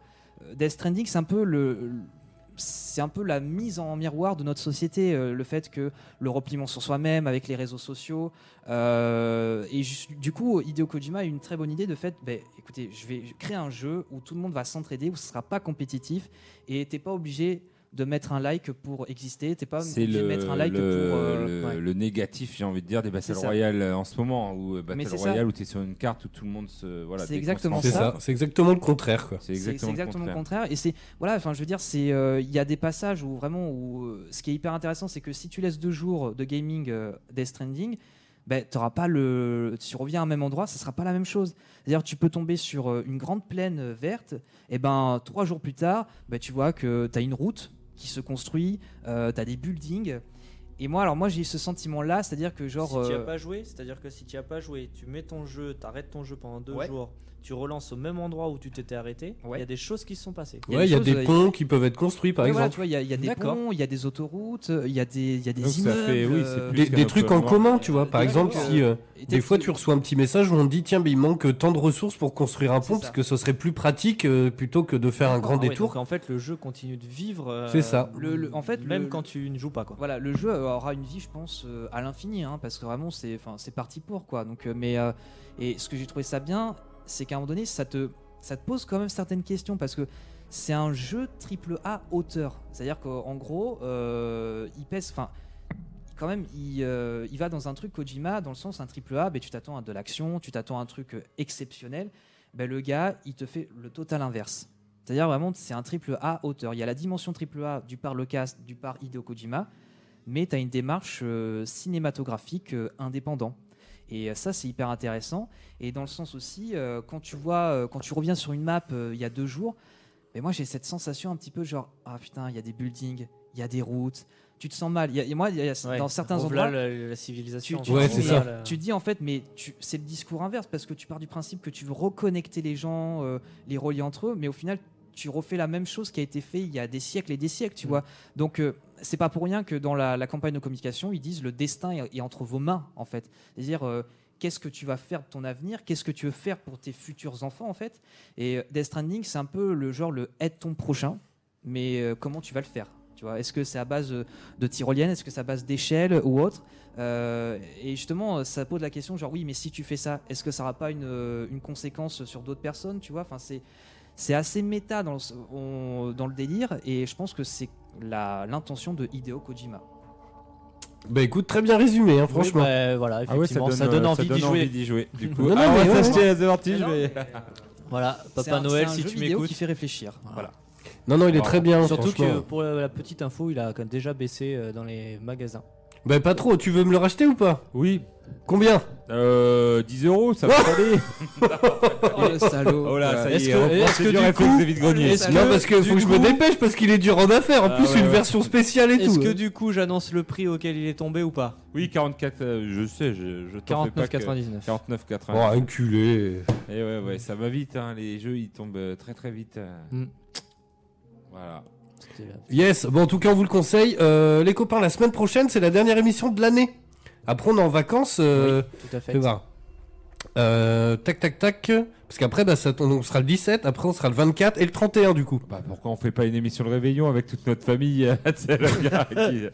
Death Stranding, c'est un peu le- c'est un peu la mise en miroir de notre société, euh, le fait que le repliement sur soi-même avec les réseaux sociaux. euh, et du coup, Hideo Kojima a une très bonne idée de fait, ben, écoutez, je vais créer un jeu où tout le monde va s'entraider, où ce sera pas compétitif, et t'es pas obligé de mettre un like pour exister, t'es pas C'est obligé le, de mettre un like le, pour... euh, le- ouais. le négatif, j'ai envie de dire, des Battle. Royale euh, en ce moment. Ou euh, Battle ça. Royale où tu es sur une carte où tout le monde se. Voilà, C'est exactement ça, c'est exactement le contraire, quoi. C'est exactement, exactement le contraire. contraire. Et c'est voilà, enfin, je veux dire, c'est euh, il y a des passages où vraiment, où euh, ce qui est hyper intéressant, c'est que si tu laisses deux jours de gaming euh, Death Stranding, ben t'auras pas le, si tu reviens à un même endroit, ça sera pas la même chose. C'est-à-dire, tu peux tomber sur euh, une grande plaine euh, verte, et ben trois jours plus tard, ben tu vois que tu as une route qui se construit, euh, tu as des buildings. Et moi, alors moi, j'ai eu ce sentiment-là, c'est-à-dire que genre, si tu as euh, pas joué, c'est-à-dire que si tu as pas joué, tu mets ton jeu, tu arrêtes ton jeu pendant deux Ouais. jours, tu relances au même endroit où tu t'étais arré, il Ouais. y a des choses qui se sont passées. Il y a Ouais, des il y a choses, des euh, ponts qui peuvent être construits, par ouais, exemple. il y a, il y a des ponts, il y a des autoroutes, il y a des, il y a des Donc ça immeubles. fait- oui, c'est euh, Des, trucs en commun, tu vois. Par Ouais, exemple, ouais, si euh, des fois tu reçois un petit message où on te dit tiens, mais il manque tant de ressources pour construire un pont, parce que ce serait plus pratique euh, plutôt que de faire un grand Ah ouais, détour. donc en fait, le jeu continue de vivre. euh, C'est ça. Le- le- en fait, même le- quand tu ne joues pas quoi. Voilà, le jeu, euh, aura une vie, je pense, euh, à l'infini, hein, parce que vraiment, c'est, enfin, c'est parti pour quoi. Donc, euh, mais euh, et ce que j'ai trouvé ça bien, c'est qu'à un moment donné, ça te, ça te pose quand même certaines questions, parce que c'est un jeu triple A auteur. C'est-à-dire qu'en gros, euh, il pèse, enfin, quand même, il, euh, il va dans un truc Kojima, dans le sens un triple A, ben, tu t'attends à de l'action, tu t'attends à un truc euh, exceptionnel. Ben, le gars, il te fait le total inverse. C'est-à-dire vraiment, c'est un triple A auteur. Il y a la dimension triple A du par le cast, du par Hideo Kojima, mais tu as une démarche cinématographique euh, indépendant. Et euh, ça, c'est hyper intéressant. Et dans le sens aussi, euh, quand tu vois, euh, quand tu reviens sur une map euh, il y a deux jours, mais moi j'ai cette sensation un petit peu genre, ah putain, il y a des buildings, il y a des routes, tu te sens mal. Il y a- et moi, il y a- Ouais, dans certains endroits, la, la civilisation. tu, tu Ouais, dis, c'est mais- ça. tu dis en fait, mais c'est le discours inverse parce que tu pars du principe que tu veux reconnecter les gens, euh, les relier entre eux, mais au final, tu refais la même chose qui a été fait il y a des siècles et des siècles, tu Mm. vois. Donc, euh, c'est pas pour rien que dans la, la campagne de communication, ils disent le destin est, est entre vos mains, en fait. C'est-à-dire, euh, qu'est-ce que tu vas faire de ton avenir? Qu'est-ce que tu veux faire pour tes futurs enfants, en fait? Et euh, Death Stranding, c'est un peu le genre le aide ton prochain, mais euh, comment tu vas le faire tu vois, Est-ce que c'est à base de tyrolienne Est-ce que c'est à base d'échelle ou autre? Euh, Et justement, ça pose la question genre oui, mais si tu fais ça, est-ce que ça n'aura pas une, une conséquence sur d'autres personnes Tu vois, enfin c'est c'est assez méta dans le, on- dans le délire et je pense que c'est la- l'intention de Hideo Kojima. Bah écoute, très bien résumé, hein, Oui, franchement. bah, voilà, Ah ouais, ça effectivement, donne, ça donne euh, envie d'y jouer. Du coup, Non, non, ah, on mais va ouais, s'acheter ouais. la sortie, Mais je non. vais. Voilà, Papa un- Noël, si tu m'écoutes. qui fait réfléchir. Voilà. Non, non, il est très bien. Surtout que pour la, la petite info, il a quand même déjà baissé euh, dans les magasins. Bah pas trop, tu veux me le racheter ou pas? Oui. Combien? Euh, 10 euros, ça va aller. Oh le salaud. Oh là, ça Est-ce y est, que- est-ce que du réflexe coup- de vide-grenier. est-ce Non, que, parce que du faut que je me coup- dépêche parce qu'il est dur en affaires. En Ah plus, ouais, une ouais. version spéciale et Est-ce tout. que hein. du coup j'annonce le prix auquel il est tombé ou pas? Oui, 44, euh, je sais, je, je t'en fais pas que- 49,99. 49,99. Oh, enculé. Et ouais, ouais, ça va vite, hein, les jeux ils tombent euh, très très vite. euh. Mm. Voilà. Yes, bon, en tout cas, on vous le conseille. Euh, les copains, la semaine prochaine, c'est la dernière émission de l'année. Après, on est en vacances. Euh, Tout à fait. voir. Euh, tac, tac, tac. Parce qu'après, bah, ça, on sera le 17, après, on sera le 24 et le 31 du coup. Bah, pourquoi on fait pas une émission de réveillon avec toute notre famille euh, le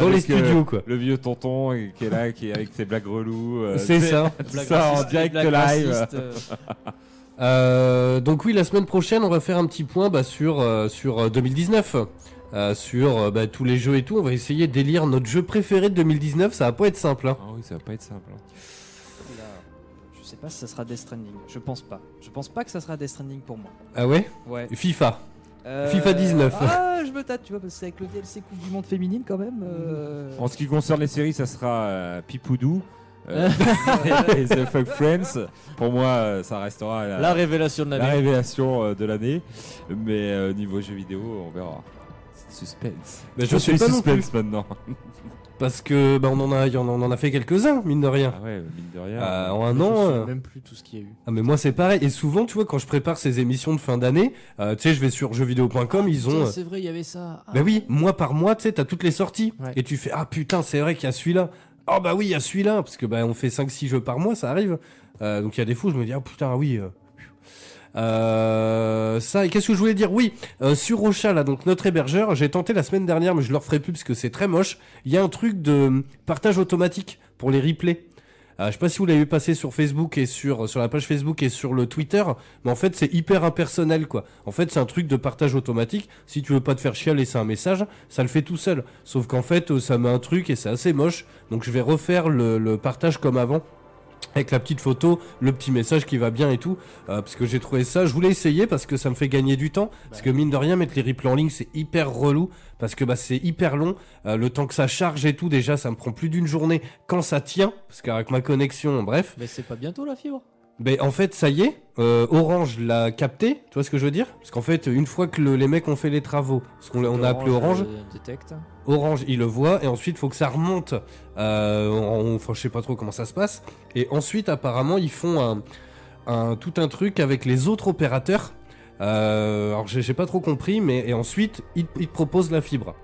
Dans les studios, euh, quoi. Le vieux tonton qui est là, qui est avec ses blagues reloues. euh, C'est ça. Tout ça en direct live. euh, donc oui, la semaine prochaine, on va faire un petit point bah, sur, euh, sur euh, 2019. Euh, sur euh, bah, tous les jeux et tout. On va essayer d'élire notre jeu préféré de 2019. Ça va pas être simple. hein. Ah oui, ça va pas être simple. hein. là, je sais pas si ça sera Death Stranding. Je pense pas. Je pense pas que ça sera Death Stranding pour moi. Ah ouais? Ouais. FIFA. Euh, FIFA 19. Ah, je me tâte, tu vois, parce que c'est avec le DLC Coupe du Monde féminine quand même. euh, En ce qui concerne les séries, ça sera euh, Pipoudou. Euh, et The Fuck Friends. Pour moi, euh, ça restera la, La révélation de la l'année. révélation euh, de l'année. Mais euh, niveau jeux vidéo, on verra. C'est Suspense. Bah, je sais suis pas non suspense maintenant. Parce que bah, on, en a, on en on en a fait quelques-uns, mine de rien. Ah ouais, mine de rien. Euh, en un Je me an. euh, même plus tout ce qu'il y a eu. Ah mais moi c'est pareil et souvent tu vois quand je prépare ces émissions de fin d'année, euh, tu sais je vais sur jeuxvideo.com ils ont euh, C'est vrai, il y avait ça. Ah. bah oui mois par mois tu sais t'as toutes les sorties Ouais. et tu fais ah putain c'est vrai qu'il y a celui-là oh bah oui il y a celui-là parce que bah on fait 5-6 jeux par mois ça arrive. Euh, donc il y a des fois je me dis ah putain oui euh, euh, ça et qu'est-ce que je voulais dire? Oui euh, sur Rocha là donc notre hébergeur j'ai tenté la semaine dernière mais je le referai plus parce que c'est très moche. Il y a un truc de partage automatique pour les replays euh, je sais pas si vous l'avez vu passer sur Facebook et sur sur la page Facebook et sur le Twitter, mais en fait c'est hyper impersonnel quoi. En fait c'est un truc de partage automatique. Si tu veux pas te faire chier laisser un message, ça le fait tout seul. Sauf qu'en fait euh, ça met un truc et c'est assez moche. Donc je vais refaire le partage comme avant. Avec la petite photo, le petit message qui va bien et tout, euh, parce que j'ai trouvé ça. Je voulais essayer parce que ça me fait gagner du temps. Parce que mine de rien, mettre les replays en ligne, c'est hyper relou parce que bah, c'est hyper long. Euh, le temps que ça charge et tout, déjà, ça me prend plus d'une journée quand ça tient. Parce qu'avec ma connexion, bref. Mais c'est pas bientôt la fibre Ben, en fait, ça y est, euh, Orange l'a capté, tu vois ce que je veux dire? Parce qu'en fait, une fois que le- les mecs ont fait les travaux, parce qu'on on a appelé Orange, euh. Orange il le voit, et ensuite il faut que ça remonte, euh, en- enfin je sais pas trop comment ça se passe, et ensuite apparemment ils font un, un- tout un truc avec les autres opérateurs, euh, alors j'ai pas trop compris, mais et ensuite ils, ils proposent la fibre.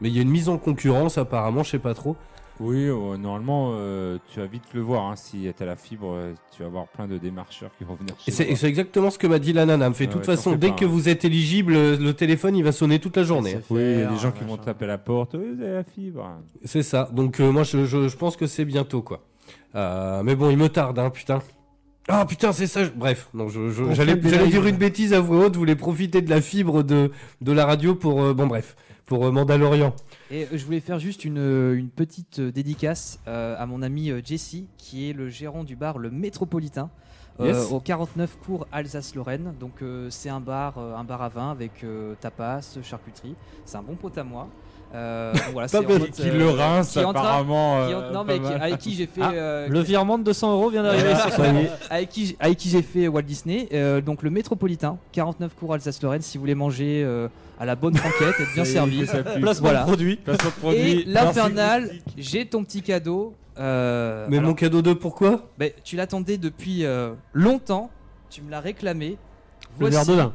Mais il y a une mise en concurrence apparemment, je sais pas trop. Oui, euh, normalement, euh, tu vas vite le voir. Hein, si tu as la fibre, euh, tu vas avoir plein de démarcheurs qui vont venir chez c'est toi. et c'est exactement ce que m'a dit la nana. Elle me fait, de Ah toute ouais, t'en façon, dès pas, que hein. vous êtes éligible, le, téléphone il va sonner toute la journée. Oui, il y a des gens qui vont taper à la porte. Oui, vous avez la fibre. C'est ça. Donc euh, moi je, je, je pense que c'est bientôt quoi. Euh, mais bon, il me tarde, hein, putain. Ah putain, c'est ça. Bref, non, je, je- On j'allais dire une bêtise à voix haute. Vous voulez profiter de la fibre de, de la radio pour euh, bon bref pour euh, Mandalorian. Et euh, je voulais faire juste une, euh, une petite dédicace à mon ami Jesse, qui est le gérant du bar Le Métropolitain. Yes. au 49 cours Alsace-Lorraine. Donc c'est un bar, un bar à vin avec tapas, charcuterie. C'est un bon pote à moi. Euh, donc voilà, Pas c'est Qui euh, le rince, qui apparemment. qui est en- euh, non pas mais qui- mal. avec qui j'ai fait Ah, euh, Le virement de 200 euros vient d'arriver sur son avec qui j'- avec qui j'ai fait Walt Disney euh, donc le métropolitain 49 cours Alsace-Lorraine si vous voulez manger euh, à la bonne franquette être bien Ça y est, servi. Placement Voilà. de produit. Placement de et produit. l'infernal j'ai ton petit cadeau euh, Mais alors, mon cadeau de pourquoi? Ben, tu l'attendais depuis euh, longtemps tu me l'as réclamé Le verre de vin.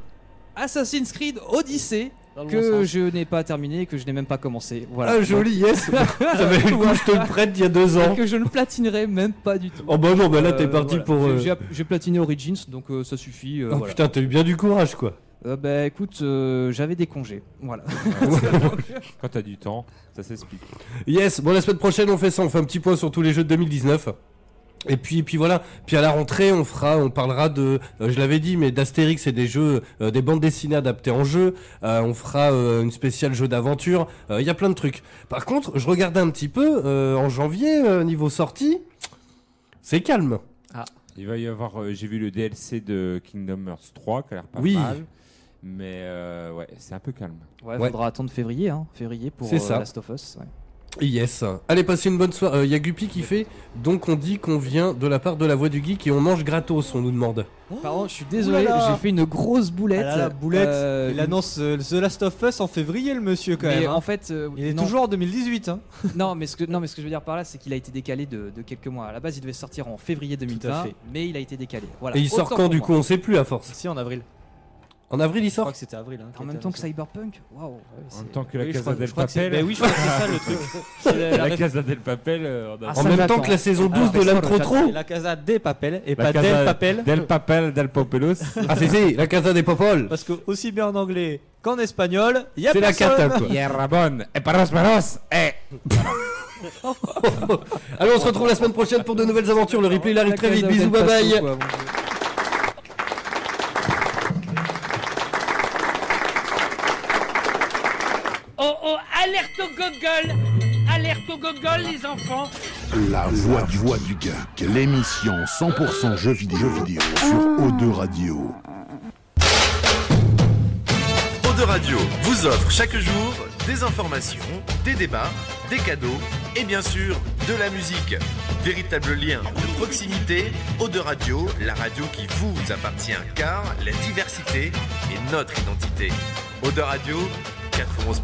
Assassin's Creed Odyssey que je n'ai pas terminé que je n'ai même pas commencé voilà Ah joli, yes. Ça valait le coup, je te le prête il y a deux Et ans. que je ne platinerai même pas du tout Oh bah non, bah là t'es Euh, parti voilà. pour. euh, J'ai- platiné Origins donc euh, ça suffit euh, Oh voilà. putain, t'as eu bien du courage quoi. Euh, bah écoute, euh, j'avais des congés. Voilà. Quand t'as du temps, ça s'explique. Yes, bon la semaine prochaine on fait ça, on fait un petit point sur tous les jeux de 2019. Et puis, puis voilà. Puis à la rentrée, on fera, on parlera de, euh, je l'avais dit, mais d'Astérix et des jeux, euh, des bandes dessinées adaptées en jeu. Euh, on fera euh, une spéciale jeu d'aventure. Euh, Il y a plein de trucs. Par contre, je regardais un petit peu euh, en janvier euh, niveau sortie, c'est calme. Il va y avoir, euh, j'ai vu le DLC de Kingdom Hearts 3 qui a l'air pas Oui. mal. Mais euh, ouais, c'est un peu calme. Ouais, Ouais. faudra attendre février, hein, février pour C'est euh, ça. Last of Us. ouais. Yes. Allez, passez une bonne soirée. Il y a Guppy qui fait. Donc on dit qu'on vient de la part de la voix du geek et on mange gratos. On nous demande. Pardon, je suis désolé, j'ai fait une grosse boulette. Ah là là, boulette. Euh, Il annonce euh, The Last of Us en février, le monsieur, quand mais même. hein. en fait, euh, Il est non, toujours en 2018. Hein. non, mais ce que non, mais ce que je veux dire par là, c'est qu'il a été décalé de, de quelques mois. À la base, il devait sortir en février 2020, fait. mais il a été décalé. Voilà. et il sort quand du moi. coup? On sait plus à force. Si, en avril. En avril il Je crois sort que c'était avril. hein, qui En même temps que annoncé. Cyberpunk. Waouh. En même temps que la Oui, je Casa crois- del je crois que c'est- Papel. Oui, je crois que c'est ça le truc. C'est la- la La Casa del Papel. euh, on a- Ah, En ça même m'attend. temps que la saison 12 Ah, de l'âme trop la Casa des Papel et La pas Casa del Papel. Del Papel, del Papelos. Ah c'est c'est la casa des popoles. Parce que aussi bien en anglais qu'en espagnol, il y a C'est la personne. cata quoi. Tierra bon. Et paros paros. Eh. Allez on se retrouve la semaine prochaine pour de nouvelles aventures. Le replay il arrive La très vite. Bisous bye bye. Oh oh, alerte au gogol Alerte au gogol, les enfants La voix du, voix du geek, l'émission 100% jeux vidéo, jeux vidéo sur O2 Radio. Eau de Radio vous offre chaque jour des informations, des débats, des cadeaux et bien sûr de la musique. Véritable lien de proximité, Eau de Radio, la radio qui vous appartient car la diversité est notre identité. Eau de Radio, 91.